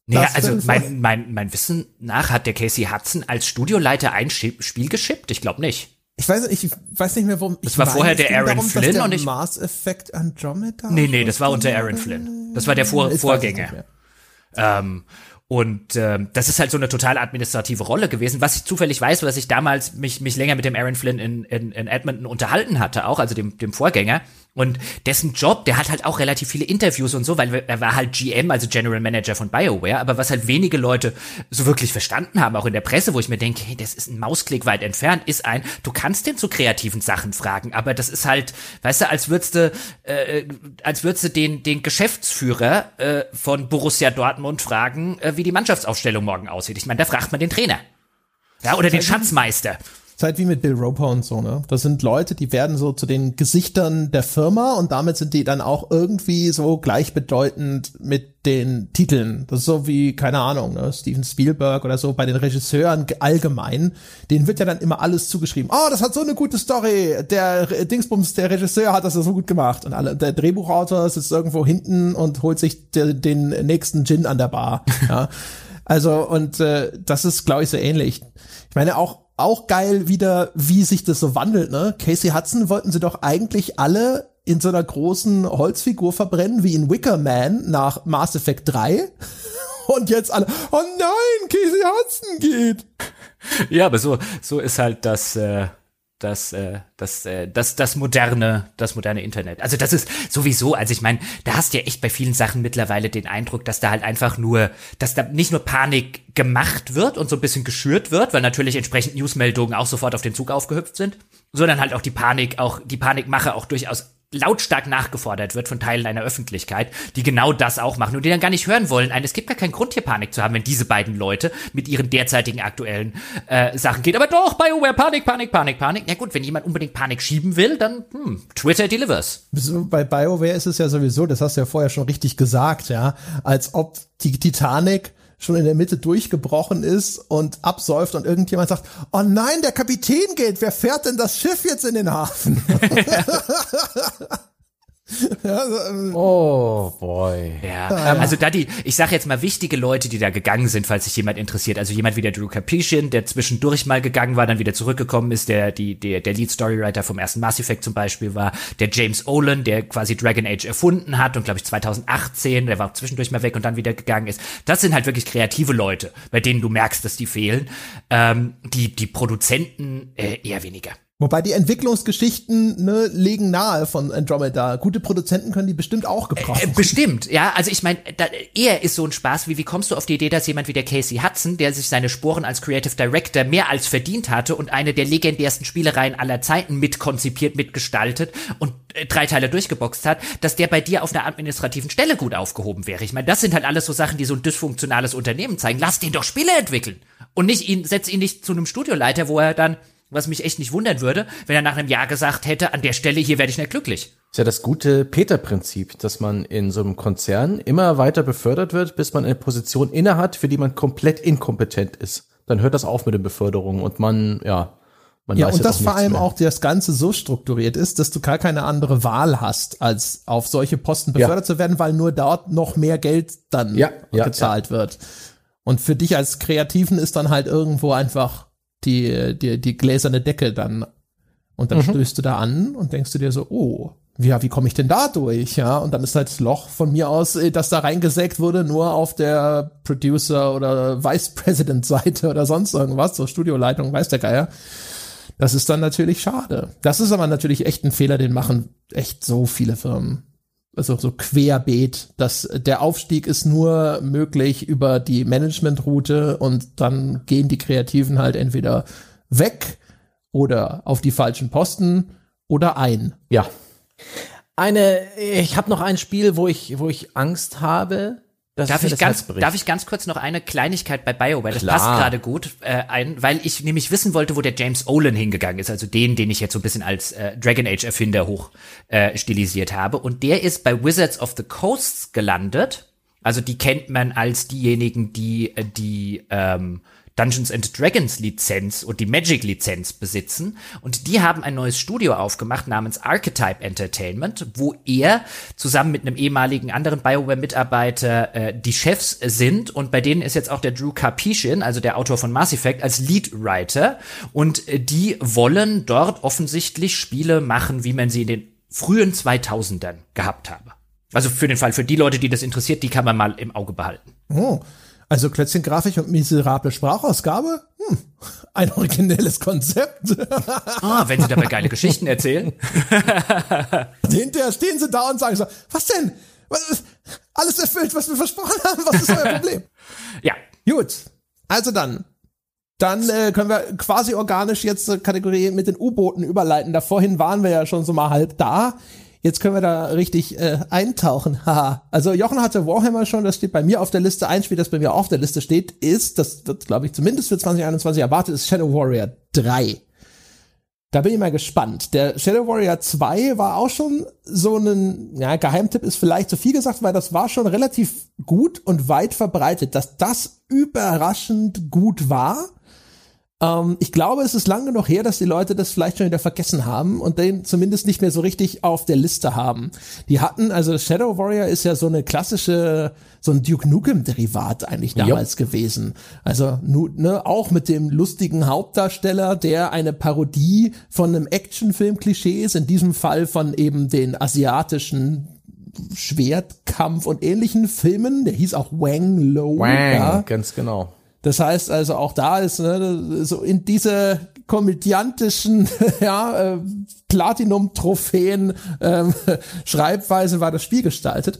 Naja, also mein, mein, mein Wissen nach hat der Casey Hudson als Studioleiter ein Spiel geschippt? Ich glaube nicht. Ich weiß, ich weiß nicht mehr, warum. Das war vorher der Aaron darum, Flynn und ich. Mass Effect Andromeda? Nee, nee, das war unter Aaron Flynn. Das war der Vor Vorgänger. Ähm, und ähm, das ist halt so eine total administrative Rolle gewesen. Was ich zufällig weiß, was ich damals mich, mich länger mit dem Aaron Flynn in, in, in Edmonton unterhalten hatte, auch, also dem, dem Vorgänger, Und dessen Job, der hat halt auch relativ viele Interviews und so, weil er war halt GM, also General Manager von BioWare, aber was halt wenige Leute so wirklich verstanden haben, auch in der Presse, wo ich mir denke, hey, das ist ein Mausklick weit entfernt, ist ein, du kannst den zu kreativen Sachen fragen, aber das ist halt, weißt du, als würdest du, äh, als würdest du den, den Geschäftsführer äh, von Borussia Dortmund fragen, äh, wie die Mannschaftsaufstellung morgen aussieht. Ich meine, da fragt man den Trainer. Ja, oder den Schatzmeister. Zeit wie mit Bill Roper und so, ne? Das sind Leute, die werden so zu den Gesichtern der Firma und damit sind die dann auch irgendwie so gleichbedeutend mit den Titeln. Das ist so wie, keine Ahnung, ne? Steven Spielberg oder so bei den Regisseuren allgemein. Denen wird ja dann immer alles zugeschrieben. Oh, das hat so eine gute Story. Der Dingsbums, der Regisseur hat das so gut gemacht. Und alle, der Drehbuchautor sitzt irgendwo hinten und holt sich de, den nächsten Gin an der Bar. Ja. Also, und äh, das ist, glaube ich, so ähnlich. Ich meine, auch auch geil wieder, wie sich das so wandelt, ne? Casey Hudson wollten sie doch eigentlich alle in so einer großen Holzfigur verbrennen, wie in Wicker Man nach Mass Effect 3. Und jetzt alle, oh nein, Casey Hudson geht. Ja, aber so, so ist halt das, äh, das, äh, das, äh, das, das moderne, das moderne Internet. Also das ist sowieso, also ich meine, da hast du ja echt bei vielen Sachen mittlerweile den Eindruck, dass da halt einfach nur, dass da nicht nur Panik gemacht wird und so ein bisschen geschürt wird, weil natürlich entsprechend Newsmeldungen auch sofort auf den Zug aufgehüpft sind, sondern halt auch die Panik, auch die Panikmache auch durchaus lautstark nachgefordert wird von Teilen einer Öffentlichkeit, die genau das auch machen und die dann gar nicht hören wollen. Ein, es gibt gar keinen Grund hier Panik zu haben, wenn diese beiden Leute mit ihren derzeitigen aktuellen äh, Sachen gehen. Aber doch, BioWare, Panik, Panik, Panik, Panik. Na gut, wenn jemand unbedingt Panik schieben will, dann hm, Twitter delivers. Bei BioWare ist es ja sowieso, das hast du ja vorher schon richtig gesagt, ja, als ob die Titanic schon in der Mitte durchgebrochen ist und absäuft und irgendjemand sagt, oh nein, der Kapitän geht, wer fährt denn das Schiff jetzt in den Hafen? Ähm, oh boy. Ja, ähm, also da die, ich sag jetzt mal wichtige Leute, die da gegangen sind, falls sich jemand interessiert. Also jemand wie der Drew Capetian, der zwischendurch mal gegangen war, dann wieder zurückgekommen ist, der die der der Lead Storywriter vom ersten Mass Effect zum Beispiel war, der James Olin, der quasi Dragon Age erfunden hat und glaube ich 2018, der war zwischendurch mal weg und dann wieder gegangen ist. Das sind halt wirklich kreative Leute, bei denen du merkst, dass die fehlen. Ähm, die die Produzenten äh, eher weniger. Wobei die Entwicklungsgeschichten ne, legen nahe von Andromeda. Gute Produzenten können die bestimmt auch gebrauchen. Äh, bestimmt, ja. Also ich meine, eher ist so ein Spaß, wie wie kommst du auf die Idee, dass jemand wie der Casey Hudson, der sich seine Sporen als Creative Director mehr als verdient hatte und eine der legendärsten Spielereien aller Zeiten mitkonzipiert, mitgestaltet und äh, drei Teile durchgeboxt hat, dass der bei dir auf einer administrativen Stelle gut aufgehoben wäre. Ich meine, das sind halt alles so Sachen, die so ein dysfunktionales Unternehmen zeigen. Lass den doch Spiele entwickeln. Und nicht ihn, setz ihn nicht zu einem Studioleiter, wo er dann was mich echt nicht wundern würde, wenn er nach einem Jahr gesagt hätte, an der Stelle hier werde ich nicht glücklich. Ist ja das gute Peter-Prinzip, dass man in so einem Konzern immer weiter befördert wird, bis man eine Position innehat, für die man komplett inkompetent ist. Dann hört das auf mit den Beförderungen und man, ja, man ja, und das vor allem mehr. auch das Ganze so strukturiert ist, dass du gar keine andere Wahl hast, als auf solche Posten befördert ja. zu werden, weil nur dort noch mehr Geld dann ja, gezahlt ja, wird. Und für dich als Kreativen ist dann halt irgendwo einfach die, die, die gläserne Decke dann. Und dann mhm. stößt du da an und denkst du dir so, oh, ja, wie komme ich denn da durch? Ja, und dann ist halt das Loch von mir aus, äh, das da reingesägt wurde, nur auf der Producer- oder Vice President-Seite oder sonst irgendwas, so Studioleitung, weiß der Geier. Das ist dann natürlich schade. Das ist aber natürlich echt ein Fehler, den machen echt so viele Firmen also so querbeet, dass der Aufstieg ist nur möglich über die Managementroute und dann gehen die Kreativen halt entweder weg oder auf die falschen Posten oder ein. Ja. Eine, ich habe noch ein Spiel, wo ich, wo ich Angst habe. Das darf, ich ganz, darf ich ganz kurz noch eine Kleinigkeit bei BioWare, das Klar. passt gerade gut äh, ein, weil ich nämlich wissen wollte, wo der James Olin hingegangen ist, also den, den ich jetzt so ein bisschen als äh, Dragon Age Erfinder hoch äh, stilisiert habe. Und der ist bei Wizards of the Coasts gelandet. Also die kennt man als diejenigen, die äh, die ähm, Dungeons and Dragons Lizenz und die Magic Lizenz besitzen. Und die haben ein neues Studio aufgemacht namens Archetype Entertainment, wo er zusammen mit einem ehemaligen anderen BioWare-Mitarbeiter äh, die Chefs sind. Und bei denen ist jetzt auch der Drew Karpyshyn, also der Autor von Mass Effect, als Leadwriter. Und äh, die wollen dort offensichtlich Spiele machen, wie man sie in den frühen 2000ern gehabt habe. Also für den Fall, für die Leute, die das interessiert, die kann man mal im Auge behalten. Oh. Also Klötzchen Grafik und miserable Sprachausgabe? hm, ein originelles Konzept. ah, wenn sie dabei geile Geschichten erzählen. Hinterher stehen sie da und sagen so, was denn? Was, alles erfüllt, was wir versprochen haben. Was ist euer Problem? ja. Gut. Also dann. Dann äh, können wir quasi organisch jetzt zur Kategorie mit den U-Booten überleiten. Da vorhin waren wir ja schon so mal halb da. Jetzt können wir da richtig äh, eintauchen. Haha. also Jochen hatte Warhammer schon, das steht bei mir auf der Liste. Ein Spiel, das bei mir auf der Liste steht, ist, das wird, glaube ich, zumindest für 2021 erwartet, ist Shadow Warrior 3. Da bin ich mal gespannt. Der Shadow Warrior 2 war auch schon so ein, ja, Geheimtipp ist vielleicht zu viel gesagt, weil das war schon relativ gut und weit verbreitet, dass das überraschend gut war. Ähm, ich glaube, es ist lange genug her, dass die Leute das vielleicht schon wieder vergessen haben und den zumindest nicht mehr so richtig auf der Liste haben. Die hatten, also Shadow Warrior ist ja so eine klassische, so ein Duke Nukem Derivat eigentlich damals jo. gewesen. Also ne, auch mit dem lustigen Hauptdarsteller, der eine Parodie von einem Actionfilm-Klischee ist, in diesem Fall von eben den asiatischen Schwertkampf und ähnlichen Filmen. Der hieß auch Wang Lo. Wang, ja. ganz genau. Das heißt also auch da ist ne, so in diese komödiantischen ja, äh, Platinum-Trophäen ähm, Schreibweise war das Spiel gestaltet.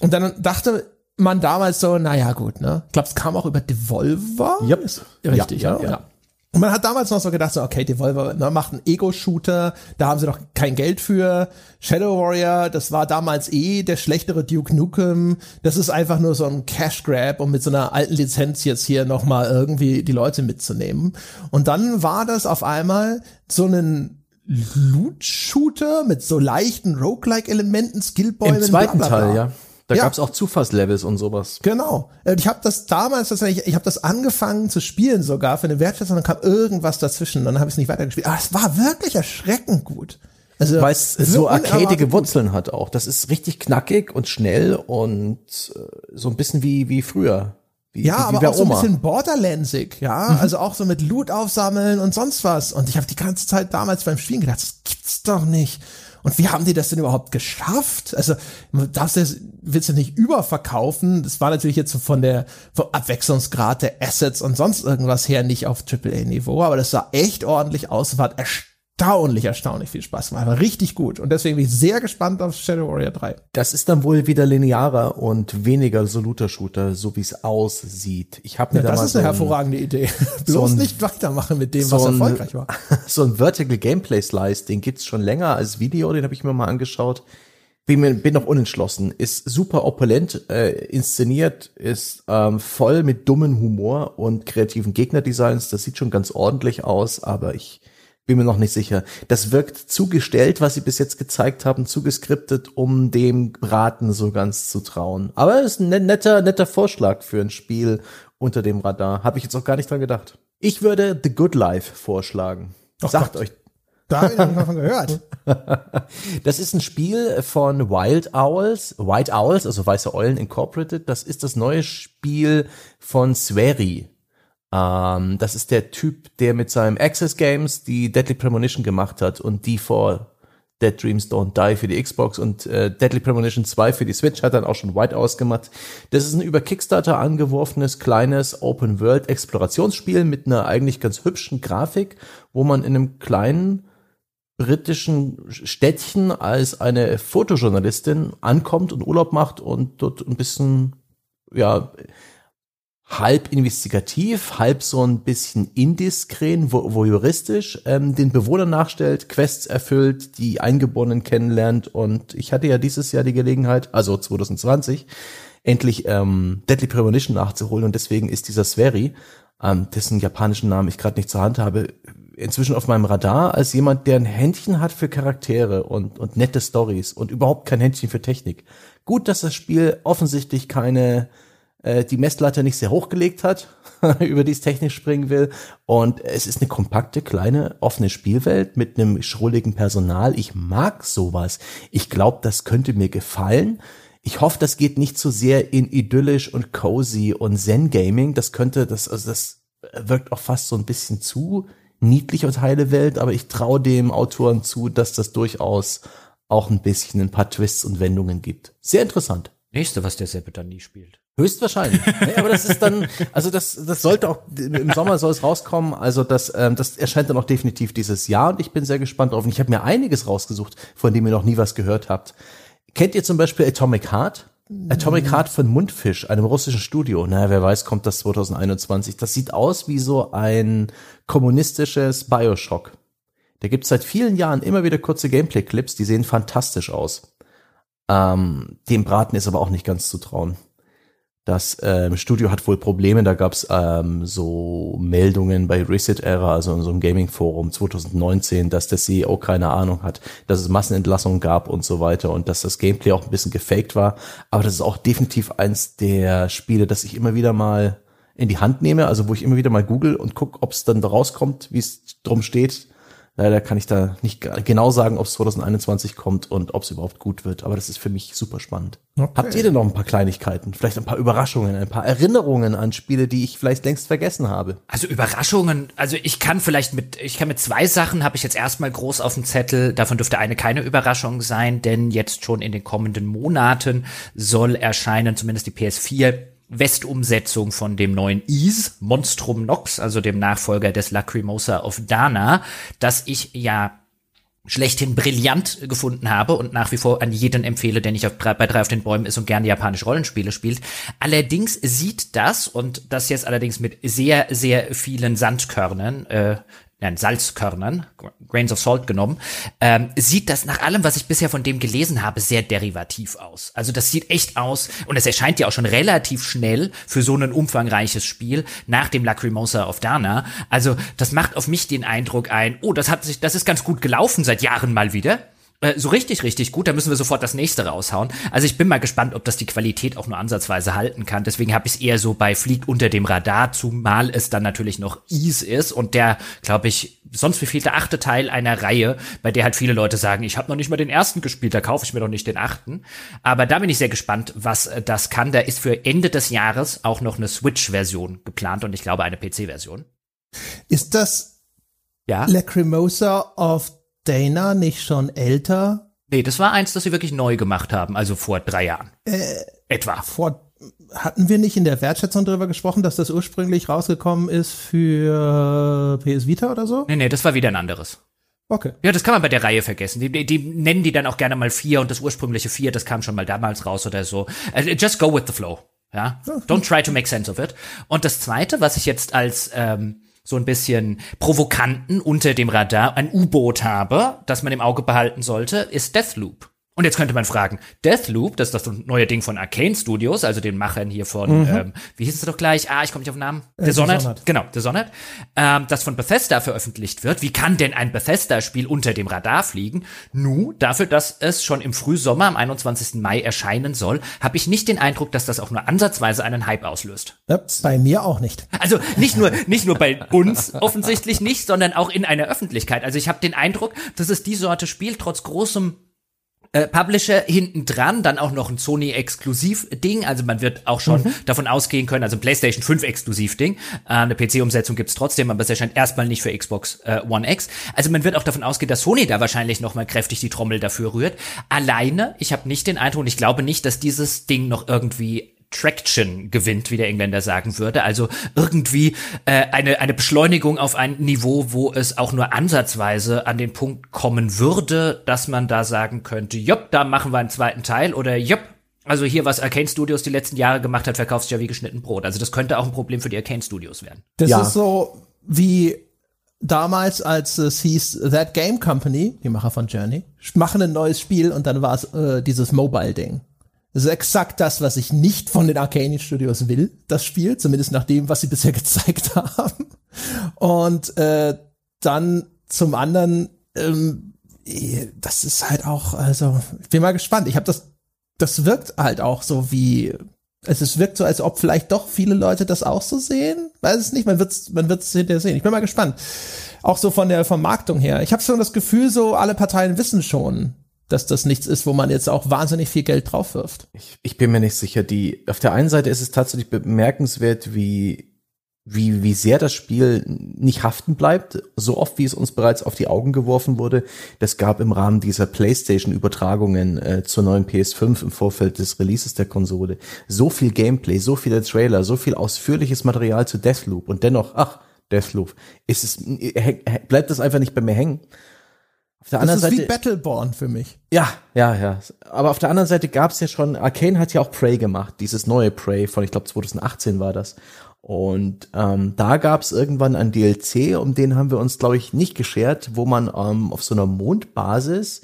Und dann dachte man damals so, naja gut, ne? Ich glaube, es kam auch über Devolver. Yep. Richtig, ja. ja, ja. ja. Und man hat damals noch so gedacht, so, okay, Devolver ne, macht einen Ego-Shooter, da haben sie doch kein Geld für. Shadow Warrior, das war damals eh der schlechtere Duke Nukem. Das ist einfach nur so ein Cash-Grab, um mit so einer alten Lizenz jetzt hier nochmal irgendwie die Leute mitzunehmen. Und dann war das auf einmal so ein Loot-Shooter mit so leichten Roguelike-Elementen, Skillbäumen. Im zweiten bla bla bla. Teil, ja. Da ja. gab's auch Zufallslevels und sowas. Genau. Äh, ich habe das damals tatsächlich, ich habe das angefangen zu spielen sogar für eine Wertschätzung, dann kam irgendwas dazwischen und dann habe ich es nicht weitergespielt. Aber es war wirklich erschreckend gut. Also, Weil es so arcadige Wurzeln hat auch. Das ist richtig knackig und schnell und äh, so ein bisschen wie, wie früher. Wie, ja, wie, aber auch so ein bisschen Borderlandsig, ja, mhm. also auch so mit Loot aufsammeln und sonst was. Und ich habe die ganze Zeit damals beim Spielen gedacht, das gibt's doch nicht. Und wie haben die das denn überhaupt geschafft? Also, darfst du willst du nicht überverkaufen? Das war natürlich jetzt von der, vom Abwechslungsgrad der Assets und sonst irgendwas her nicht auf AAA-Niveau, aber das sah echt ordentlich aus, war erstaunlich erstaunlich, erstaunlich viel Spaß gemacht. War richtig gut. Und deswegen bin ich sehr gespannt auf Shadow Warrior 3. Das ist dann wohl wieder linearer und weniger so Looter-Shooter, so wie es aussieht. Ich habe mir ja, da Das ist eine so hervorragende Idee. Bloß so ein, nicht weitermachen mit dem, so was erfolgreich war. so ein Vertical Gameplay Slice, den gibt's schon länger als Video, den habe ich mir mal angeschaut. Bin, mir, bin noch unentschlossen. Ist super opulent äh, inszeniert, ist ähm, voll mit dummen Humor und kreativen Gegnerdesigns. Das sieht schon ganz ordentlich aus, aber ich bin mir noch nicht sicher. Das wirkt zugestellt, was sie bis jetzt gezeigt haben, zugeskriptet, um dem Braten so ganz zu trauen. Aber es ist ein netter, netter Vorschlag für ein Spiel unter dem Radar. Habe ich jetzt auch gar nicht dran gedacht. Ich würde The Good Life vorschlagen. Oh Sagt Gott. euch. Da habe ich noch davon gehört. das ist ein Spiel von Wild Owls, White Owls, also Weiße Eulen Incorporated. Das ist das neue Spiel von Sveri. Ähm, das ist der Typ, der mit seinem Access Games die Deadly Premonition gemacht hat und die vor Dead Dreams Don't Die für die Xbox und äh, Deadly Premonition 2 für die Switch hat dann auch schon White ausgemacht. Das ist ein über Kickstarter angeworfenes kleines Open World Explorationsspiel mit einer eigentlich ganz hübschen Grafik, wo man in einem kleinen britischen Städtchen als eine Fotojournalistin ankommt und Urlaub macht und dort ein bisschen ja halb investigativ, halb so ein bisschen indiskret, voyeuristisch ähm, den Bewohnern nachstellt, Quests erfüllt, die Eingeborenen kennenlernt und ich hatte ja dieses Jahr die Gelegenheit, also 2020, endlich ähm, Deadly Premonition nachzuholen und deswegen ist dieser Sveri, ähm, dessen japanischen Namen ich gerade nicht zur Hand habe, inzwischen auf meinem Radar als jemand, der ein Händchen hat für Charaktere und, und nette Stories und überhaupt kein Händchen für Technik. Gut, dass das Spiel offensichtlich keine äh, die Messlatte nicht sehr hochgelegt hat, über die es technisch springen will. Und es ist eine kompakte, kleine, offene Spielwelt mit einem schrulligen Personal. Ich mag sowas. Ich glaube, das könnte mir gefallen. Ich hoffe, das geht nicht zu so sehr in idyllisch und cozy und Zen Gaming. Das könnte, das, also das wirkt auch fast so ein bisschen zu niedlich und heile Welt, aber ich traue dem Autoren zu, dass das durchaus auch ein bisschen ein paar Twists und Wendungen gibt. Sehr interessant. Nächste, was der Seppe dann nie spielt. Höchstwahrscheinlich. nee, aber das ist dann, also das, das sollte auch, im Sommer soll es rauskommen. Also das, ähm, das erscheint dann auch definitiv dieses Jahr und ich bin sehr gespannt drauf. Und ich habe mir einiges rausgesucht, von dem ihr noch nie was gehört habt. Kennt ihr zum Beispiel Atomic Heart? Atomic Heart von Mundfisch, einem russischen Studio. Naja, wer weiß, kommt das 2021. Das sieht aus wie so ein kommunistisches Bioshock. Da gibt's seit vielen Jahren immer wieder kurze Gameplay-Clips, die sehen fantastisch aus. Ähm, dem Braten ist aber auch nicht ganz zu trauen. Das ähm, Studio hat wohl Probleme, da gab's ähm, so Meldungen bei Reset Era, also in so einem Gaming-Forum 2019, dass der CEO keine Ahnung hat, dass es Massenentlassungen gab und so weiter und dass das Gameplay auch ein bisschen gefaked war. Aber das ist auch definitiv eins der Spiele, das ich immer wieder mal in die Hand nehme, also wo ich immer wieder mal google und guck, ob es dann da rauskommt, wie es drum steht. Leider kann ich da nicht genau sagen, ob es 2021 kommt und ob es überhaupt gut wird. Aber das ist für mich super spannend. Okay. Habt ihr denn noch ein paar Kleinigkeiten? Vielleicht ein paar Überraschungen, ein paar Erinnerungen an Spiele, die ich vielleicht längst vergessen habe? Also Überraschungen, also ich kann vielleicht mit, ich kann mit zwei Sachen, habe ich jetzt erstmal groß auf dem Zettel. Davon dürfte eine keine Überraschung sein, denn jetzt schon in den kommenden Monaten soll erscheinen, zumindest die PS4 Westumsetzung von dem neuen Ease, Monstrum Nox, also dem Nachfolger des Lacrimosa of Dana, das ich ja schlechthin brillant gefunden habe und nach wie vor an jeden empfehle, der nicht auf, bei drei auf den Bäumen ist und gerne japanische Rollenspiele spielt. Allerdings sieht das, und das jetzt allerdings mit sehr, sehr vielen Sandkörnern, äh, nein, Salzkörnern, Grains of Salt genommen, ähm, sieht das nach allem, was ich bisher von dem gelesen habe, sehr derivativ aus. Also das sieht echt aus und es erscheint ja auch schon relativ schnell für so ein umfangreiches Spiel nach dem Lacrimosa of Dana. Also das macht auf mich den Eindruck ein, oh, das hat sich, das ist ganz gut gelaufen seit Jahren mal wieder. Äh, so richtig, richtig gut, da müssen wir sofort das nächste raushauen. Also ich bin mal gespannt, ob das die Qualität auch nur ansatzweise halten kann. Deswegen habe ich es eher so bei Fliegt unter dem Radar, zumal es dann natürlich noch Ease ist und der, glaube ich, sonst wie viel der achte Teil einer Reihe, bei der halt viele Leute sagen, ich habe noch nicht mal den ersten gespielt, da kaufe ich mir doch nicht den achten. Aber da bin ich sehr gespannt, was äh, das kann. Da ist für Ende des Jahres auch noch eine Switch-Version geplant und ich glaube eine PC-Version. Ist das ja? Lacrimosa of Dana nicht schon älter? Nee, das war eins, das sie wirklich neu gemacht haben, also vor drei Jahren. Äh, Etwa. Vor, hatten wir nicht in der Wertschätzung darüber gesprochen, dass das ursprünglich rausgekommen ist für PS Vita oder so? Nee, nee, das war wieder ein anderes. Okay. Ja, das kann man bei der Reihe vergessen. Die, die, die nennen die dann auch gerne mal vier und das ursprüngliche vier, das kam schon mal damals raus oder so. Also, just go with the flow. Ja. Don't try to make sense of it. Und das zweite, was ich jetzt als ähm, so ein bisschen provokanten unter dem Radar ein U-Boot habe, das man im Auge behalten sollte, ist Deathloop. Und jetzt könnte man fragen, Deathloop, das ist das neue Ding von Arcane Studios, also den Machern hier von, mhm. ähm, wie hieß es doch gleich? Ah, ich komme nicht auf den Namen. Äh, Dishonored. Dishonored. Genau, Dishonored. Ähm, das von Bethesda veröffentlicht wird. Wie kann denn ein Bethesda-Spiel unter dem Radar fliegen? Nu, dafür, dass es schon im Frühsommer am 21. Mai erscheinen soll, habe ich nicht den Eindruck, dass das auch nur ansatzweise einen Hype auslöst. Ja, bei mir auch nicht. Also nicht nur, nicht nur bei uns offensichtlich nicht, sondern auch in einer Öffentlichkeit. Also ich habe den Eindruck, dass es die Sorte Spiel trotz großem äh, Publisher hinten dran, dann auch noch ein Sony Exklusiv-Ding. Also man wird auch schon mhm. davon ausgehen können, also ein PlayStation 5 Exklusiv-Ding. Äh, eine PC-Umsetzung gibt's trotzdem, aber es erscheint erstmal nicht für Xbox äh, One X. Also man wird auch davon ausgehen, dass Sony da wahrscheinlich noch mal kräftig die Trommel dafür rührt. Alleine, ich habe nicht den Eindruck und ich glaube nicht, dass dieses Ding noch irgendwie Traction gewinnt, wie der Engländer sagen würde. Also irgendwie äh, eine, eine Beschleunigung auf ein Niveau, wo es auch nur ansatzweise an den Punkt kommen würde, dass man da sagen könnte, jopp, da machen wir einen zweiten Teil oder jopp, also hier, was Arcane Studios die letzten Jahre gemacht hat, verkaufst du ja wie geschnitten Brot. Also das könnte auch ein Problem für die Arcane Studios werden. Das ja. ist so wie damals, als es hieß That Game Company, die Macher von Journey, machen ein neues Spiel und dann war es äh, dieses Mobile-Ding. Das ist exakt das, was ich nicht von den Arcane Studios will, das Spiel, zumindest nach dem, was sie bisher gezeigt haben. Und äh, dann zum anderen, ähm, das ist halt auch, also ich bin mal gespannt. Ich habe das, das wirkt halt auch so wie, also es wirkt so, als ob vielleicht doch viele Leute das auch so sehen. Weiß es nicht, man wird's, man wird's hinterher sehen. Ich bin mal gespannt. Auch so von der Vermarktung her. Ich habe schon das Gefühl, so alle Parteien wissen schon, dass das nichts ist, wo man jetzt auch wahnsinnig viel Geld drauf wirft. Ich, ich bin mir nicht sicher. Die, auf der einen Seite ist es tatsächlich bemerkenswert, wie wie, wie sehr das Spiel nicht haften bleibt, so oft wie es uns bereits auf die Augen geworfen wurde. Das gab im Rahmen dieser PlayStation-Übertragungen äh, zur neuen PS5 im Vorfeld des Releases der Konsole so viel Gameplay, so viele Trailer, so viel ausführliches Material zu Deathloop und dennoch, ach, Deathloop, ist es, bleibt das einfach nicht bei mir hängen. Auf der das anderen ist Seite, wie Battleborn für mich. Ja, ja, ja. Aber auf der anderen Seite gab es ja schon, Arcane hat ja auch Prey gemacht, dieses neue Prey von, ich glaube 2018 war das. Und ähm, da gab es irgendwann ein DLC, um den haben wir uns, glaube ich, nicht geschert, wo man ähm, auf so einer Mondbasis,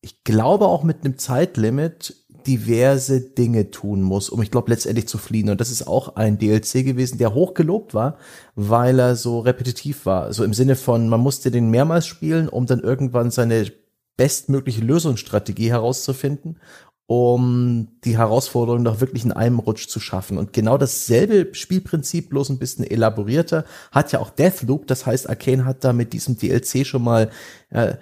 ich glaube auch mit einem Zeitlimit, diverse Dinge tun muss, um, ich glaube, letztendlich zu fliehen. Und das ist auch ein DLC gewesen, der hochgelobt war, weil er so repetitiv war. So im Sinne von, man musste den mehrmals spielen, um dann irgendwann seine bestmögliche Lösungsstrategie herauszufinden um die Herausforderung noch wirklich in einem Rutsch zu schaffen. Und genau dasselbe Spielprinzip, bloß ein bisschen elaborierter, hat ja auch Deathloop. Das heißt, Arcane hat da mit diesem DLC schon mal äh,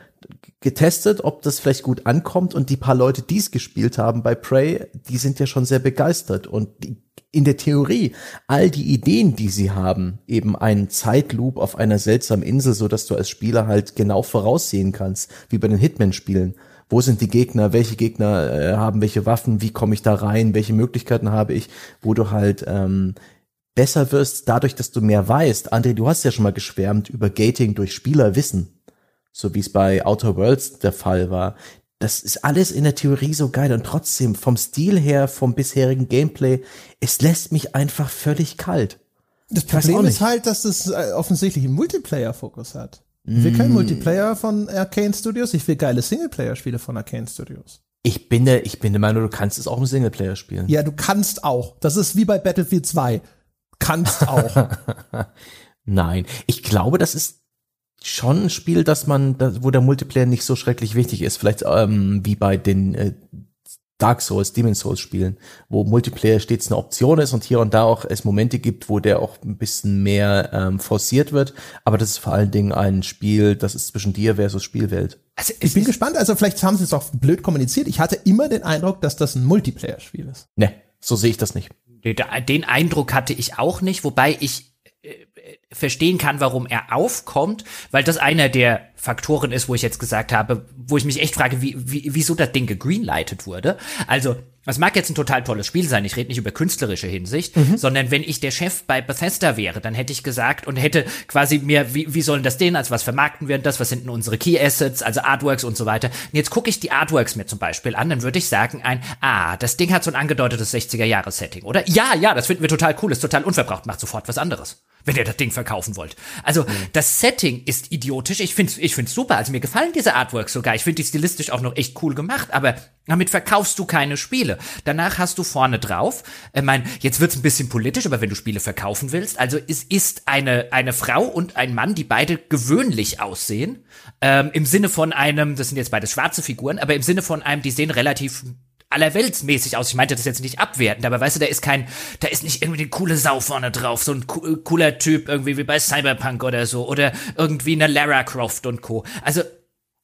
getestet, ob das vielleicht gut ankommt. Und die paar Leute, die es gespielt haben bei Prey, die sind ja schon sehr begeistert. Und die, in der Theorie, all die Ideen, die sie haben, eben einen Zeitloop auf einer seltsamen Insel, so dass du als Spieler halt genau voraussehen kannst, wie bei den Hitman-Spielen wo sind die Gegner, welche Gegner äh, haben welche Waffen, wie komme ich da rein, welche Möglichkeiten habe ich, wo du halt ähm, besser wirst, dadurch, dass du mehr weißt. André, du hast ja schon mal geschwärmt über Gating durch Spielerwissen, so wie es bei Outer Worlds der Fall war. Das ist alles in der Theorie so geil und trotzdem vom Stil her, vom bisherigen Gameplay, es lässt mich einfach völlig kalt. Das Problem ist halt, dass es äh, offensichtlich einen Multiplayer-Fokus hat. Ich will kein mm. Multiplayer von Arcane Studios, ich will geile Singleplayer-Spiele von Arcane Studios. Ich bin der, ich bin der Meinung, du kannst es auch im Singleplayer spielen. Ja, du kannst auch. Das ist wie bei Battlefield 2. Kannst auch. Nein, ich glaube, das ist schon ein Spiel, dass man, wo der Multiplayer nicht so schrecklich wichtig ist. Vielleicht ähm, wie bei den äh, Dark Souls, Demon Souls spielen, wo Multiplayer stets eine Option ist und hier und da auch es Momente gibt, wo der auch ein bisschen mehr ähm, forciert wird. Aber das ist vor allen Dingen ein Spiel, das ist zwischen dir versus Spielwelt. Also ich bin gespannt, also vielleicht haben sie es auch blöd kommuniziert. Ich hatte immer den Eindruck, dass das ein Multiplayer-Spiel ist. Ne, so sehe ich das nicht. Den Eindruck hatte ich auch nicht, wobei ich verstehen kann, warum er aufkommt, weil das einer der Faktoren ist, wo ich jetzt gesagt habe, wo ich mich echt frage, wie, wie, wieso das Ding gegreenlightet wurde. Also, es mag jetzt ein total tolles Spiel sein, ich rede nicht über künstlerische Hinsicht, mhm. sondern wenn ich der Chef bei Bethesda wäre, dann hätte ich gesagt und hätte quasi mir, wie, wie sollen das denn, als was vermarkten wir das, was sind denn unsere Key Assets, also Artworks und so weiter. Und jetzt gucke ich die Artworks mir zum Beispiel an, dann würde ich sagen, ein, ah, das Ding hat so ein angedeutetes 60er-Jahres-Setting, oder? Ja, ja, das finden wir total cool, ist total unverbraucht, macht sofort was anderes wenn ihr das Ding verkaufen wollt. Also, mhm. das Setting ist idiotisch. Ich find's, ich find's super. Also, mir gefallen diese Artworks sogar. Ich finde die stilistisch auch noch echt cool gemacht, aber damit verkaufst du keine Spiele. Danach hast du vorne drauf, ich mein, jetzt wird's ein bisschen politisch, aber wenn du Spiele verkaufen willst, also es ist eine, eine Frau und ein Mann, die beide gewöhnlich aussehen, ähm, im Sinne von einem, das sind jetzt beide schwarze Figuren, aber im Sinne von einem, die sehen relativ allerweltsmäßig aus. Ich meinte das jetzt nicht abwertend, aber weißt du, da ist kein, da ist nicht irgendwie eine coole Sau vorne drauf, so ein cooler Typ irgendwie wie bei Cyberpunk oder so oder irgendwie eine Lara Croft und Co. Also,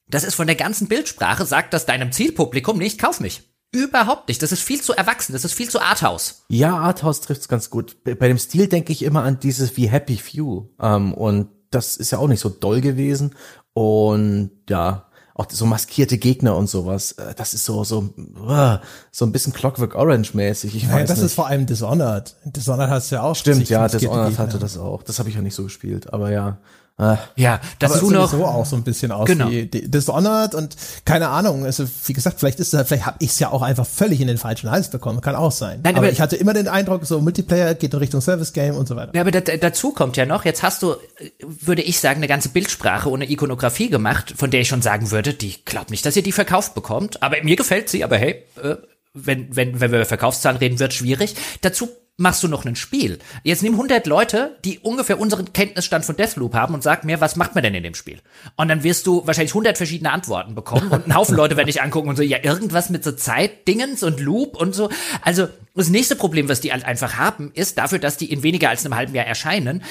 das ist von der ganzen Bildsprache, sagt das deinem Zielpublikum nicht, kauf mich. Überhaupt nicht. Das ist viel zu erwachsen. Das ist viel zu Arthouse. Ja, Arthouse trifft's ganz gut. Bei dem Stil denke ich immer an dieses wie Happy Few. Ähm, und das ist ja auch nicht so doll gewesen. Und ja, auch so maskierte Gegner und sowas. Äh, das ist so so uh, so ein bisschen Clockwork Orange mäßig. Ich weiß das nicht. ist vor allem Dishonored. Dishonored hast du ja auch. Stimmt, ja, Dishonored hatte das auch. Das habe ich ja nicht so gespielt, aber ja. Ah. Ja, das aber du noch so auch so ein bisschen aus genau. wie Dishonored und keine Ahnung, also wie gesagt, vielleicht ist vielleicht habe ich es ja auch einfach völlig in den falschen Hals bekommen, kann auch sein. Nein, aber, aber ich hatte immer den Eindruck, so Multiplayer geht in Richtung Service Game und so weiter. Ja, aber dazu kommt ja noch, jetzt hast du, würde ich sagen, eine ganze Bildsprache ohne Ikonografie gemacht, von der ich schon sagen würde, die glaubt nicht, dass ihr die verkauft bekommt, aber mir gefällt sie, aber hey, äh, wenn, wenn, wenn wir über Verkaufszahlen reden, wird schwierig. Dazu machst du noch ein Spiel. Jetzt nimm 100 Leute, die ungefähr unseren Kenntnisstand von Deathloop haben und sag mir, was macht man denn in dem Spiel? Und dann wirst du wahrscheinlich 100 verschiedene Antworten bekommen und ein Haufen Leute werden dich angucken und so, ja, irgendwas mit so Zeitdingens und Loop und so. Also, das nächste Problem, was die halt einfach haben, ist dafür, dass die in weniger als einem halben Jahr erscheinen,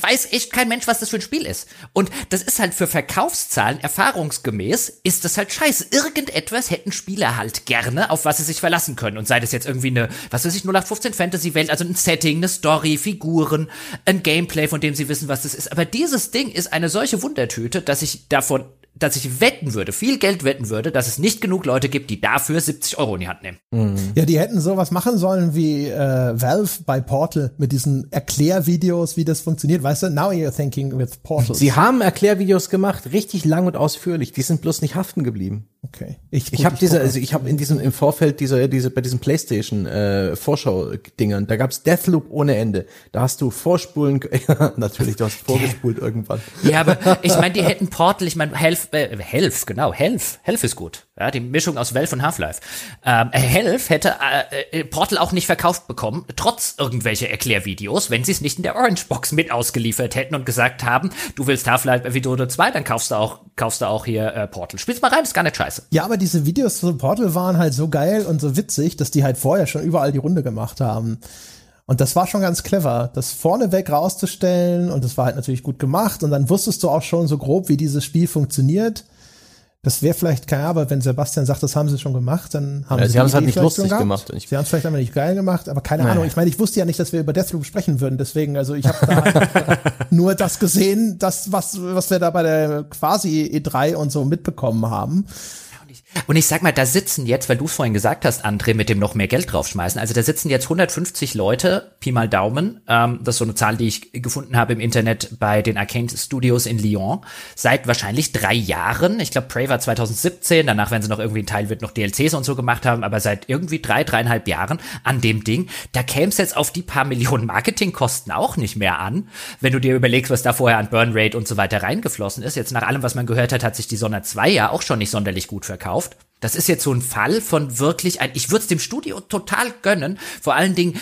weiß echt kein Mensch, was das für ein Spiel ist. Und das ist halt für Verkaufszahlen erfahrungsgemäß, ist das halt scheiße. Irgendetwas hätten Spieler halt gerne, auf was sie sich verlassen können. Und sei das jetzt irgendwie eine, was weiß ich, 0815 Fantasy Welt, also ein Setting, eine Story, Figuren, ein Gameplay, von dem sie wissen, was das ist. Aber dieses Ding ist eine solche Wundertüte, dass ich davon dass ich wetten würde, viel Geld wetten würde, dass es nicht genug Leute gibt, die dafür 70 Euro in die Hand nehmen. Mhm. Ja, die hätten sowas machen sollen wie äh, Valve bei Portal mit diesen Erklärvideos, wie das funktioniert. Weißt du, now you're thinking with Portal. Sie haben Erklärvideos gemacht, richtig lang und ausführlich. Die sind bloß nicht haften geblieben. Okay. Ich, ich habe diese, also ich habe in diesem im Vorfeld dieser diese bei diesem PlayStation äh, Vorschau Dingern, da gab's Deathloop ohne Ende. Da hast du vorspulen, natürlich, du hast vorgespult irgendwann. Ja, aber ich meine, die hätten Portal, ich meine, Health, äh, Health, genau, Health, Health ist gut. Ja, die Mischung aus Valve und Half-Life. Ähm, Health hätte äh, äh, Portal auch nicht verkauft bekommen, trotz irgendwelche Erklärvideos, wenn sie es nicht in der Orange Box mit ausgeliefert hätten und gesagt haben, du willst Half-Life Episode 2, dann kaufst du auch kaufst du auch hier äh, Portal. Spiel's mal rein, ist gar nicht scheiße. Ja, aber diese Videos zu Portal waren halt so geil und so witzig, dass die halt vorher schon überall die Runde gemacht haben. Und das war schon ganz clever, das vorneweg rauszustellen und das war halt natürlich gut gemacht und dann wusstest du auch schon so grob, wie dieses Spiel funktioniert. Das wäre vielleicht kein, aber wenn Sebastian sagt, das haben sie schon gemacht, dann haben ja, sie, sie haben es halt nicht lustig gemacht. Sie haben es vielleicht aber nicht geil gemacht, aber keine naja. Ahnung. Ich meine, ich wusste ja nicht, dass wir über Deathloop sprechen würden, deswegen, also ich habe da halt nur das gesehen, das was was wir da bei der quasi E3 und so mitbekommen haben. Und ich sag mal, da sitzen jetzt, weil du es vorhin gesagt hast, André, mit dem noch mehr Geld draufschmeißen. Also da sitzen jetzt 150 Leute, Pi mal Daumen. Ähm, das ist so eine Zahl, die ich gefunden habe im Internet bei den Arcane Studios in Lyon. Seit wahrscheinlich drei Jahren. Ich glaube, Prey war 2017. Danach werden sie noch irgendwie ein Teil wird noch DLCs und so gemacht haben. Aber seit irgendwie drei, dreieinhalb Jahren an dem Ding. Da käme es jetzt auf die paar Millionen Marketingkosten auch nicht mehr an. Wenn du dir überlegst, was da vorher an Burnrate und so weiter reingeflossen ist. Jetzt nach allem, was man gehört hat, hat sich die Sonne 2 ja auch schon nicht sonderlich gut verkauft. Das ist jetzt so ein Fall von wirklich ein, ich würde es dem Studio total gönnen. Vor allen Dingen,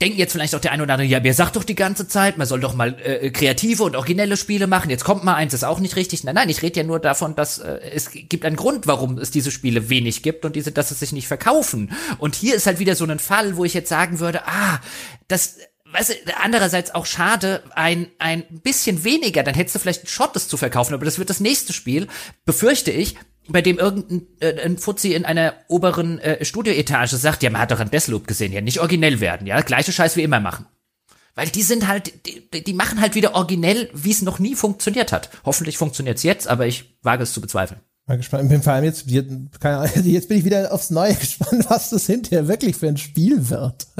denken jetzt vielleicht auch der eine oder andere, ja, wer sagt doch die ganze Zeit, man soll doch mal äh, kreative und originelle Spiele machen. Jetzt kommt mal eins, ist auch nicht richtig. Nein, nein, ich rede ja nur davon, dass äh, es gibt einen Grund, warum es diese Spiele wenig gibt und diese, dass es sich nicht verkaufen. Und hier ist halt wieder so ein Fall, wo ich jetzt sagen würde, ah, das weißt du, andererseits auch schade, ein, ein bisschen weniger, dann hättest du vielleicht einen Shot, das zu verkaufen, aber das wird das nächste Spiel, befürchte ich, bei dem irgendein äh, ein Fuzzi in einer oberen äh, Studioetage sagt, ja, man hat doch ein Deathloop gesehen, ja, nicht originell werden, ja, gleiche Scheiß wie immer machen. Weil die sind halt, die, die machen halt wieder originell, wie es noch nie funktioniert hat. Hoffentlich funktioniert's jetzt, aber ich wage es zu bezweifeln. Mal gespannt. Ich bin vor allem jetzt, keine Ahnung, jetzt bin ich wieder aufs Neue gespannt, was das hinterher wirklich für ein Spiel wird.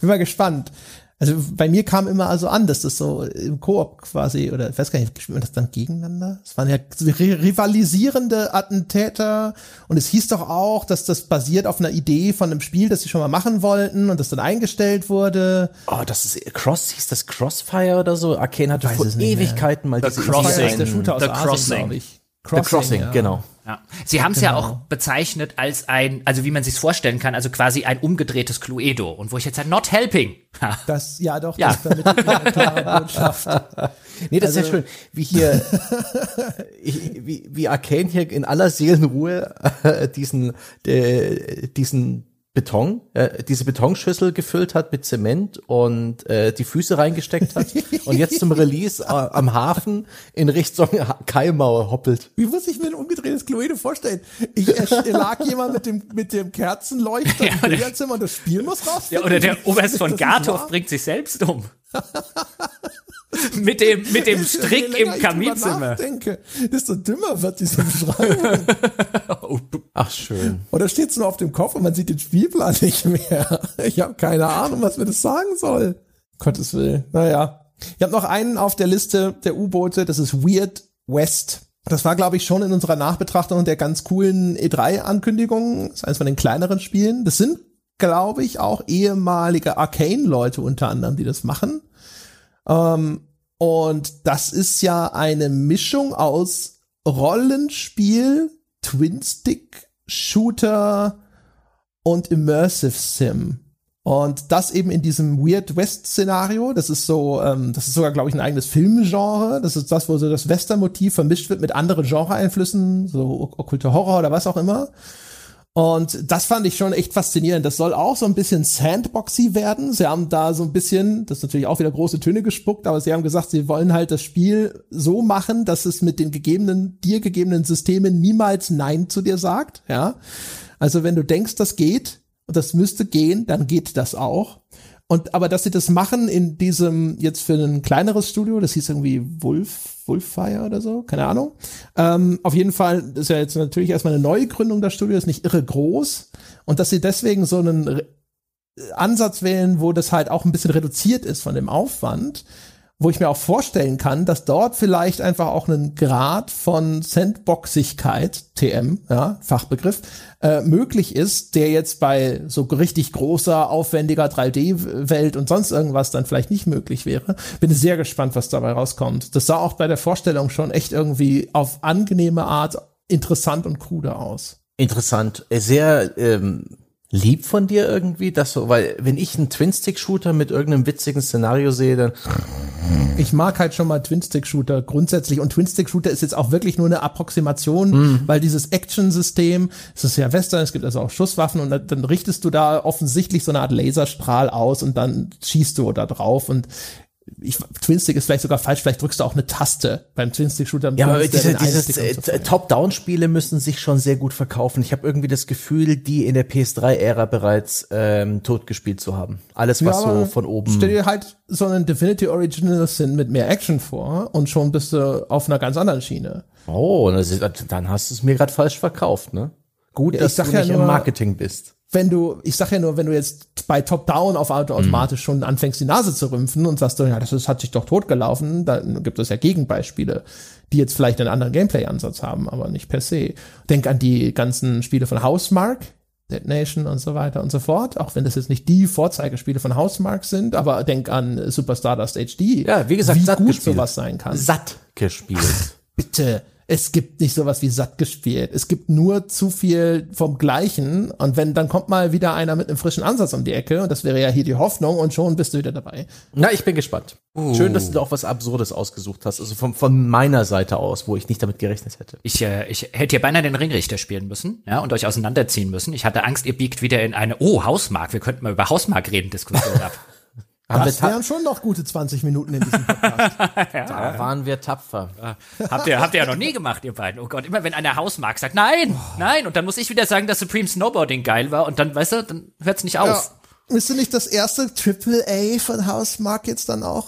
bin mal gespannt. Also bei mir kam immer also an, dass das so im Koop quasi, oder ich weiß gar nicht, spielt man das dann gegeneinander? Es waren ja rivalisierende Attentäter und es hieß doch auch, dass das basiert auf einer Idee von einem Spiel, das sie schon mal machen wollten und das dann eingestellt wurde. Oh, das ist Cross, hieß das Crossfire oder so? Arcane hatte vor Ewigkeiten mal The diese Crossing. der Shooter aus The Asien, Crossing. ich. Crossing, The Crossing, ja. genau. Ja. Sie haben es genau. ja auch bezeichnet als ein, also wie man sich vorstellen kann, also quasi ein umgedrehtes Cluedo. Und wo ich jetzt sage, not helping. das, ja doch, ja. das vermittelt eine klare Botschaft. Nee, das also, ist ja schön, wie hier, ich, wie, wie Arcane hier in aller Seelenruhe äh, diesen, äh, diesen Beton, äh, diese Betonschüssel gefüllt hat mit Zement und äh, die Füße reingesteckt hat und jetzt zum Release äh, am Hafen in Richtung Kaimauer hoppelt. Wie muss ich mir ein umgedrehtes Cluedo vorstellen? Ich äh, lag jemand mit dem mit dem Kerzenleuchter ja, im Billardzimmer und das Spiel muss raus. Ja, oder der Oberst von Garthof bringt sich selbst um. mit dem, mit dem Strick im Kaminzimmer. Denke, desto dümmer wird diese Beschreibung. Ach schön. Oder steht es nur auf dem Kopf und man sieht den Spielplan nicht mehr. Ich habe keine Ahnung, was mir das sagen soll. Gottes Willen. Naja. Ich habe noch einen auf der Liste der U-Boote, das ist Weird West. Das war, glaube ich, schon in unserer Nachbetrachtung der ganz coolen E3-Ankündigungen. Das ist eines von den kleineren Spielen. Das sind, glaube ich, auch ehemalige Arcane-Leute unter anderem, die das machen. Ähm, und das ist ja eine Mischung aus Rollenspiel, Twin-Stick, Shooter und Immersive Sim. Und das eben in diesem Weird West-Szenario. Das ist so, ähm, das ist sogar, glaube ich, ein eigenes Filmgenre. Das ist das, wo so das Western-Motiv vermischt wird mit anderen Genre-Einflüssen, so okkulte Horror oder was auch immer. Und das fand ich schon echt faszinierend. Das soll auch so ein bisschen Sandboxy werden. Sie haben da so ein bisschen, das ist natürlich auch wieder große Töne gespuckt, aber sie haben gesagt, sie wollen halt das Spiel so machen, dass es mit den gegebenen, dir gegebenen Systemen niemals Nein zu dir sagt. Ja. Also wenn du denkst, das geht, Und das müsste gehen, dann geht das auch. Und aber dass sie das machen in diesem jetzt für ein kleineres Studio, das hieß irgendwie Wolf Wolffire oder so, keine Ahnung. Ähm, auf jeden Fall ist ja jetzt natürlich erstmal eine neue Gründung der Studios, nicht irre groß und dass sie deswegen so einen Ansatz wählen, wo das halt auch ein bisschen reduziert ist von dem Aufwand, wo ich mir auch vorstellen kann, dass dort vielleicht einfach auch ein Grad von Sandboxigkeit, TM, ja, Fachbegriff, äh, möglich ist, der jetzt bei so richtig großer, aufwendiger 3D-Welt und sonst irgendwas dann vielleicht nicht möglich wäre. Bin sehr gespannt, was dabei rauskommt. Das sah auch bei der Vorstellung schon echt irgendwie auf angenehme Art interessant und krude aus. Interessant, sehr ähm lieb von dir irgendwie, dass so, weil wenn ich einen Twin-Stick-Shooter mit irgendeinem witzigen Szenario sehe, dann ich mag halt schon mal Twin-Stick-Shooter grundsätzlich und Twin-Stick-Shooter ist jetzt auch wirklich nur eine Approximation, mhm. weil dieses Action-System, es ist ja Western, es gibt also auch Schusswaffen und dann, dann richtest du da offensichtlich so eine Art Laserstrahl aus und dann schießt du da drauf und ich, Twinstick ist vielleicht sogar falsch, vielleicht drückst du auch eine Taste beim Twinstick-Shooter. Ja, aber diese, dieses äh, so Top-Down-Spiele müssen sich schon sehr gut verkaufen. Ich habe irgendwie das Gefühl, die in der PS3-Ära bereits ähm, totgespielt zu haben. Alles, was ja, so von oben. Stell dir halt so einen Divinity Original Sin mit mehr Action vor und schon bist du auf einer ganz anderen Schiene. Oh, dann hast du es mir gerade falsch verkauft, ne? Gut, ja, dass du nicht nur, im Marketing bist wenn du, ich sag ja nur, wenn du jetzt bei Top-Down auf Auto mhm. automatisch mhm. schon anfängst, die Nase zu rümpfen und sagst, ja, das ist, hat sich doch totgelaufen, dann gibt es ja Gegenbeispiele, die jetzt vielleicht einen anderen Gameplay-Ansatz haben, aber nicht per se. Denk an die ganzen Spiele von Housemark, Dead Nation und so weiter und so fort, auch wenn das jetzt nicht die Vorzeigespiele von Housemark sind, aber denk an Super Stardust HD. Ja, wie gesagt, wie satt gut gespielt. sowas sein kann. Satt gespielt. Bitte es gibt nicht sowas wie satt gespielt. Es gibt nur zu viel vom Gleichen. Und wenn, dann kommt mal wieder einer mit einem frischen Ansatz um die Ecke. Und das wäre ja hier die Hoffnung. Und schon bist du wieder dabei. Na, ich bin gespannt. Uh. Schön, dass du auch was Absurdes ausgesucht hast. Also von, von meiner Seite aus, wo ich nicht damit gerechnet hätte. Ich, äh, ich hätte hier beinahe den Ringrichter spielen müssen, ja, und euch auseinanderziehen müssen. Ich hatte Angst, ihr biegt wieder in eine, oh, Hausmark. Wir könnten mal über Hausmark reden, Diskussion ab. Haben das wären schon noch gute 20 Minuten in diesem Podcast. ja. Da waren wir tapfer. habt ihr, habt ihr ja noch nie gemacht, ihr beiden. Oh Gott, immer wenn einer Hausmark sagt, nein, oh. nein, und dann muss ich wieder sagen, dass Supreme Snowboarding geil war und dann, weißt du, dann hört's nicht auf. Ja. Ist nicht das erste Triple A von Hausmark jetzt dann auch?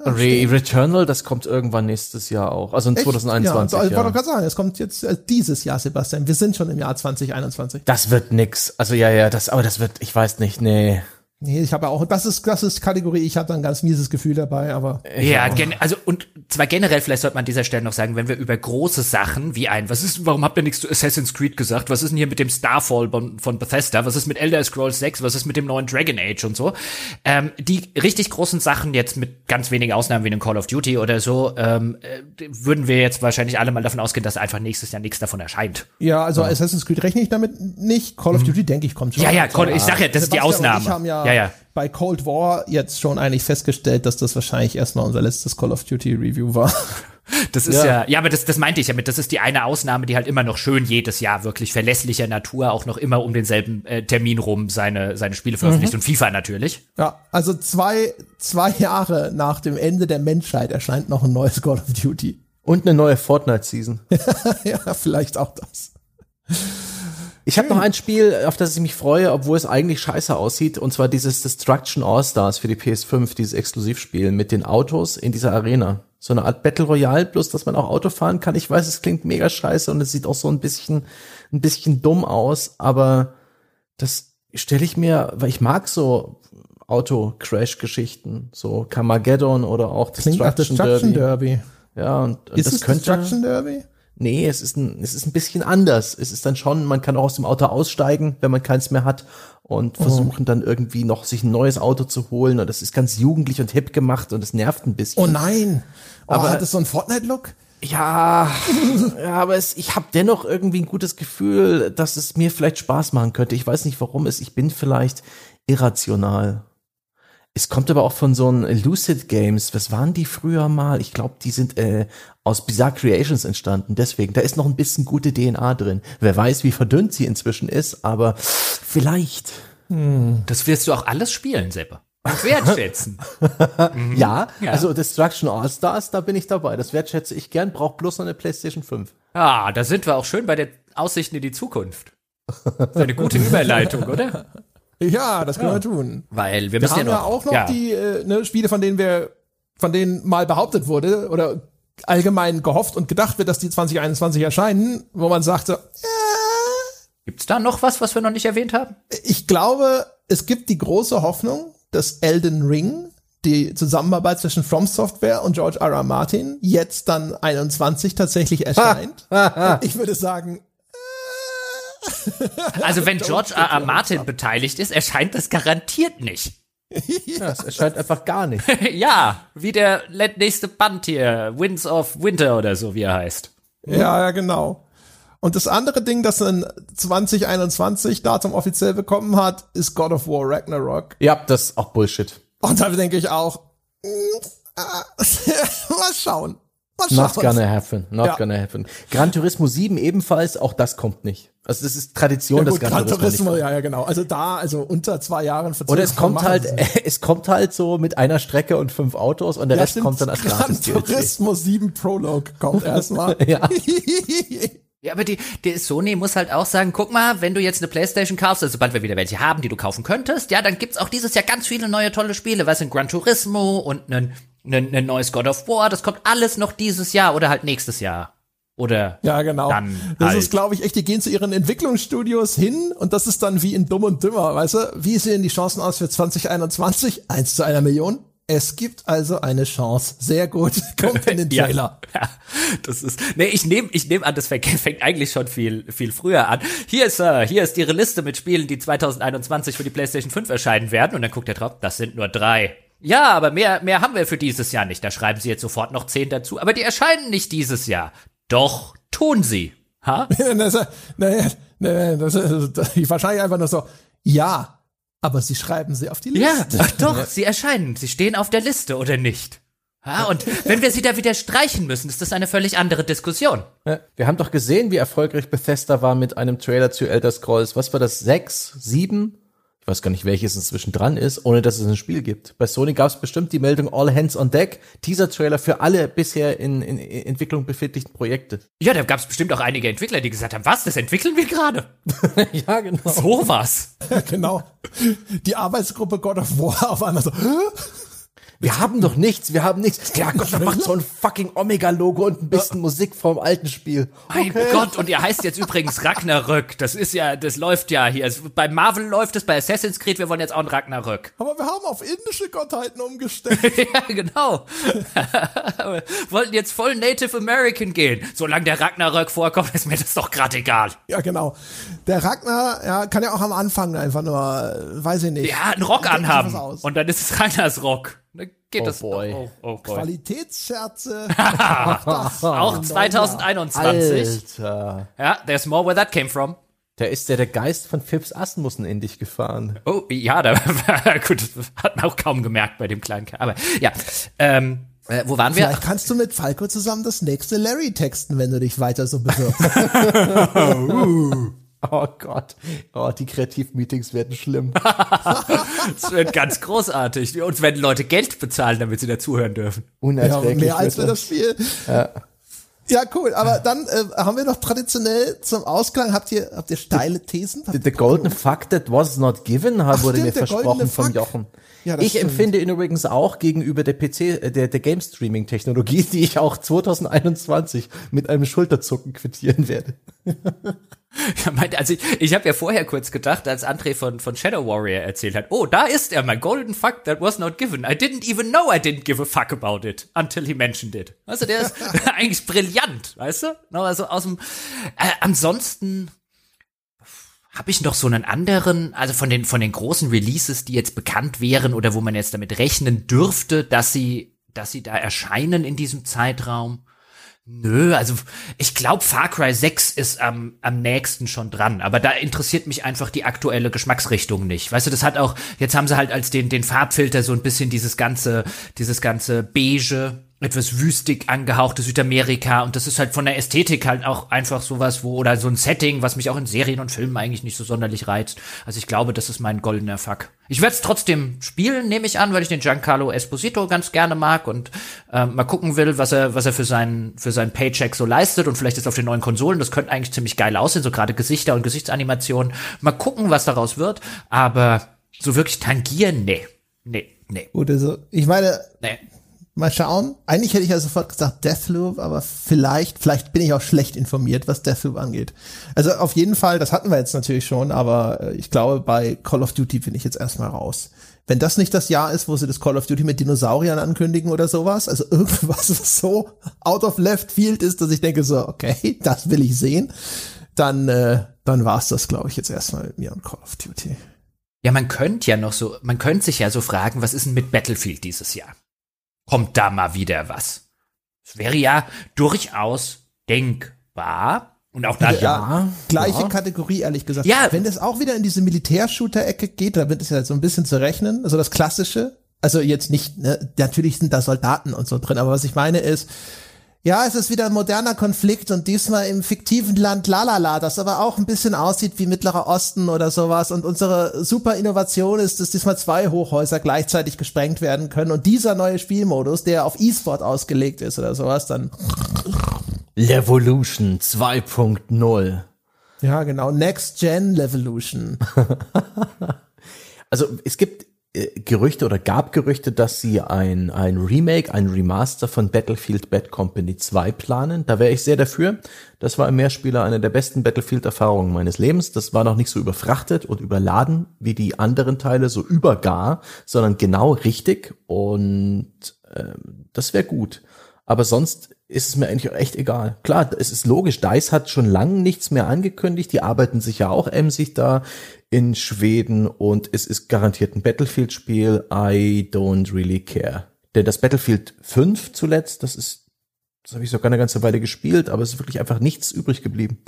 Re Returnal, das kommt irgendwann nächstes Jahr auch. Also in Echt? 2021. Ja, ich wollte gerade sagen, es kommt jetzt äh, dieses Jahr, Sebastian. Wir sind schon im Jahr 2021. Das wird nix. Also ja, ja, das, aber das wird, ich weiß nicht, nee. Nee, ich habe ja auch, das ist, das ist Kategorie, ich habe da ein ganz mieses Gefühl dabei, aber. Ja, gen also und zwar generell, vielleicht sollte man an dieser Stelle noch sagen, wenn wir über große Sachen wie ein, was ist, warum habt ihr nichts zu Assassin's Creed gesagt? Was ist denn hier mit dem Starfall von, von Bethesda? Was ist mit Elder Scrolls 6? Was ist mit dem neuen Dragon Age und so? Ähm, die richtig großen Sachen jetzt mit ganz wenigen Ausnahmen wie einem Call of Duty oder so, ähm, äh, würden wir jetzt wahrscheinlich alle mal davon ausgehen, dass einfach nächstes Jahr nichts davon erscheint. Ja, also ja. Assassin's Creed rechne ich damit nicht. Call of mhm. Duty denke ich kommt schon. Ja, ja, Call, ich sag ja, das ist die Ausnahme. Ja, ja, ja. bei Cold War jetzt schon eigentlich festgestellt, dass das wahrscheinlich erstmal unser letztes Call of Duty Review war. Das ist ja. ja, ja, aber das, das meinte ich ja mit. Das ist die eine Ausnahme, die halt immer noch schön jedes Jahr wirklich verlässlicher Natur auch noch immer um denselben äh, Termin rum seine, seine Spiele veröffentlicht mhm. und FIFA natürlich. Ja, also zwei, zwei Jahre nach dem Ende der Menschheit erscheint noch ein neues Call of Duty. Und eine neue Fortnite-Season. ja, vielleicht auch das. Ich habe noch ein Spiel, auf das ich mich freue, obwohl es eigentlich scheiße aussieht, und zwar dieses Destruction All-Stars für die PS5, dieses Exklusivspiel mit den Autos in dieser Arena. So eine Art Battle Royale, plus dass man auch Auto fahren kann. Ich weiß, es klingt mega scheiße und es sieht auch so ein bisschen, ein bisschen dumm aus, aber das stelle ich mir, weil ich mag so Auto-Crash-Geschichten, so Carmageddon oder auch Destruction, Destruction Derby. Derby. Ja, und, und ist das könnte. Destruction Derby? Nee, es ist ein, es ist ein bisschen anders. Es ist dann schon, man kann auch aus dem Auto aussteigen, wenn man keins mehr hat und oh. versuchen dann irgendwie noch sich ein neues Auto zu holen und das ist ganz jugendlich und hip gemacht und es nervt ein bisschen. Oh nein. Oh, aber hat es so einen Fortnite-Look? Ja, ja, aber es, ich habe dennoch irgendwie ein gutes Gefühl, dass es mir vielleicht Spaß machen könnte. Ich weiß nicht, warum es. Ich bin vielleicht irrational. Es kommt aber auch von so einem Lucid Games. Was waren die früher mal? Ich glaube, die sind äh, aus Bizarre Creations entstanden. Deswegen, da ist noch ein bisschen gute DNA drin. Wer weiß, wie verdünnt sie inzwischen ist, aber vielleicht. Hm. Das wirst du auch alles spielen, Seppe. Und wertschätzen. mhm. ja, ja, also Destruction All Stars, da bin ich dabei. Das wertschätze ich gern, braucht bloß noch eine PlayStation 5. Ah, da sind wir auch schön bei den Aussichten in die Zukunft. Das ist eine gute Überleitung, oder? Ja, das können ja. wir tun. Weil wir, wir haben ja, noch, ja auch noch ja. die äh, ne, Spiele, von denen wir, von denen mal behauptet wurde oder allgemein gehofft und gedacht wird, dass die 2021 erscheinen, wo man sagte, äh, gibt's da noch was, was wir noch nicht erwähnt haben? Ich glaube, es gibt die große Hoffnung, dass Elden Ring die Zusammenarbeit zwischen From Software und George R. R. Martin jetzt dann 21 tatsächlich erscheint. ich würde sagen, also wenn George R. R. Martin beteiligt ist, erscheint das garantiert nicht. ja, es erscheint einfach gar nicht. ja, wie der nächste Band hier, Winds of Winter oder so, wie er heißt. Ja, ja, genau. Und das andere Ding, das ein 2021 Datum offiziell bekommen hat, ist God of War Ragnarok. Ja, das ist auch Bullshit. Und da denke ich auch, mm, ah, mal schauen. Schauen. Not gonna happen, not ja. gonna happen. Gran Turismo 7 ebenfalls, auch das kommt nicht. Also das ist Tradition, ja, gut, das Gran Turismo, ja, ja, genau. Also da, also unter zwei Jahren Oder es kommt halt, es kommt halt so mit einer Strecke und fünf Autos und der ja, Rest stimmt, kommt dann als Gran Turismo 7 Prologue kommt erstmal. ja. Ja, aber die, die Sony muss halt auch sagen, guck mal, wenn du jetzt eine Playstation kaufst, also sobald wir wieder welche haben, die du kaufen könntest, ja, dann gibt's auch dieses Jahr ganz viele neue tolle Spiele, was in Gran Turismo und ein, ein, ein neues God of War, das kommt alles noch dieses Jahr oder halt nächstes Jahr. Oder ja, genau. Dann das halt. ist, glaube ich, echt, die gehen zu ihren Entwicklungsstudios hin und das ist dann wie in Dumm und Dümmer, weißt du? Wie sehen die Chancen aus für 2021? Eins zu einer Million? Es gibt also eine Chance. Sehr gut. Kommt in den Trailer. ja, ja, das ist. Nee, ich nehme ich nehm an, das fängt, fängt eigentlich schon viel, viel früher an. Hier ist, äh, hier ist ihre Liste mit Spielen, die 2021 für die PlayStation 5 erscheinen werden. Und dann guckt er drauf, das sind nur drei. Ja, aber mehr, mehr haben wir für dieses Jahr nicht. Da schreiben sie jetzt sofort noch zehn dazu. Aber die erscheinen nicht dieses Jahr. Doch, tun sie. Ha? das, naja, naja, das, das, das, wahrscheinlich einfach nur so, ja, aber sie schreiben sie auf die Liste. Ja, ach doch, sie erscheinen. Sie stehen auf der Liste, oder nicht? Ja, und wenn wir sie da wieder streichen müssen, ist das eine völlig andere Diskussion. Wir haben doch gesehen, wie erfolgreich Bethesda war mit einem Trailer zu Elder Scrolls. Was war das? Sechs? Sieben? Weiß gar nicht, welches inzwischen dran ist, ohne dass es ein Spiel gibt. Bei Sony gab es bestimmt die Meldung All Hands on Deck, Teaser-Trailer für alle bisher in, in, in Entwicklung befindlichen Projekte. Ja, da gab es bestimmt auch einige Entwickler, die gesagt haben, was, das entwickeln wir gerade? ja, genau. So was. genau. Die Arbeitsgruppe God of War auf einmal so? Wir haben doch nichts, wir haben nichts. Ja Gott, dann macht so ein fucking Omega-Logo und ein bisschen Musik vom alten Spiel. Mein okay. Gott, und ihr heißt jetzt übrigens Ragnarök. Das ist ja, das läuft ja hier. Bei Marvel läuft es, bei Assassin's Creed, wir wollen jetzt auch ein Ragnarök. Aber wir haben auf indische Gottheiten umgestellt. ja, genau. Wollten jetzt voll Native American gehen. Solange der Ragnarök vorkommt, ist mir das doch gerade egal. Ja, genau. Der Ragnar, ja, kann ja auch am Anfang einfach nur, weiß ich nicht. Ja, einen Rock anhaben. Und dann ist es Ragnars Rock. Dann geht oh das. Boy. Oh, oh, boy. Qualitätsscherze. auch 2021. Alter. Ja, there's more where that came from. Da ist ja der Geist von Phipps Asmussen in dich gefahren. Oh, ja, da gut, hat man auch kaum gemerkt bei dem kleinen Kerl. Aber ja, ähm, äh, wo waren wir? Vielleicht kannst du mit Falco zusammen das nächste Larry texten, wenn du dich weiter so bewirbst. uh. Oh Gott. Oh, die Kreativmeetings werden schlimm. das wird ganz großartig. Uns werden Leute Geld bezahlen, damit sie dazuhören dürfen. Unerträglich. Ja, mehr als für das Spiel. Ja. Ja, cool. Aber dann äh, haben wir noch traditionell zum Ausklang, habt ihr, habt ihr steile Thesen? The, the golden fuck that was not given, Ach, wurde stimmt, mir versprochen von Jochen. Ja, ich stimmt. empfinde ihn übrigens auch gegenüber der PC, äh, der, der Game Streaming Technologie, die ich auch 2021 mit einem Schulterzucken quittieren werde. Ja, mein, also ich, ich habe ja vorher kurz gedacht, als André von, von Shadow Warrior erzählt hat, oh, da ist er, mein golden fuck that was not given. I didn't even know I didn't give a fuck about it until he mentioned it. Weißt du, der ist eigentlich brillant, weißt du? Also aus dem, äh, ansonsten habe ich noch so einen anderen, also von den, von den großen Releases, die jetzt bekannt wären oder wo man jetzt damit rechnen dürfte, dass sie, dass sie da erscheinen in diesem Zeitraum. Nö, also ich glaube, Far Cry 6 ist am, am nächsten schon dran, aber da interessiert mich einfach die aktuelle Geschmacksrichtung nicht. Weißt du, das hat auch, jetzt haben sie halt als den, den Farbfilter so ein bisschen dieses ganze, dieses ganze beige etwas wüstig angehauchte Südamerika und das ist halt von der Ästhetik halt auch einfach sowas, wo, oder so ein Setting, was mich auch in Serien und Filmen eigentlich nicht so sonderlich reizt. Also ich glaube, das ist mein goldener Fuck. Ich werde es trotzdem spielen, nehme ich an, weil ich den Giancarlo Esposito ganz gerne mag und äh, mal gucken will, was er, was er für seinen, für seinen Paycheck so leistet und vielleicht ist auf den neuen Konsolen, das könnte eigentlich ziemlich geil aussehen, so gerade Gesichter und Gesichtsanimationen. Mal gucken, was daraus wird, aber so wirklich tangieren, nee. Nee, nee. Gut, also ich meine, nee. Mal schauen. Eigentlich hätte ich ja sofort gesagt Deathloop, aber vielleicht, vielleicht bin ich auch schlecht informiert, was Deathloop angeht. Also auf jeden Fall, das hatten wir jetzt natürlich schon, aber äh, ich glaube, bei Call of Duty bin ich jetzt erstmal raus. Wenn das nicht das Jahr ist, wo sie das Call of Duty mit Dinosauriern ankündigen oder sowas, also irgendwas, was so out of left field ist, dass ich denke so, okay, das will ich sehen, dann, äh, dann war's das, glaube ich, jetzt erstmal mit mir und Call of Duty. Ja, man könnte ja noch so, man könnte sich ja so fragen, was ist denn mit Battlefield dieses Jahr? Kommt da mal wieder was. Es wäre ja durchaus denkbar. Und auch da, ja, ja gleiche ja. Kategorie, ehrlich gesagt. Ja. Wenn das auch wieder in diese Militärshooter-Ecke geht, da wird es ja so ein bisschen zu rechnen. Also das Klassische. Also jetzt nicht, ne, natürlich sind da Soldaten und so drin, aber was ich meine ist, ja, es ist wieder ein moderner Konflikt und diesmal im fiktiven Land Lalala, das aber auch ein bisschen aussieht wie Mittlerer Osten oder sowas. Und unsere super Innovation ist, dass diesmal zwei Hochhäuser gleichzeitig gesprengt werden können. Und dieser neue Spielmodus, der auf E-Sport ausgelegt ist oder sowas, dann. Levolution 2.0. Ja, genau. Next Gen Levolution. also es gibt Gerüchte oder gab Gerüchte, dass sie ein, ein Remake, ein Remaster von Battlefield Bad Company 2 planen. Da wäre ich sehr dafür. Das war im Mehrspieler eine der besten Battlefield-Erfahrungen meines Lebens. Das war noch nicht so überfrachtet und überladen wie die anderen Teile, so übergar, sondern genau richtig. Und äh, das wäre gut. Aber sonst ist es mir eigentlich echt egal. Klar, es ist logisch, DICE hat schon lange nichts mehr angekündigt. Die arbeiten sich ja auch emsig da in Schweden und es ist garantiert ein Battlefield-Spiel. I don't really care. Denn das Battlefield 5 zuletzt, das ist, das habe ich sogar eine ganze Weile gespielt, aber es ist wirklich einfach nichts übrig geblieben.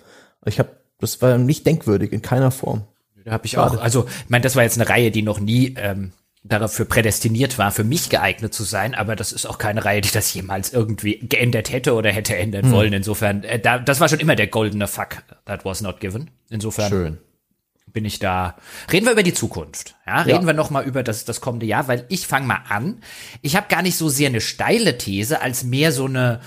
Ich habe, das war nicht denkwürdig in keiner Form. Da habe ich Schade. auch. Also, ich meine, das war jetzt eine Reihe, die noch nie ähm, dafür prädestiniert war, für mich geeignet zu sein, aber das ist auch keine Reihe, die das jemals irgendwie geändert hätte oder hätte ändern hm. wollen. Insofern, äh, da, das war schon immer der goldene Fuck that was not given. Insofern. Schön bin ich da. Reden wir über die Zukunft. Ja, reden ja. wir noch mal über das das kommende Jahr, weil ich fange mal an. Ich habe gar nicht so sehr eine steile These, als mehr so eine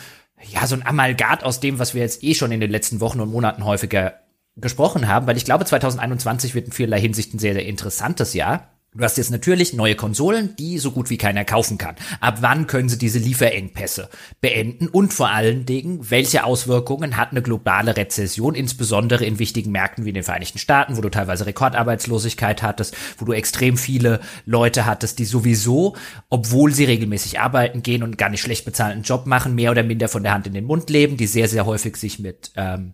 ja so ein Amalgat aus dem, was wir jetzt eh schon in den letzten Wochen und Monaten häufiger gesprochen haben, weil ich glaube 2021 wird in vielerlei Hinsicht ein sehr sehr interessantes Jahr. Du hast jetzt natürlich neue Konsolen, die so gut wie keiner kaufen kann. Ab wann können sie diese Lieferengpässe beenden? Und vor allen Dingen, welche Auswirkungen hat eine globale Rezession, insbesondere in wichtigen Märkten wie den Vereinigten Staaten, wo du teilweise Rekordarbeitslosigkeit hattest, wo du extrem viele Leute hattest, die sowieso, obwohl sie regelmäßig arbeiten gehen und gar nicht schlecht bezahlten Job machen, mehr oder minder von der Hand in den Mund leben, die sehr, sehr häufig sich mit ähm,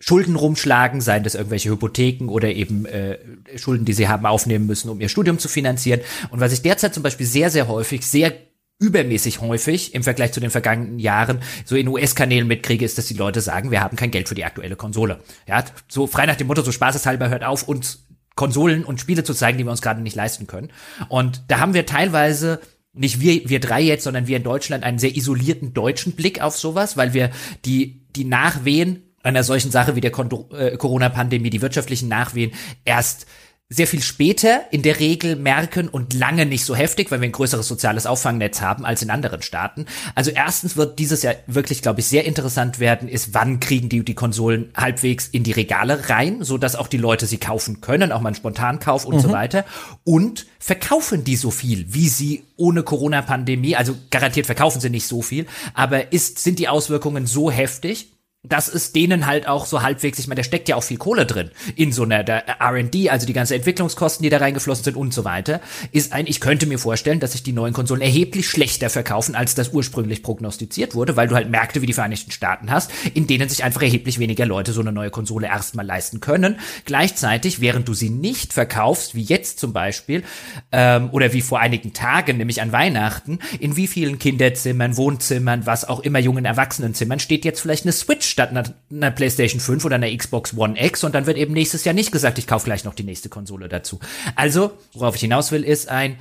Schulden rumschlagen, seien das irgendwelche Hypotheken oder eben äh, Schulden, die sie haben aufnehmen müssen, um ihr Studium zu finanzieren. Und was ich derzeit zum Beispiel sehr, sehr häufig, sehr übermäßig häufig im Vergleich zu den vergangenen Jahren so in US-Kanälen mitkriege, ist, dass die Leute sagen, wir haben kein Geld für die aktuelle Konsole. Ja, so frei nach dem Motto, so spaßeshalber hört auf, uns Konsolen und Spiele zu zeigen, die wir uns gerade nicht leisten können. Und da haben wir teilweise nicht wir, wir drei jetzt, sondern wir in Deutschland einen sehr isolierten deutschen Blick auf sowas, weil wir die, die Nachwehen einer solchen Sache wie der äh, Corona-Pandemie, die wirtschaftlichen Nachwehen, erst sehr viel später in der Regel merken und lange nicht so heftig, weil wir ein größeres soziales Auffangnetz haben als in anderen Staaten. Also erstens wird dieses Jahr wirklich, glaube ich, sehr interessant werden, ist, wann kriegen die die Konsolen halbwegs in die Regale rein, so dass auch die Leute sie kaufen können, auch mal einen Spontankauf und mhm. so weiter. Und verkaufen die so viel, wie sie ohne Corona-Pandemie, also garantiert verkaufen sie nicht so viel, aber ist, sind die Auswirkungen so heftig, das ist denen halt auch so halbwegs, ich meine, da steckt ja auch viel Kohle drin in so einer R&D, also die ganzen Entwicklungskosten, die da reingeflossen sind und so weiter, ist ein, ich könnte mir vorstellen, dass sich die neuen Konsolen erheblich schlechter verkaufen, als das ursprünglich prognostiziert wurde, weil du halt Märkte wie die Vereinigten Staaten hast, in denen sich einfach erheblich weniger Leute so eine neue Konsole erstmal leisten können. Gleichzeitig, während du sie nicht verkaufst, wie jetzt zum Beispiel, ähm, oder wie vor einigen Tagen, nämlich an Weihnachten, in wie vielen Kinderzimmern, Wohnzimmern, was auch immer jungen Erwachsenenzimmern steht jetzt vielleicht eine Switch statt einer, einer, PlayStation 5 oder einer Xbox One X und dann wird eben nächstes Jahr nicht gesagt, ich kaufe gleich noch die nächste Konsole dazu. Also, worauf ich hinaus will, ist ein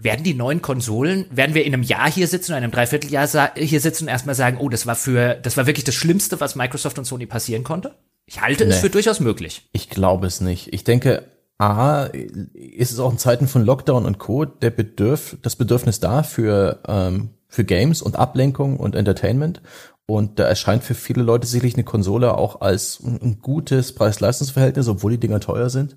werden die neuen Konsolen, werden wir in einem Jahr hier sitzen in einem Dreivierteljahr hier sitzen und erstmal sagen, oh, das war für, das war wirklich das Schlimmste, was Microsoft und Sony passieren konnte? Ich halte nee. es für durchaus möglich. Ich glaube es nicht. Ich denke, A, ist es auch in Zeiten von Lockdown und Co. der Bedürf, das Bedürfnis da für, ähm, für Games und Ablenkung und Entertainment. Und da erscheint für viele Leute sicherlich eine Konsole auch als ein gutes Preis-Leistungs-Verhältnis, obwohl die Dinger teuer sind.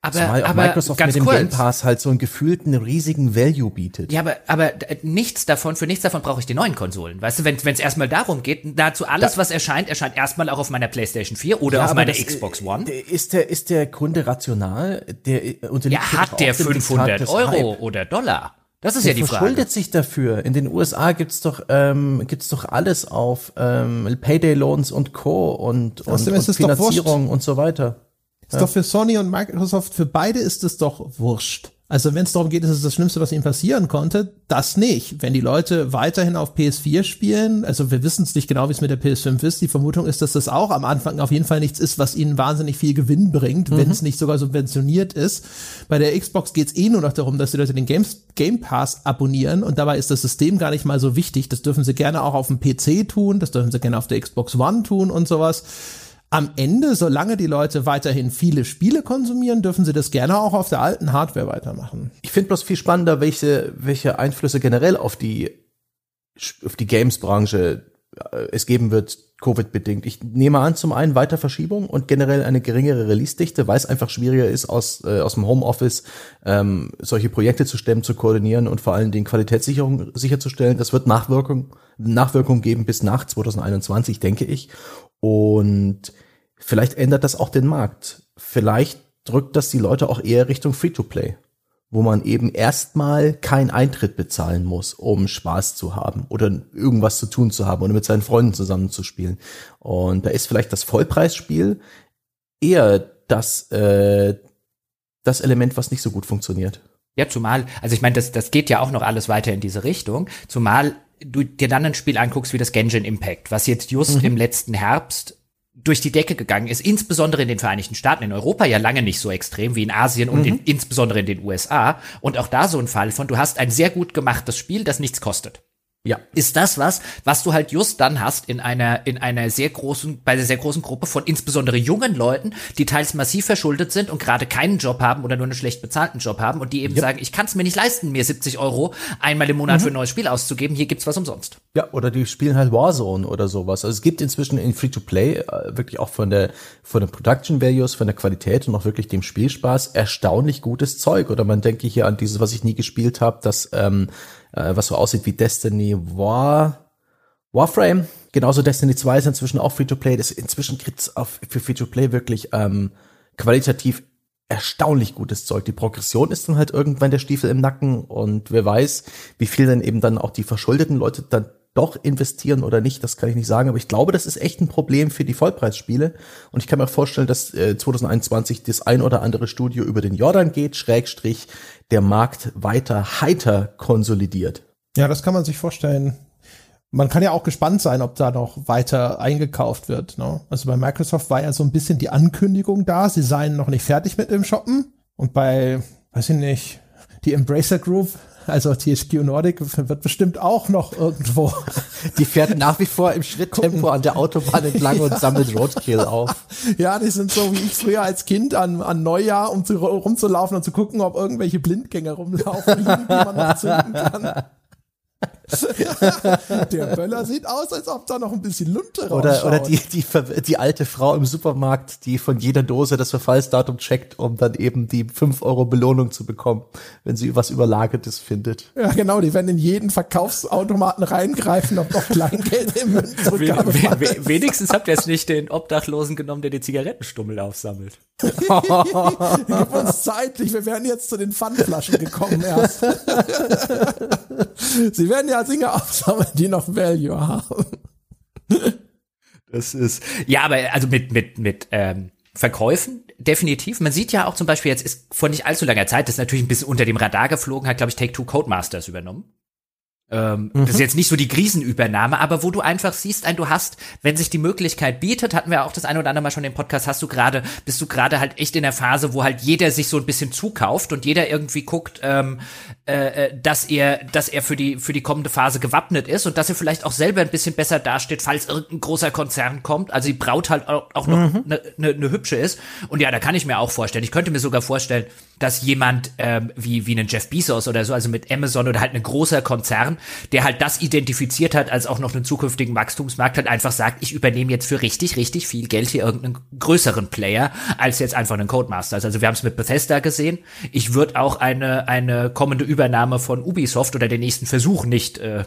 Aber, Zumal aber Microsoft mit dem kurz. Game Pass halt so einen gefühlten riesigen Value bietet. Ja, aber, aber nichts davon, für nichts davon brauche ich die neuen Konsolen. Weißt du, wenn es erstmal darum geht, nahezu alles, da, was erscheint, erscheint erstmal auch auf meiner PlayStation 4 oder ja, auf meiner Xbox One. Ist der, ist der Kunde rational? Der unterliegt ja, hat der 500 Euro Hype. oder Dollar? Das ist der ja die Frage. verschuldet sich dafür. In den USA gibt's doch ähm, gibt's doch alles auf ähm, Payday Loans und Co und, und, und Finanzierung und so weiter. Ist ja. doch für Sony und Microsoft, für beide ist es doch wurscht. Also wenn es darum geht, ist es das Schlimmste, was ihnen passieren konnte, das nicht. Wenn die Leute weiterhin auf PS4 spielen, also wir wissen es nicht genau, wie es mit der PS5 ist, die Vermutung ist, dass das auch am Anfang auf jeden Fall nichts ist, was ihnen wahnsinnig viel Gewinn bringt, mhm. wenn es nicht sogar subventioniert ist. Bei der Xbox geht es eh nur noch darum, dass die Leute den Games, Game Pass abonnieren und dabei ist das System gar nicht mal so wichtig. Das dürfen sie gerne auch auf dem PC tun, das dürfen sie gerne auf der Xbox One tun und sowas am Ende, solange die Leute weiterhin viele Spiele konsumieren, dürfen sie das gerne auch auf der alten Hardware weitermachen. Ich finde bloß viel spannender, welche, welche Einflüsse generell auf die, auf die Games-Branche äh, es geben wird, Covid-bedingt. Ich nehme an, zum einen weiter Verschiebung und generell eine geringere Release-Dichte, weil es einfach schwieriger ist, aus, äh, aus dem Homeoffice ähm, solche Projekte zu stemmen, zu koordinieren und vor allen Dingen Qualitätssicherung sicherzustellen. Das wird Nachwirkung, Nachwirkung geben bis nach 2021, denke ich. Und vielleicht ändert das auch den Markt. Vielleicht drückt das die Leute auch eher Richtung Free-to-Play, wo man eben erstmal keinen Eintritt bezahlen muss, um Spaß zu haben oder irgendwas zu tun zu haben oder mit seinen Freunden zusammenzuspielen. Und da ist vielleicht das Vollpreisspiel eher das, äh, das Element, was nicht so gut funktioniert. Ja, zumal, also ich meine, das, das geht ja auch noch alles weiter in diese Richtung, zumal du dir dann ein Spiel anguckst wie das Genshin Impact, was jetzt just mhm. im letzten Herbst durch die Decke gegangen ist, insbesondere in den Vereinigten Staaten, in Europa ja lange nicht so extrem wie in Asien und mhm. in, insbesondere in den USA. Und auch da so ein Fall von, du hast ein sehr gut gemachtes Spiel, das nichts kostet. Ja. Ist das was, was du halt just dann hast in einer, in einer sehr großen, bei einer sehr großen Gruppe von insbesondere jungen Leuten, die teils massiv verschuldet sind und gerade keinen Job haben oder nur einen schlecht bezahlten Job haben und die eben ja. sagen, ich kann es mir nicht leisten, mir 70 Euro einmal im Monat mhm. für ein neues Spiel auszugeben, hier gibt's was umsonst. Ja, oder die spielen halt Warzone oder sowas. Also es gibt inzwischen in Free-to-Play äh, wirklich auch von der, von den Production Values, von der Qualität und auch wirklich dem Spielspaß erstaunlich gutes Zeug. Oder man denke hier an dieses, was ich nie gespielt habe, das, ähm, äh, was so aussieht wie Destiny War, Warframe. Genauso Destiny 2 ist inzwischen auch Free-to-Play. Inzwischen gibt's auf, für Free-to-Play wirklich ähm, qualitativ erstaunlich gutes Zeug. Die Progression ist dann halt irgendwann der Stiefel im Nacken und wer weiß, wie viel dann eben dann auch die verschuldeten Leute dann doch investieren oder nicht, das kann ich nicht sagen, aber ich glaube, das ist echt ein Problem für die Vollpreisspiele und ich kann mir vorstellen, dass äh, 2021 das ein oder andere Studio über den Jordan geht, Schrägstrich der Markt weiter heiter konsolidiert. Ja, das kann man sich vorstellen. Man kann ja auch gespannt sein, ob da noch weiter eingekauft wird. Ne? Also bei Microsoft war ja so ein bisschen die Ankündigung da, sie seien noch nicht fertig mit dem Shoppen. Und bei, weiß ich nicht, die Embracer Group also THQ Nordic wird bestimmt auch noch irgendwo. Die fährt nach wie vor im Schritttempo an der Autobahn entlang ja. und sammelt Roadkill auf. Ja, die sind so wie ich früher als Kind an, an Neujahr, um zu, rumzulaufen und zu gucken, ob irgendwelche Blindgänger rumlaufen, die man noch zünden kann. der Böller sieht aus, als ob da noch ein bisschen Lunte Oder, oder die, die, die alte Frau im Supermarkt, die von jeder Dose das Verfallsdatum checkt, um dann eben die 5 Euro Belohnung zu bekommen, wenn sie was Überlagertes findet. Ja, genau, die werden in jeden Verkaufsautomaten reingreifen, ob noch Kleingeld im Münzrückgabe we we Wenigstens habt ihr jetzt nicht den Obdachlosen genommen, der die Zigarettenstummel aufsammelt. Gib uns zeitlich, wir wären jetzt zu den Pfandflaschen gekommen erst. Sie werden ja Dinge aufsammeln, die noch Value haben. Das ist, ja, aber also mit, mit, mit, ähm, Verkäufen, definitiv. Man sieht ja auch zum Beispiel, jetzt ist vor nicht allzu langer Zeit, das ist natürlich ein bisschen unter dem Radar geflogen, hat, glaube ich, Take-Two Codemasters übernommen. Ähm, mhm. Das ist jetzt nicht so die Krisenübernahme, aber wo du einfach siehst, ein, du hast, wenn sich die Möglichkeit bietet, hatten wir auch das eine oder andere Mal schon im Podcast, hast du gerade, bist du gerade halt echt in der Phase, wo halt jeder sich so ein bisschen zukauft und jeder irgendwie guckt, ähm, äh, äh dass er, dass er für die für die kommende Phase gewappnet ist und dass er vielleicht auch selber ein bisschen besser dasteht, falls irgendein großer Konzern kommt. Also die Braut halt auch, auch noch eine mhm. ne, ne, ne hübsche ist. Und ja, da kann ich mir auch vorstellen. Ich könnte mir sogar vorstellen, dass jemand ähm, wie wie einen Jeff Bezos oder so, also mit Amazon oder halt ein großer Konzern der halt das identifiziert hat als auch noch einen zukünftigen Wachstumsmarkt, halt einfach sagt, ich übernehme jetzt für richtig, richtig viel Geld hier irgendeinen größeren Player als jetzt einfach einen Codemaster. Also wir haben es mit Bethesda gesehen. Ich würde auch eine, eine kommende Übernahme von Ubisoft oder den nächsten Versuch nicht äh,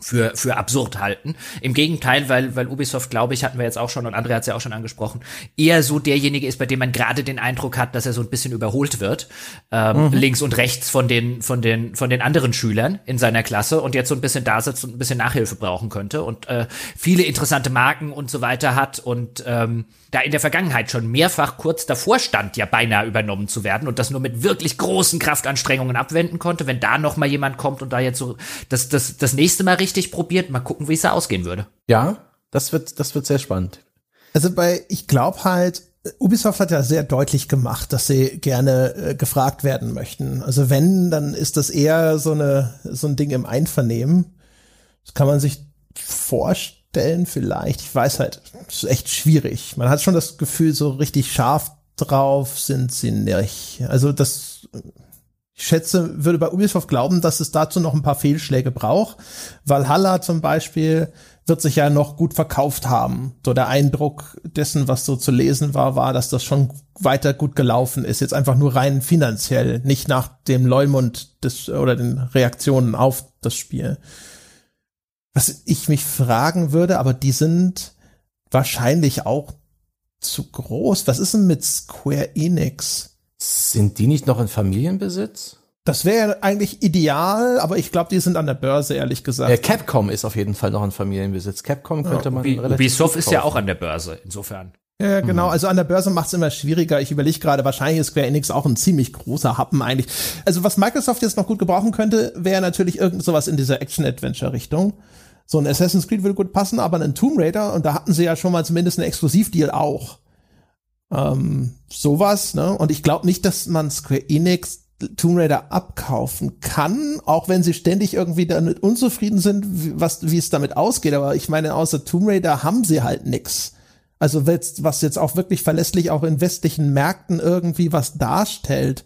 für, für absurd halten. Im Gegenteil, weil, weil Ubisoft, glaube ich, hatten wir jetzt auch schon und André hat es ja auch schon angesprochen, eher so derjenige ist, bei dem man gerade den Eindruck hat, dass er so ein bisschen überholt wird, ähm, mhm. links und rechts von den, von den, von den anderen Schülern in seiner Klasse und jetzt so ein bisschen da sitzt und ein bisschen Nachhilfe brauchen könnte und äh, viele interessante Marken und so weiter hat und ähm, da in der Vergangenheit schon mehrfach kurz davor stand, ja beinahe übernommen zu werden und das nur mit wirklich großen Kraftanstrengungen abwenden konnte, wenn da noch mal jemand kommt und da jetzt so das, das, das nächste Mal richtig probiert, mal gucken, wie es da ausgehen würde. Ja, das wird, das wird sehr spannend. Also bei, ich glaube halt, Ubisoft hat ja sehr deutlich gemacht, dass sie gerne äh, gefragt werden möchten. Also wenn, dann ist das eher so eine, so ein Ding im Einvernehmen. Das kann man sich vorstellen Stellen vielleicht. Ich weiß halt, es ist echt schwierig. Man hat schon das Gefühl, so richtig scharf drauf sind sie nicht. Also das, ich schätze, würde bei Ubisoft glauben, dass es dazu noch ein paar Fehlschläge braucht. Valhalla zum Beispiel wird sich ja noch gut verkauft haben. So der Eindruck dessen, was so zu lesen war, war, dass das schon weiter gut gelaufen ist. Jetzt einfach nur rein finanziell, nicht nach dem Leumund des oder den Reaktionen auf das Spiel. Was ich mich fragen würde, aber die sind wahrscheinlich auch zu groß. Was ist denn mit Square Enix? Sind die nicht noch in Familienbesitz? Das wäre eigentlich ideal, aber ich glaube, die sind an der Börse, ehrlich gesagt. Äh, Capcom ist auf jeden Fall noch in Familienbesitz. Capcom könnte ja, man Ubi, relativ Ubisoft ist ja auch an der Börse, insofern. Ja, genau. Mhm. Also an der Börse macht es immer schwieriger. Ich überlege gerade, wahrscheinlich ist Square Enix auch ein ziemlich großer Happen eigentlich. Also was Microsoft jetzt noch gut gebrauchen könnte, wäre natürlich irgend sowas in dieser Action-Adventure-Richtung. So ein Assassin's Creed würde gut passen, aber ein Tomb Raider, und da hatten sie ja schon mal zumindest einen Exklusivdeal auch. Ähm, sowas, ne? Und ich glaube nicht, dass man Square Enix Tomb Raider abkaufen kann, auch wenn sie ständig irgendwie damit unzufrieden sind, was, wie es damit ausgeht. Aber ich meine, außer Tomb Raider haben sie halt nix. Also was jetzt auch wirklich verlässlich auch in westlichen Märkten irgendwie was darstellt.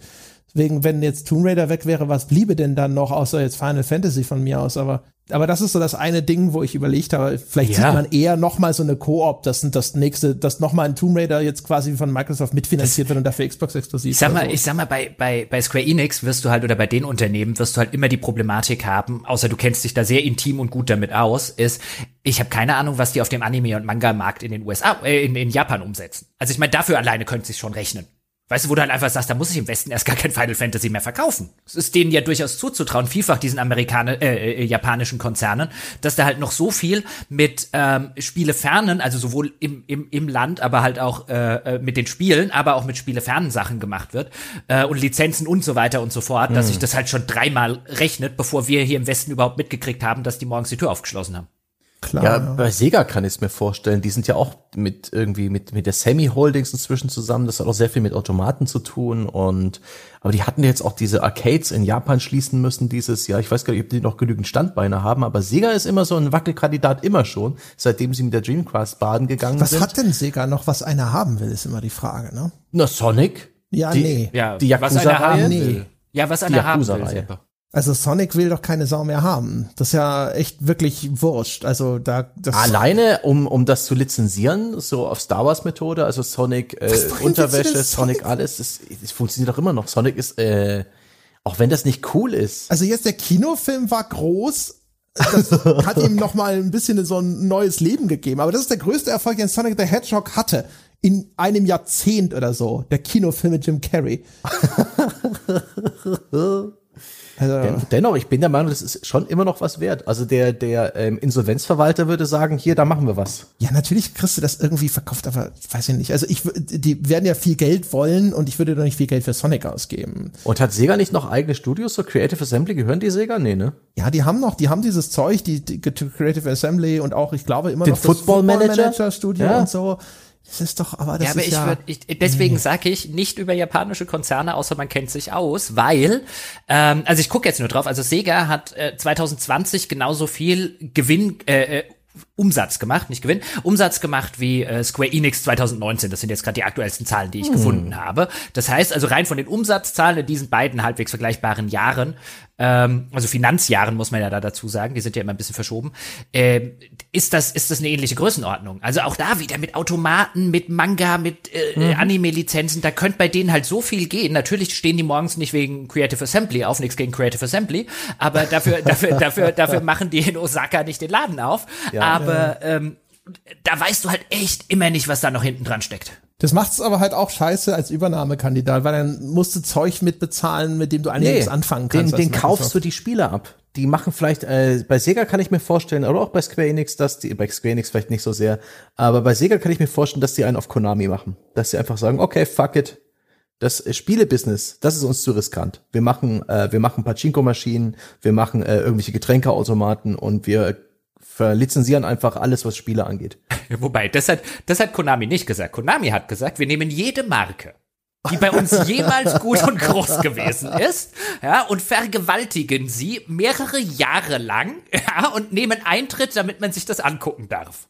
Deswegen, wenn jetzt Tomb Raider weg wäre, was bliebe denn dann noch, außer jetzt Final Fantasy von mir aus? Aber aber das ist so das eine Ding, wo ich überlegt habe, vielleicht ja. sieht man eher noch mal so eine Koop, das sind das nächste, dass noch mal ein Tomb Raider jetzt quasi von Microsoft mitfinanziert das, wird und dafür Xbox exklusiv. Ich sag mal, so. ich sag mal, bei, bei, bei Square Enix wirst du halt oder bei den Unternehmen wirst du halt immer die Problematik haben, außer du kennst dich da sehr intim und gut damit aus, ist, ich habe keine Ahnung, was die auf dem Anime- und Manga-Markt in den USA, äh, in, in Japan umsetzen. Also ich meine, dafür alleine könnte sich schon rechnen. Weißt du, wo du halt einfach sagst, da muss ich im Westen erst gar kein Final Fantasy mehr verkaufen. Es ist denen ja durchaus zuzutrauen, vielfach diesen amerikanischen, äh, äh, japanischen Konzernen, dass da halt noch so viel mit ähm, Spielefernen, also sowohl im, im, im Land, aber halt auch äh, äh, mit den Spielen, aber auch mit Spielefernen Sachen gemacht wird äh, und Lizenzen und so weiter und so fort, mhm. dass sich das halt schon dreimal rechnet, bevor wir hier im Westen überhaupt mitgekriegt haben, dass die morgens die Tür aufgeschlossen haben. Klar. Ja, bei Sega kann ich es mir vorstellen. Die sind ja auch mit irgendwie mit mit der Semi Holdings inzwischen zusammen. Das hat auch sehr viel mit Automaten zu tun und aber die hatten jetzt auch diese Arcades in Japan schließen müssen dieses Jahr. Ich weiß gar nicht, ob die noch genügend Standbeine haben, aber Sega ist immer so ein Wackelkandidat immer schon, seitdem sie mit der Dreamcast baden gegangen was sind. Was hat denn Sega noch, was einer haben will, ist immer die Frage, ne? Na Sonic? Ja, die, nee. Ja, die Yakuza-Reihe? Nee. Ja, was einer haben will. Also Sonic will doch keine Sau mehr haben. Das ist ja echt wirklich wurscht. Also da das alleine um um das zu lizenzieren, so auf Star Wars Methode, also Sonic äh, Unterwäsche, Sonic alles, das, das funktioniert doch immer noch. Sonic ist äh, auch wenn das nicht cool ist. Also jetzt der Kinofilm war groß, das hat ihm noch mal ein bisschen so ein neues Leben gegeben. Aber das ist der größte Erfolg, den Sonic the Hedgehog hatte in einem Jahrzehnt oder so. Der Kinofilm mit Jim Carrey. Also, dennoch, ich bin der Meinung, das ist schon immer noch was wert. Also der, der ähm, Insolvenzverwalter würde sagen, hier, da machen wir was. Ja, natürlich kriegst du das irgendwie verkauft, aber weiß ich nicht. Also ich, die werden ja viel Geld wollen und ich würde doch nicht viel Geld für Sonic ausgeben. Und hat Sega nicht noch eigene Studios, so Creative Assembly, gehören die Sega? Nee, ne? Ja, die haben noch, die haben dieses Zeug, die, die Creative Assembly und auch, ich glaube, immer Den noch Football das Football Manager, Manager Studio ja. und so. Das ist doch, aber das ja, aber ist ich ja. Würd, ich, deswegen nee. sage ich nicht über japanische Konzerne, außer man kennt sich aus, weil, ähm, also ich gucke jetzt nur drauf. Also Sega hat äh, 2020 genauso viel Gewinn. Äh, äh Umsatz gemacht, nicht Gewinn, Umsatz gemacht wie äh, Square Enix 2019. Das sind jetzt gerade die aktuellsten Zahlen, die ich hm. gefunden habe. Das heißt also rein von den Umsatzzahlen in diesen beiden halbwegs vergleichbaren Jahren ähm, also Finanzjahren muss man ja da dazu sagen, die sind ja immer ein bisschen verschoben, äh, ist das ist das eine ähnliche Größenordnung. Also auch da wieder mit Automaten, mit Manga, mit äh, mhm. Anime-Lizenzen, da könnte bei denen halt so viel gehen. Natürlich stehen die morgens nicht wegen Creative Assembly auf, nichts gegen Creative Assembly, aber dafür dafür dafür dafür machen die in Osaka nicht den Laden auf. Ja, aber ja. Ähm, da weißt du halt echt immer nicht, was da noch hinten dran steckt. Das macht es aber halt auch scheiße als Übernahmekandidat, weil dann musst du Zeug mitbezahlen, mit dem du eigentlich nee, nichts anfangen kannst. Den, den kaufst du die Spieler ab. Die machen vielleicht, äh, bei Sega kann ich mir vorstellen, oder auch bei Square Enix, dass die, bei Square Enix vielleicht nicht so sehr, aber bei Sega kann ich mir vorstellen, dass die einen auf Konami machen. Dass sie einfach sagen, okay, fuck it. Das Spielebusiness, das ist uns zu riskant. Wir machen, äh, wir machen Pachinko-Maschinen, wir machen äh, irgendwelche Getränkeautomaten und wir verlizenzieren einfach alles, was Spiele angeht. Wobei, das hat, das hat Konami nicht gesagt. Konami hat gesagt, wir nehmen jede Marke, die bei uns jemals gut und groß gewesen ist, ja, und vergewaltigen sie mehrere Jahre lang, ja, und nehmen Eintritt, damit man sich das angucken darf.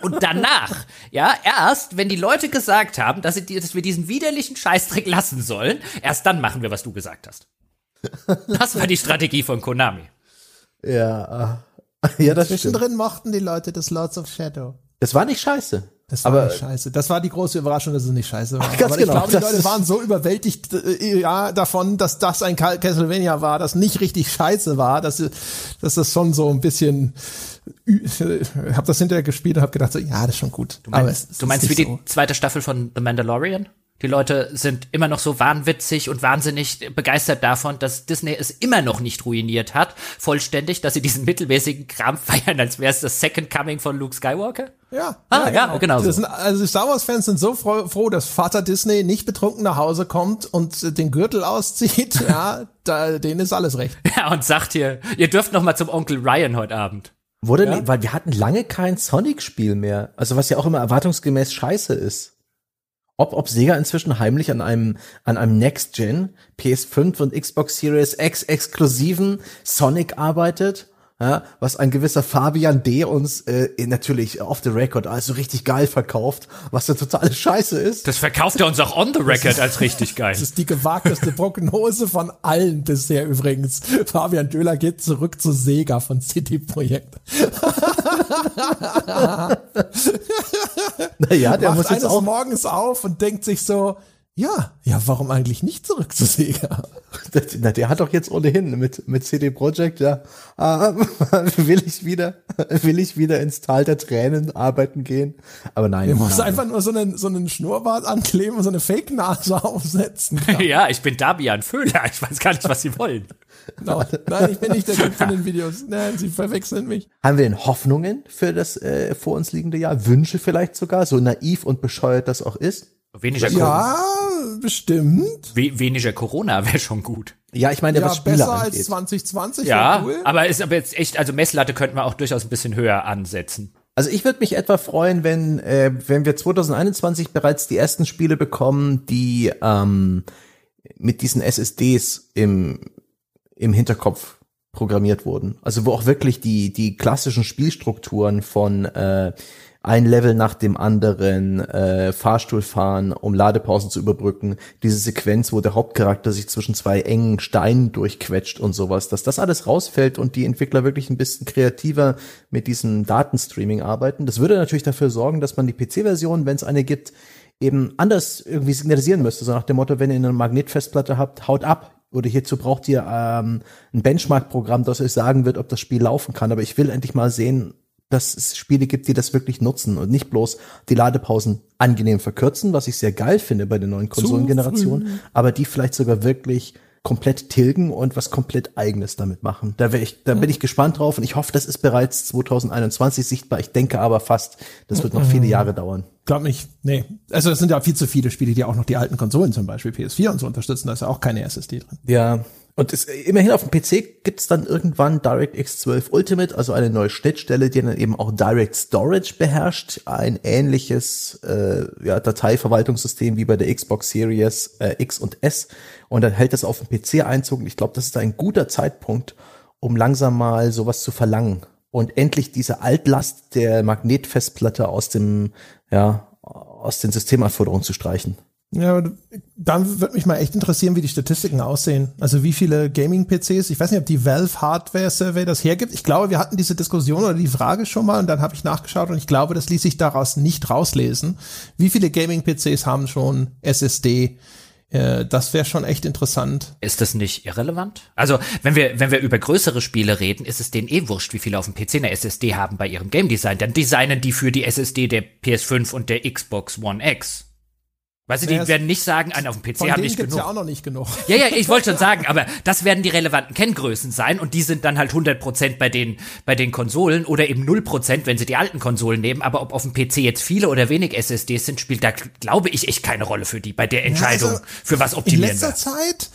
Und danach, ja, erst, wenn die Leute gesagt haben, dass, sie, dass wir diesen widerlichen Scheißdreck lassen sollen, erst dann machen wir, was du gesagt hast. Das war die Strategie von Konami. Ja, ja, das Zwischendrin stimmt. mochten die Leute das Lords of Shadow. Das war nicht scheiße. Das war aber, nicht scheiße. Das war die große Überraschung, dass es nicht scheiße war. Ganz aber genau, ich glaube, die Leute waren so überwältigt äh, ja, davon, dass das ein Castlevania war, das nicht richtig scheiße war, dass, dass das schon so ein bisschen ich habe das hinterher gespielt und habe gedacht, so, ja, das ist schon gut. Du meinst, es, du meinst wie so. die zweite Staffel von The Mandalorian? Die Leute sind immer noch so wahnwitzig und wahnsinnig begeistert davon, dass Disney es immer noch nicht ruiniert hat, vollständig, dass sie diesen mittelmäßigen Kram feiern, als wäre es das Second Coming von Luke Skywalker. Ja. Ah, ja, genau. genau so. sind, also Star Wars Fans sind so froh, froh, dass Vater Disney nicht betrunken nach Hause kommt und den Gürtel auszieht. ja, da, denen ist alles recht. Ja, und sagt hier, ihr dürft noch mal zum Onkel Ryan heute Abend. Wurde, ja? weil wir hatten lange kein Sonic-Spiel mehr. Also was ja auch immer erwartungsgemäß scheiße ist ob, ob Sega inzwischen heimlich an einem, an einem Next-Gen PS5 und Xbox Series X exklusiven Sonic arbeitet. Ja, was ein gewisser Fabian D. uns äh, natürlich off the record also richtig geil verkauft, was ja totale Scheiße ist. Das verkauft er uns auch on the record als richtig geil. Das ist die gewagteste Prognose von allen bisher übrigens. Fabian Döhler geht zurück zu Sega von City Projekt. naja, der Macht muss jetzt auch morgens auf und denkt sich so, ja, ja, warum eigentlich nicht zurück zu Sega? Na, der hat doch jetzt ohnehin mit, mit CD Projekt, ja, ah, will ich wieder, will ich wieder ins Tal der Tränen arbeiten gehen. Aber nein. Er muss einfach nur so einen, so einen Schnurrbart ankleben und so eine Fake-Nase aufsetzen. ja, ich bin Dabian Föhler. Ich weiß gar nicht, was Sie wollen. No, nein, ich bin nicht der Typ von den Videos. Nein, Sie verwechseln mich. Haben wir denn Hoffnungen für das äh, vor uns liegende Jahr? Wünsche vielleicht sogar, so naiv und bescheuert das auch ist? Weniger Ja, bestimmt. We weniger Corona wäre schon gut. Ja, ich meine, ja, was Spiele besser angeht. als 2020. Ja, cool. aber ist aber jetzt echt, also Messlatte könnten wir auch durchaus ein bisschen höher ansetzen. Also ich würde mich etwa freuen, wenn äh, wenn wir 2021 bereits die ersten Spiele bekommen, die ähm, mit diesen SSDs im im Hinterkopf programmiert wurden. Also wo auch wirklich die die klassischen Spielstrukturen von äh, ein Level nach dem anderen, äh, Fahrstuhl fahren, um Ladepausen zu überbrücken, diese Sequenz, wo der Hauptcharakter sich zwischen zwei engen Steinen durchquetscht und sowas, dass das alles rausfällt und die Entwickler wirklich ein bisschen kreativer mit diesem Datenstreaming arbeiten. Das würde natürlich dafür sorgen, dass man die PC-Version, wenn es eine gibt, eben anders irgendwie signalisieren müsste, so nach dem Motto, wenn ihr eine Magnetfestplatte habt, haut ab, oder hierzu braucht ihr ähm, ein Benchmark-Programm, das euch sagen wird, ob das Spiel laufen kann. Aber ich will endlich mal sehen, dass es Spiele gibt, die das wirklich nutzen und nicht bloß die Ladepausen angenehm verkürzen, was ich sehr geil finde bei der neuen Konsolengeneration, aber die vielleicht sogar wirklich komplett tilgen und was komplett eigenes damit machen. Da, wär ich, da bin ich gespannt drauf und ich hoffe, das ist bereits 2021 sichtbar. Ich denke aber fast, das wird noch viele Jahre dauern. Glaub nicht, nee. Also es sind ja viel zu viele Spiele, die auch noch die alten Konsolen, zum Beispiel PS4 und so unterstützen. Da ist ja auch keine SSD drin. Ja, und es, immerhin auf dem PC gibt's dann irgendwann DirectX 12 Ultimate, also eine neue Schnittstelle, die dann eben auch Direct Storage beherrscht. Ein ähnliches äh, ja, Dateiverwaltungssystem wie bei der Xbox Series äh, X und S. Und dann hält das auf dem PC Einzug. Und ich glaube, das ist ein guter Zeitpunkt, um langsam mal sowas zu verlangen. Und endlich diese Altlast der Magnetfestplatte aus dem, ja, aus den Systemanforderungen zu streichen. Ja, dann würde mich mal echt interessieren, wie die Statistiken aussehen. Also wie viele Gaming-PCs, ich weiß nicht, ob die Valve Hardware Survey das hergibt. Ich glaube, wir hatten diese Diskussion oder die Frage schon mal und dann habe ich nachgeschaut und ich glaube, das ließ sich daraus nicht rauslesen. Wie viele Gaming-PCs haben schon SSD? Äh, das wäre schon echt interessant. Ist das nicht irrelevant? Also, wenn wir, wenn wir über größere Spiele reden, ist es denen eh wurscht, wie viele auf dem PC eine SSD haben bei ihrem Game Design. Dann designen die für die SSD der PS5 und der Xbox One X. Weißt du, die werden nicht sagen, einen auf dem PC haben nicht genug. ja auch noch nicht genug. Ja, ja, ich wollte schon sagen, aber das werden die relevanten Kenngrößen sein und die sind dann halt 100% bei den, bei den Konsolen oder eben 0%, wenn sie die alten Konsolen nehmen. Aber ob auf dem PC jetzt viele oder wenig SSDs sind, spielt da, glaube ich, echt keine Rolle für die, bei der Entscheidung, ja, also für was optimieren In letzter wir. Zeit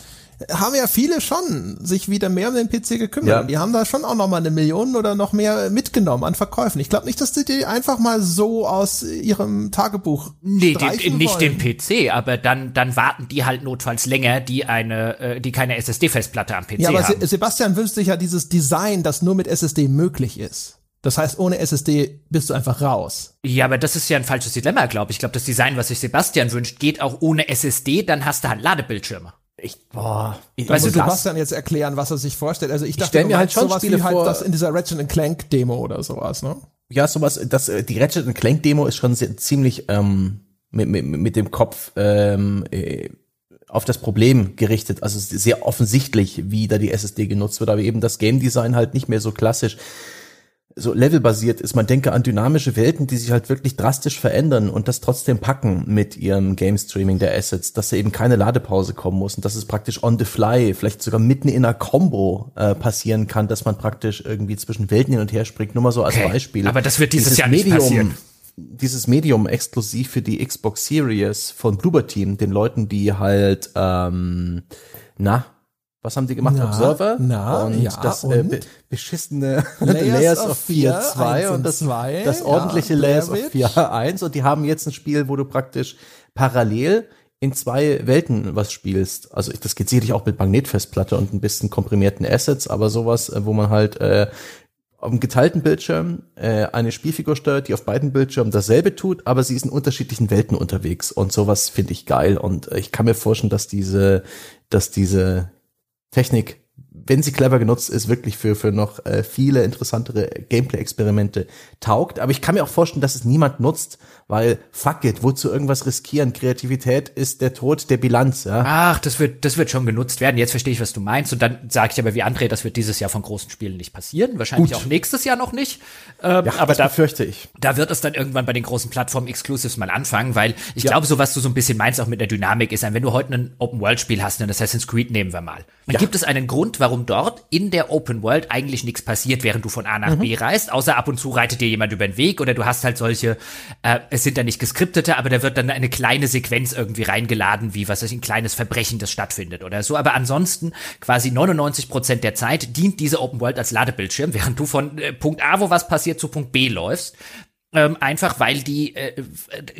haben ja viele schon sich wieder mehr um den PC gekümmert. Ja. Die haben da schon auch noch mal eine Million oder noch mehr mitgenommen an Verkäufen. Ich glaube nicht, dass die die einfach mal so aus ihrem Tagebuch Nee, die, nicht wollen. den PC, aber dann dann warten die halt notfalls länger, die eine äh, die keine SSD-Festplatte am PC ja, aber haben. Sebastian wünscht sich ja dieses Design, das nur mit SSD möglich ist. Das heißt, ohne SSD bist du einfach raus. Ja, aber das ist ja ein falsches Dilemma, glaube ich. Ich glaube, das Design, was sich Sebastian wünscht, geht auch ohne SSD, dann hast du halt Ladebildschirme. Ich, boah, ich weißt du, du musst dann jetzt erklären, was er sich vorstellt. Also ich dachte, ich mir halt schon Spiele halt das in dieser Ratchet Clank Demo oder sowas, ne? Ja, sowas, das, äh, die Ratchet Clank Demo ist schon sehr, ziemlich ähm, mit, mit, mit dem Kopf ähm, äh, auf das Problem gerichtet. Also sehr offensichtlich, wie da die SSD genutzt wird, aber eben das Game Design halt nicht mehr so klassisch so levelbasiert ist. Man denke an dynamische Welten, die sich halt wirklich drastisch verändern und das trotzdem packen mit ihrem Game Streaming der Assets, dass da eben keine Ladepause kommen muss und dass es praktisch on the fly, vielleicht sogar mitten in einer Combo äh, passieren kann, dass man praktisch irgendwie zwischen Welten hin und her springt. Nur mal so als okay. Beispiel. Aber das wird dieses, dieses Jahr nicht Medium, passieren. Dieses Medium exklusiv für die Xbox Series von Bloober Team, den Leuten, die halt ähm, na was haben die gemacht? Na, Observer? na, und ja, das äh, be beschissene Layers, Layers of 4 2 und das, zwei, das ordentliche ja, Layers of 4 1 und die haben jetzt ein Spiel, wo du praktisch parallel in zwei Welten was spielst. Also das geht sicherlich auch mit Magnetfestplatte und ein bisschen komprimierten Assets, aber sowas, äh, wo man halt äh, auf dem geteilten Bildschirm äh, eine Spielfigur steuert, die auf beiden Bildschirmen dasselbe tut, aber sie ist in unterschiedlichen Welten unterwegs. Und sowas finde ich geil. Und äh, ich kann mir vorstellen, dass diese, dass diese Technik, wenn sie clever genutzt ist, wirklich für, für noch äh, viele interessantere Gameplay-Experimente taugt. Aber ich kann mir auch vorstellen, dass es niemand nutzt, weil fuck it, wozu irgendwas riskieren? Kreativität ist der Tod der Bilanz, ja. Ach, das wird, das wird schon genutzt werden. Jetzt verstehe ich, was du meinst. Und dann sage ich aber wie André, das wird dieses Jahr von großen Spielen nicht passieren. Wahrscheinlich Gut. auch nächstes Jahr noch nicht. Ähm, ja, aber da fürchte ich. Da wird es dann irgendwann bei den großen Plattformen Exclusives mal anfangen, weil ich ja. glaube, so was du so ein bisschen meinst, auch mit der Dynamik ist, wenn du heute ein Open-World-Spiel hast, ein Assassin's Creed nehmen wir mal. Dann ja. gibt es einen Grund, warum dort in der Open World eigentlich nichts passiert, während du von A nach mhm. B reist, außer ab und zu reitet dir jemand über den Weg oder du hast halt solche, äh, es sind da nicht geskriptete, aber da wird dann eine kleine Sequenz irgendwie reingeladen, wie was ist ein kleines Verbrechen, das stattfindet oder so. Aber ansonsten quasi 99 Prozent der Zeit dient diese Open World als Ladebildschirm, während du von äh, Punkt A, wo was passiert, zu Punkt B läufst. Ähm, einfach weil die äh,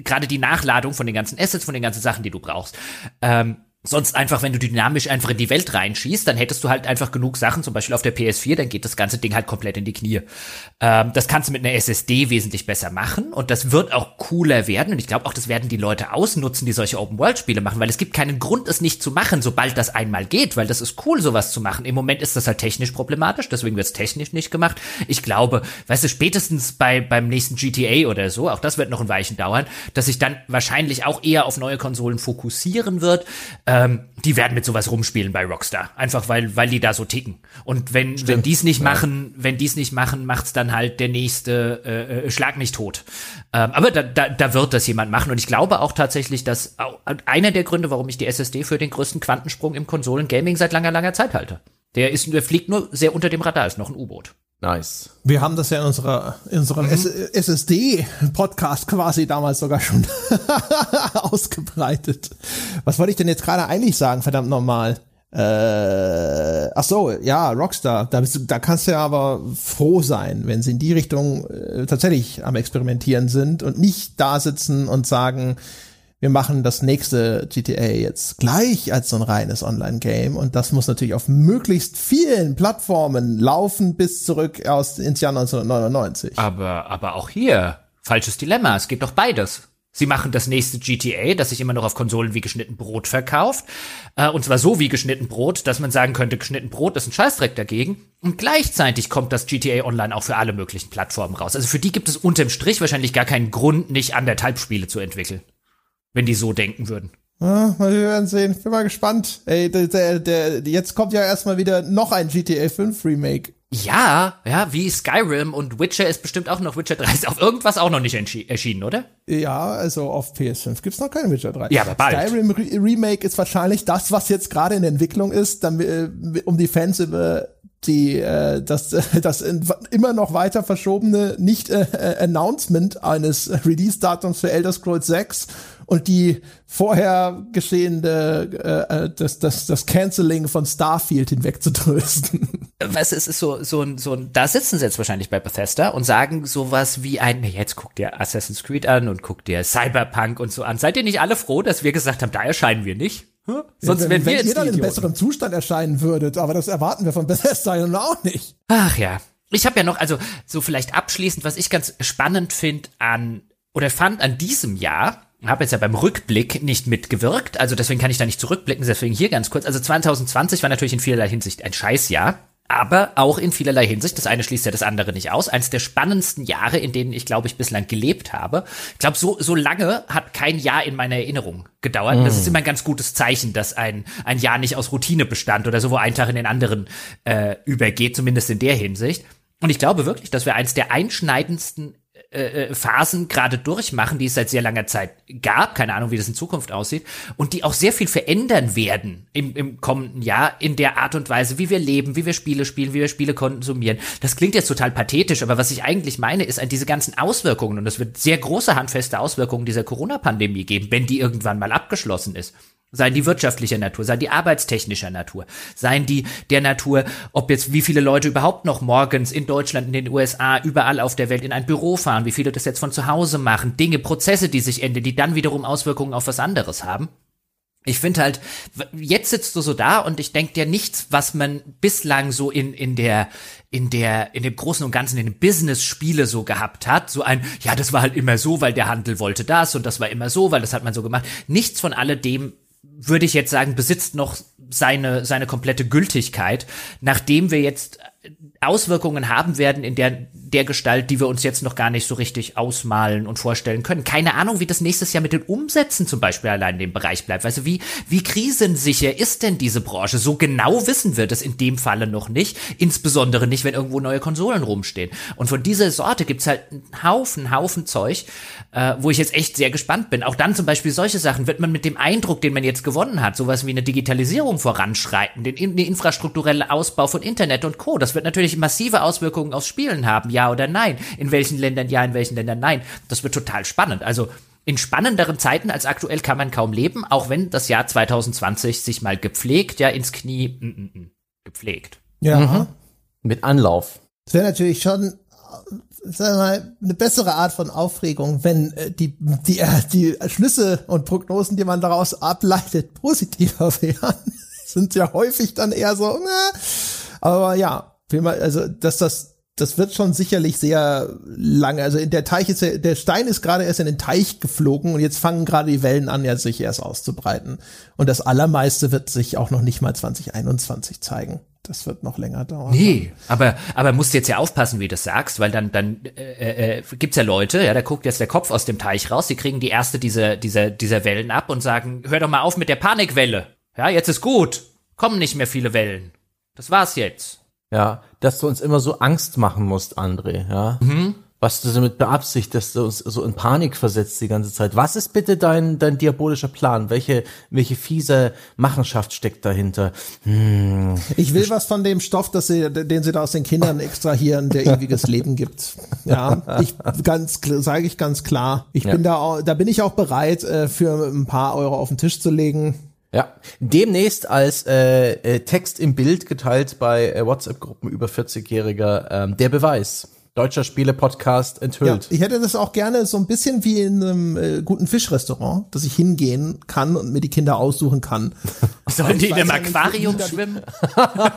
gerade die Nachladung von den ganzen Assets, von den ganzen Sachen, die du brauchst, ähm, Sonst einfach, wenn du dynamisch einfach in die Welt reinschießt, dann hättest du halt einfach genug Sachen, zum Beispiel auf der PS4, dann geht das ganze Ding halt komplett in die Knie. Ähm, das kannst du mit einer SSD wesentlich besser machen und das wird auch cooler werden und ich glaube auch, das werden die Leute ausnutzen, die solche Open-World-Spiele machen, weil es gibt keinen Grund, es nicht zu machen, sobald das einmal geht, weil das ist cool, sowas zu machen. Im Moment ist das halt technisch problematisch, deswegen wird es technisch nicht gemacht. Ich glaube, weißt du, spätestens bei, beim nächsten GTA oder so, auch das wird noch ein Weichen dauern, dass sich dann wahrscheinlich auch eher auf neue Konsolen fokussieren wird. Äh, ähm, die werden mit sowas rumspielen bei Rockstar. Einfach weil, weil die da so ticken. Und wenn, Stimmt. wenn die's nicht ja. machen, wenn die's nicht machen, macht's dann halt der nächste äh, äh, Schlag mich tot. Ähm, aber da, da, da wird das jemand machen. Und ich glaube auch tatsächlich, dass auch, einer der Gründe, warum ich die SSD für den größten Quantensprung im Konsolengaming seit langer, langer Zeit halte. Der ist, der fliegt nur sehr unter dem Radar, ist noch ein U-Boot. Nice. Wir haben das ja in unserer in unserem mhm. SSD-Podcast quasi damals sogar schon ausgebreitet. Was wollte ich denn jetzt gerade eigentlich sagen, verdammt nochmal? Äh, ach so, ja, Rockstar. Da, bist du, da kannst du ja aber froh sein, wenn sie in die Richtung äh, tatsächlich am Experimentieren sind und nicht da sitzen und sagen, wir machen das nächste GTA jetzt gleich als so ein reines Online-Game und das muss natürlich auf möglichst vielen Plattformen laufen bis zurück aus ins Jahr 1999. Aber, aber auch hier, falsches Dilemma, es geht doch beides. Sie machen das nächste GTA, das sich immer noch auf Konsolen wie geschnitten Brot verkauft. Äh, und zwar so wie geschnitten Brot, dass man sagen könnte, geschnitten Brot ist ein Scheißdreck dagegen. Und gleichzeitig kommt das GTA Online auch für alle möglichen Plattformen raus. Also für die gibt es unterm Strich wahrscheinlich gar keinen Grund, nicht anderthalb Spiele zu entwickeln wenn die so denken würden. Ja, wir werden sehen. Bin mal gespannt. Ey, der, der, der, jetzt kommt ja erstmal wieder noch ein GTA 5 Remake. Ja, ja, wie Skyrim und Witcher ist bestimmt auch noch Witcher 3 ist auf irgendwas auch noch nicht erschienen, oder? Ja, also auf PS5 gibt's noch keinen Witcher 3. Ja, aber bald. Skyrim Re Remake ist wahrscheinlich das, was jetzt gerade in Entwicklung ist, damit, äh, um die Fans über die äh, das das immer noch weiter verschobene nicht äh, äh Announcement eines Release Datums für Elder Scrolls 6 und die vorher geschehende äh, äh das das das Canceling von Starfield hinwegzudrösten. Was es ist so so ein so ein da sitzen sie jetzt wahrscheinlich bei Bethesda und sagen sowas wie ein jetzt guckt ihr Assassin's Creed an und guckt ihr Cyberpunk und so an. Seid ihr nicht alle froh, dass wir gesagt haben, da erscheinen wir nicht? Hm? Sonst ja, wenn, wenn wir jetzt ihr dann in besserem Zustand erscheinen würdet, aber das erwarten wir von Bethesda auch nicht. Ach ja. Ich habe ja noch, also so vielleicht abschließend, was ich ganz spannend finde an oder fand an diesem Jahr, habe jetzt ja beim Rückblick nicht mitgewirkt, also deswegen kann ich da nicht zurückblicken, deswegen hier ganz kurz. Also 2020 war natürlich in vielerlei Hinsicht ein Scheißjahr. Aber auch in vielerlei Hinsicht, das eine schließt ja das andere nicht aus, eines der spannendsten Jahre, in denen ich, glaube ich, bislang gelebt habe. Ich glaube, so, so lange hat kein Jahr in meiner Erinnerung gedauert. Mm. Das ist immer ein ganz gutes Zeichen, dass ein, ein Jahr nicht aus Routine bestand oder so, wo ein Tag in den anderen äh, übergeht, zumindest in der Hinsicht. Und ich glaube wirklich, dass wir eins der einschneidendsten äh, äh, Phasen gerade durchmachen, die es seit sehr langer Zeit gab. Keine Ahnung, wie das in Zukunft aussieht. Und die auch sehr viel verändern werden im, im kommenden Jahr in der Art und Weise, wie wir leben, wie wir Spiele spielen, wie wir Spiele konsumieren. Das klingt jetzt total pathetisch, aber was ich eigentlich meine, ist an diese ganzen Auswirkungen. Und es wird sehr große handfeste Auswirkungen dieser Corona-Pandemie geben, wenn die irgendwann mal abgeschlossen ist. Seien die wirtschaftlicher Natur, seien die arbeitstechnischer Natur, seien die der Natur, ob jetzt wie viele Leute überhaupt noch morgens in Deutschland, in den USA, überall auf der Welt in ein Büro fahren, wie viele das jetzt von zu Hause machen, Dinge, Prozesse, die sich enden, die dann wiederum Auswirkungen auf was anderes haben. Ich finde halt, jetzt sitzt du so da und ich denke dir nichts, was man bislang so in, in der, in der, in dem Großen und Ganzen in den Business-Spiele so gehabt hat. So ein, ja, das war halt immer so, weil der Handel wollte das und das war immer so, weil das hat man so gemacht. Nichts von alledem würde ich jetzt sagen, besitzt noch seine, seine komplette Gültigkeit, nachdem wir jetzt Auswirkungen haben werden in der, der Gestalt, die wir uns jetzt noch gar nicht so richtig ausmalen und vorstellen können. Keine Ahnung, wie das nächstes Jahr mit den Umsätzen zum Beispiel allein in dem Bereich bleibt. Also wie, wie krisensicher ist denn diese Branche? So genau wissen wir das in dem Falle noch nicht. Insbesondere nicht, wenn irgendwo neue Konsolen rumstehen. Und von dieser Sorte gibt's halt einen Haufen, Haufen Zeug, äh, wo ich jetzt echt sehr gespannt bin. Auch dann zum Beispiel solche Sachen. Wird man mit dem Eindruck, den man jetzt gewonnen hat, sowas wie eine Digitalisierung voranschreiten, den, den infrastrukturelle Ausbau von Internet und Co., das wird natürlich massive Auswirkungen aufs Spielen haben, ja oder nein? In welchen Ländern ja, in welchen Ländern nein? Das wird total spannend. Also in spannenderen Zeiten als aktuell kann man kaum leben, auch wenn das Jahr 2020 sich mal gepflegt, ja, ins Knie, mm, mm, mm, gepflegt. Ja. Mhm. Mit Anlauf. Das wäre natürlich schon sagen wir mal, eine bessere Art von Aufregung, wenn äh, die, die, äh, die Schlüsse und Prognosen, die man daraus ableitet, positiver wären. Sind ja häufig dann eher so, na, aber ja, also dass das das wird schon sicherlich sehr lange. Also in der Teich ist der Stein ist gerade erst in den Teich geflogen und jetzt fangen gerade die Wellen an, ja sich erst auszubreiten. Und das Allermeiste wird sich auch noch nicht mal 2021 zeigen. Das wird noch länger dauern. Nee, aber aber musst jetzt ja aufpassen, wie du das sagst, weil dann dann äh, äh, gibt's ja Leute, ja, da guckt jetzt der Kopf aus dem Teich raus, die kriegen die erste dieser dieser dieser Wellen ab und sagen, hör doch mal auf mit der Panikwelle. Ja, jetzt ist gut. Kommen nicht mehr viele Wellen. Das war's jetzt. Ja, dass du uns immer so Angst machen musst, André, ja. Mhm was du damit beabsichtigst, du uns so in Panik versetzt die ganze Zeit. Was ist bitte dein, dein diabolischer Plan? Welche, welche fiese Machenschaft steckt dahinter? Hm. Ich will was von dem Stoff, dass sie, den sie da aus den Kindern extrahieren, der ewiges Leben gibt. Ja, ich ganz, sage ich ganz klar. Ich ja. bin da, da bin ich auch bereit, äh, für ein paar Euro auf den Tisch zu legen. Ja, demnächst als äh, äh Text im Bild geteilt bei äh, WhatsApp-Gruppen über 40-Jähriger ähm, der Beweis. Deutscher Spiele-Podcast enthüllt. Ja, ich hätte das auch gerne so ein bisschen wie in einem äh, guten Fischrestaurant, dass ich hingehen kann und mir die Kinder aussuchen kann. Sollen die in einem Aquarium schwimmen? ja,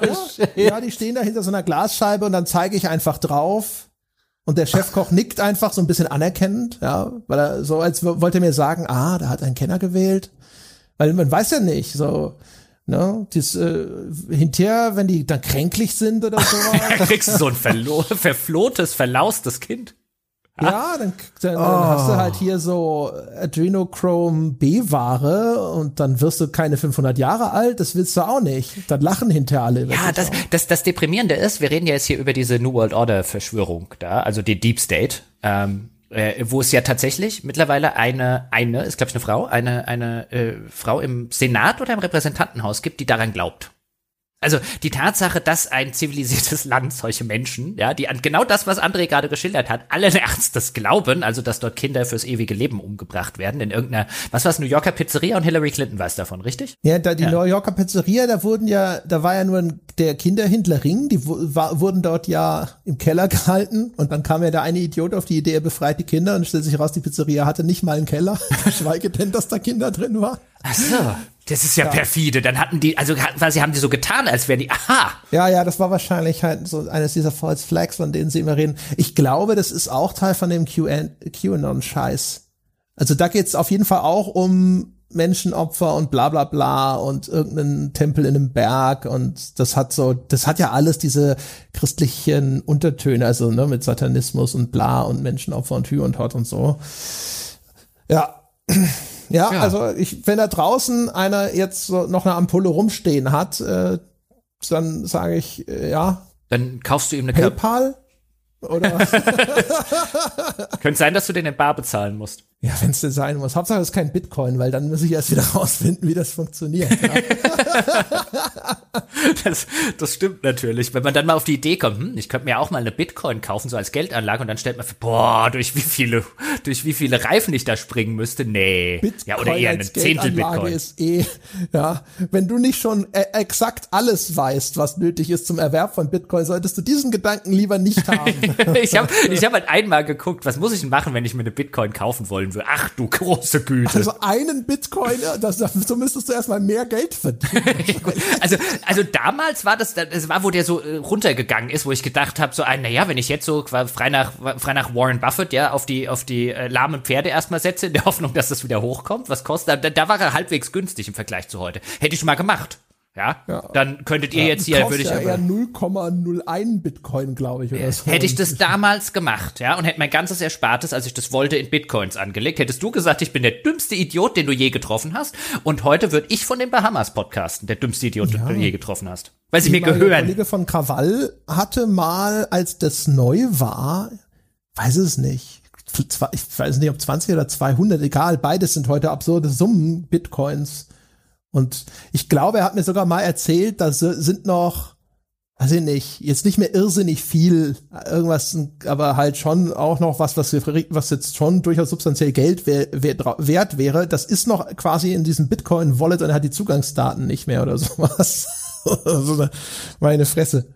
ja, die stehen da hinter so einer Glasscheibe und dann zeige ich einfach drauf. Und der Chefkoch nickt einfach so ein bisschen anerkennend, ja, weil er so, als wollte er mir sagen, ah, da hat ein Kenner gewählt. Weil man weiß ja nicht, so, Ne? Das, äh, hinterher, wenn die dann kränklich sind oder so. dann kriegst du so ein verlo verflohtes, verlaustes Kind. Ja, dann, dann, oh. dann, hast du halt hier so Adrenochrome B-Ware und dann wirst du keine 500 Jahre alt, das willst du auch nicht. Dann lachen hinterher alle. Ja, das, das, das Deprimierende ist, wir reden ja jetzt hier über diese New World Order Verschwörung da, also die Deep State. Ähm, äh, wo es ja tatsächlich mittlerweile eine, eine, ist glaube ich eine Frau, eine, eine äh, Frau im Senat oder im Repräsentantenhaus gibt, die daran glaubt. Also die Tatsache, dass ein zivilisiertes Land solche Menschen, ja, die an genau das, was André gerade geschildert hat, allen Ernstes glauben, also dass dort Kinder fürs ewige Leben umgebracht werden in irgendeiner, was war es, New Yorker Pizzeria und Hillary Clinton weiß davon, richtig? Ja, da die ja. New Yorker Pizzeria, da wurden ja, da war ja nur der Kinderhändlerring, die war, wurden dort ja im Keller gehalten und dann kam ja der eine Idiot auf die Idee, er befreit die Kinder und stellt sich raus, die Pizzeria hatte nicht mal einen Keller, geschweige denn, dass da Kinder drin waren. Ach so. Das ist ja, ja, perfide. Dann hatten die, also quasi haben die so getan, als wären die, aha. Ja, ja, das war wahrscheinlich halt so eines dieser False Flags, von denen sie immer reden. Ich glaube, das ist auch Teil von dem QAnon-Scheiß. Also da geht's auf jeden Fall auch um Menschenopfer und bla bla bla und irgendeinen Tempel in einem Berg und das hat so, das hat ja alles diese christlichen Untertöne, also ne, mit Satanismus und bla und Menschenopfer und Hü und Hot und so. Ja. Ja, ja, also ich, wenn da draußen einer jetzt so noch eine Ampulle rumstehen hat, äh, dann sage ich, äh, ja. Dann kaufst du ihm eine PayPal? Oder? Könnte sein, dass du den in Bar bezahlen musst. Ja, wenn es denn sein muss. Hauptsache es ist kein Bitcoin, weil dann muss ich erst wieder rausfinden, wie das funktioniert. Ja. das, das stimmt natürlich. Wenn man dann mal auf die Idee kommt, hm, ich könnte mir auch mal eine Bitcoin kaufen, so als Geldanlage, und dann stellt man für, boah, durch wie viele, durch wie viele Reifen ich da springen müsste. Nee. Bitcoin ja, oder eher eine Zehntel Bitcoin. ist eh, ja. Wenn du nicht schon äh, exakt alles weißt, was nötig ist zum Erwerb von Bitcoin, solltest du diesen Gedanken lieber nicht haben. ich habe ich hab halt einmal geguckt, was muss ich machen, wenn ich mir eine Bitcoin kaufen wollen würde? Ach du große Güte. Also einen Bitcoin, das, so müsstest du erstmal mehr Geld verdienen. also, also damals war das, das war, wo der so äh, runtergegangen ist, wo ich gedacht habe, so ein, naja, wenn ich jetzt so frei nach, frei nach Warren Buffett, ja, auf die, auf die äh, lahmen Pferde erstmal setze, in der Hoffnung, dass das wieder hochkommt, was kostet, da, da war er halbwegs günstig im Vergleich zu heute. Hätte ich mal gemacht. Ja, ja, dann könntet ihr ja, jetzt hier, würde ich ja eher 0,01 Bitcoin, glaube ich, oder so. Hätte ich das damals gemacht, ja, und hätte mein ganzes Erspartes, als ich das wollte, in Bitcoins angelegt, hättest du gesagt, ich bin der dümmste Idiot, den du je getroffen hast, und heute würde ich von den Bahamas podcasten, der dümmste Idiot, ja. den du je getroffen hast. Weil sie mir gehören. Der Kollege von Krawall hatte mal, als das neu war, weiß es nicht, ich weiß nicht, ob 20 oder 200, egal, beides sind heute absurde Summen, Bitcoins und ich glaube, er hat mir sogar mal erzählt, da sind noch, weiß ich nicht, jetzt nicht mehr irrsinnig viel, irgendwas, aber halt schon auch noch was, was, was jetzt schon durchaus substanziell Geld wert wäre. Das ist noch quasi in diesem Bitcoin-Wallet und er hat die Zugangsdaten nicht mehr oder sowas. Meine Fresse.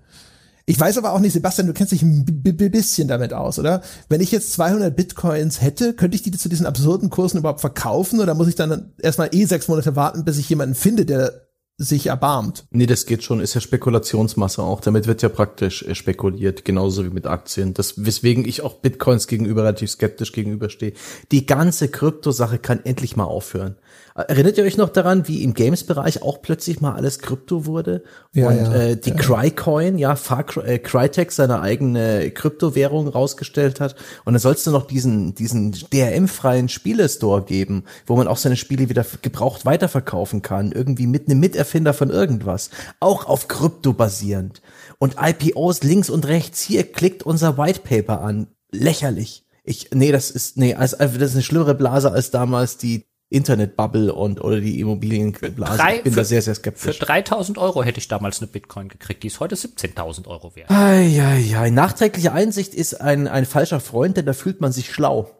Ich weiß aber auch nicht, Sebastian, du kennst dich ein bisschen damit aus, oder? Wenn ich jetzt 200 Bitcoins hätte, könnte ich die zu diesen absurden Kursen überhaupt verkaufen oder muss ich dann erstmal eh sechs Monate warten, bis ich jemanden finde, der sich erbarmt? Nee, das geht schon, ist ja Spekulationsmasse auch. Damit wird ja praktisch äh, spekuliert, genauso wie mit Aktien. Das, weswegen ich auch Bitcoins gegenüber relativ skeptisch gegenüberstehe. Die ganze Kryptosache kann endlich mal aufhören. Erinnert ihr euch noch daran, wie im Games-Bereich auch plötzlich mal alles Krypto wurde? Ja, und ja, äh, die ja. Crycoin, ja, Far äh, Crytek seine eigene Kryptowährung rausgestellt hat. Und dann sollst du noch diesen, diesen DRM-freien Spielestore geben, wo man auch seine Spiele wieder gebraucht weiterverkaufen kann. Irgendwie mit einem Miterfinder von irgendwas. Auch auf Krypto basierend. Und IPOs links und rechts. Hier klickt unser White Paper an. Lächerlich. Ich, nee, das ist, nee, also, das ist eine schlimmere Blase als damals die Internetbubble und oder die Immobilienblase. Drei, ich bin für, da sehr, sehr skeptisch. Für 3000 Euro hätte ich damals eine Bitcoin gekriegt. Die ist heute 17.000 Euro wert. Eieiei. Nachträgliche Einsicht ist ein, ein falscher Freund, denn da fühlt man sich schlau.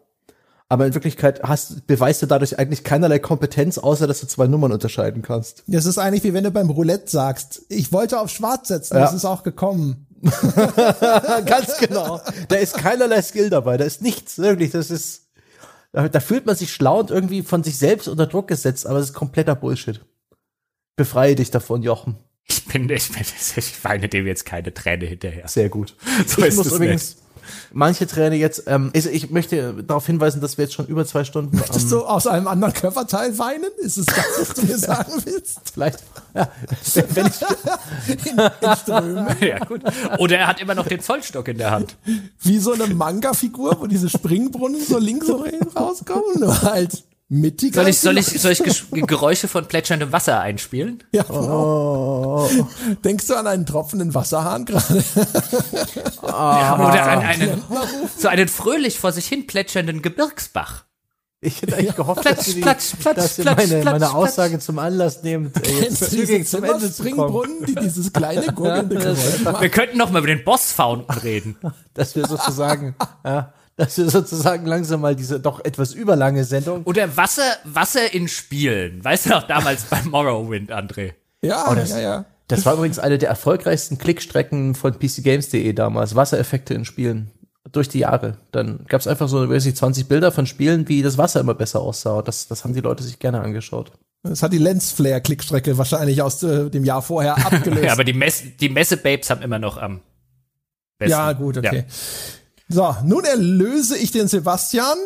Aber in Wirklichkeit hast, beweist du dadurch eigentlich keinerlei Kompetenz, außer dass du zwei Nummern unterscheiden kannst. Das ist eigentlich wie wenn du beim Roulette sagst, ich wollte auf Schwarz setzen, ja. das ist auch gekommen. Ganz genau. Da ist keinerlei Skill dabei, da ist nichts, wirklich, das ist da, da fühlt man sich schlau und irgendwie von sich selbst unter Druck gesetzt, aber es ist kompletter Bullshit. Befreie dich davon, Jochen. Ich bin, ich, bin, ich weine dem jetzt keine Träne hinterher. Sehr gut. So ich muss übrigens, nicht manche Träne jetzt, ähm, also ich möchte darauf hinweisen, dass wir jetzt schon über zwei Stunden. Möchtest ähm, du aus einem anderen Körperteil weinen? Ist es das, was du mir sagen willst? Vielleicht. Ja, wenn ich in, in ja, gut. Oder er hat immer noch den Zollstock in der Hand. Wie so eine Manga-Figur, wo diese Springbrunnen so links und rechts rauskommen, nur halt mittiger. Soll ich, soll ich, soll ich Geräusche von plätscherndem Wasser einspielen? Ja. Oh. Denkst du an einen tropfenden Wasserhahn gerade? Ah. Oder an einen, so einen fröhlich vor sich hin plätschernden Gebirgsbach. Ich hätte eigentlich gehofft, platsch, dass, Sie, platsch, platsch, dass Sie meine, meine Aussage zum Anlass nehmt, äh, jetzt zügig zum Ende zu kommen. die dieses kleine gurgelnde Geräusch machen. Wir könnten noch mal über den Boss-Fountain reden. Dass wir sozusagen, ja, dass wir sozusagen langsam mal diese doch etwas überlange Sendung. Oder Wasser, Wasser in Spielen. Weißt du noch damals bei Morrowind, André? Ja, oh, das, ja, ja. Das war übrigens eine der erfolgreichsten Klickstrecken von PCGames.de damals. Wassereffekte in Spielen. Durch die Jahre. Dann gab es einfach so, weiß ich, 20 Bilder von Spielen, wie das Wasser immer besser aussah. Das, das haben die Leute sich gerne angeschaut. Das hat die Lensflare-Klickstrecke wahrscheinlich aus äh, dem Jahr vorher abgelöst. ja, aber die, Mess die Messe-Babes haben immer noch am besten. Ja, gut, okay. Ja. So, nun erlöse ich den Sebastian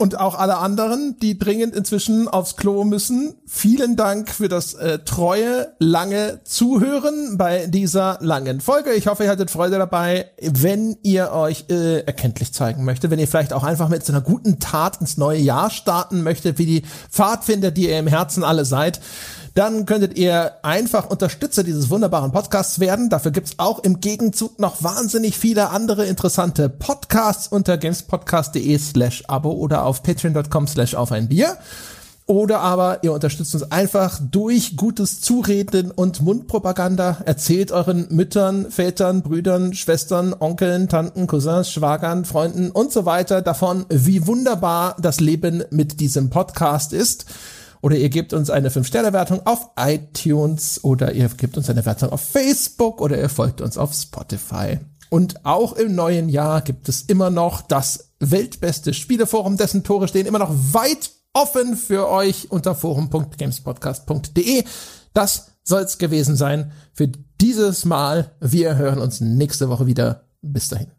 und auch alle anderen, die dringend inzwischen aufs Klo müssen. Vielen Dank für das äh, treue, lange Zuhören bei dieser langen Folge. Ich hoffe, ihr hattet Freude dabei. Wenn ihr euch äh, erkenntlich zeigen möchtet, wenn ihr vielleicht auch einfach mit so einer guten Tat ins neue Jahr starten möchtet, wie die Pfadfinder, die ihr im Herzen alle seid, dann könntet ihr einfach Unterstützer dieses wunderbaren Podcasts werden. Dafür gibt's auch im Gegenzug noch wahnsinnig viele andere interessante Podcasts unter gamespodcast.de slash abo oder auf patreon.com slash auf ein Bier. Oder aber ihr unterstützt uns einfach durch gutes Zureden und Mundpropaganda. Erzählt euren Müttern, Vätern, Brüdern, Schwestern, Onkeln, Tanten, Cousins, Schwagern, Freunden und so weiter davon, wie wunderbar das Leben mit diesem Podcast ist oder ihr gebt uns eine 5-Sterne-Wertung auf iTunes oder ihr gebt uns eine Wertung auf Facebook oder ihr folgt uns auf Spotify. Und auch im neuen Jahr gibt es immer noch das weltbeste Spieleforum, dessen Tore stehen immer noch weit offen für euch unter forum.gamespodcast.de. Das soll's gewesen sein für dieses Mal. Wir hören uns nächste Woche wieder. Bis dahin.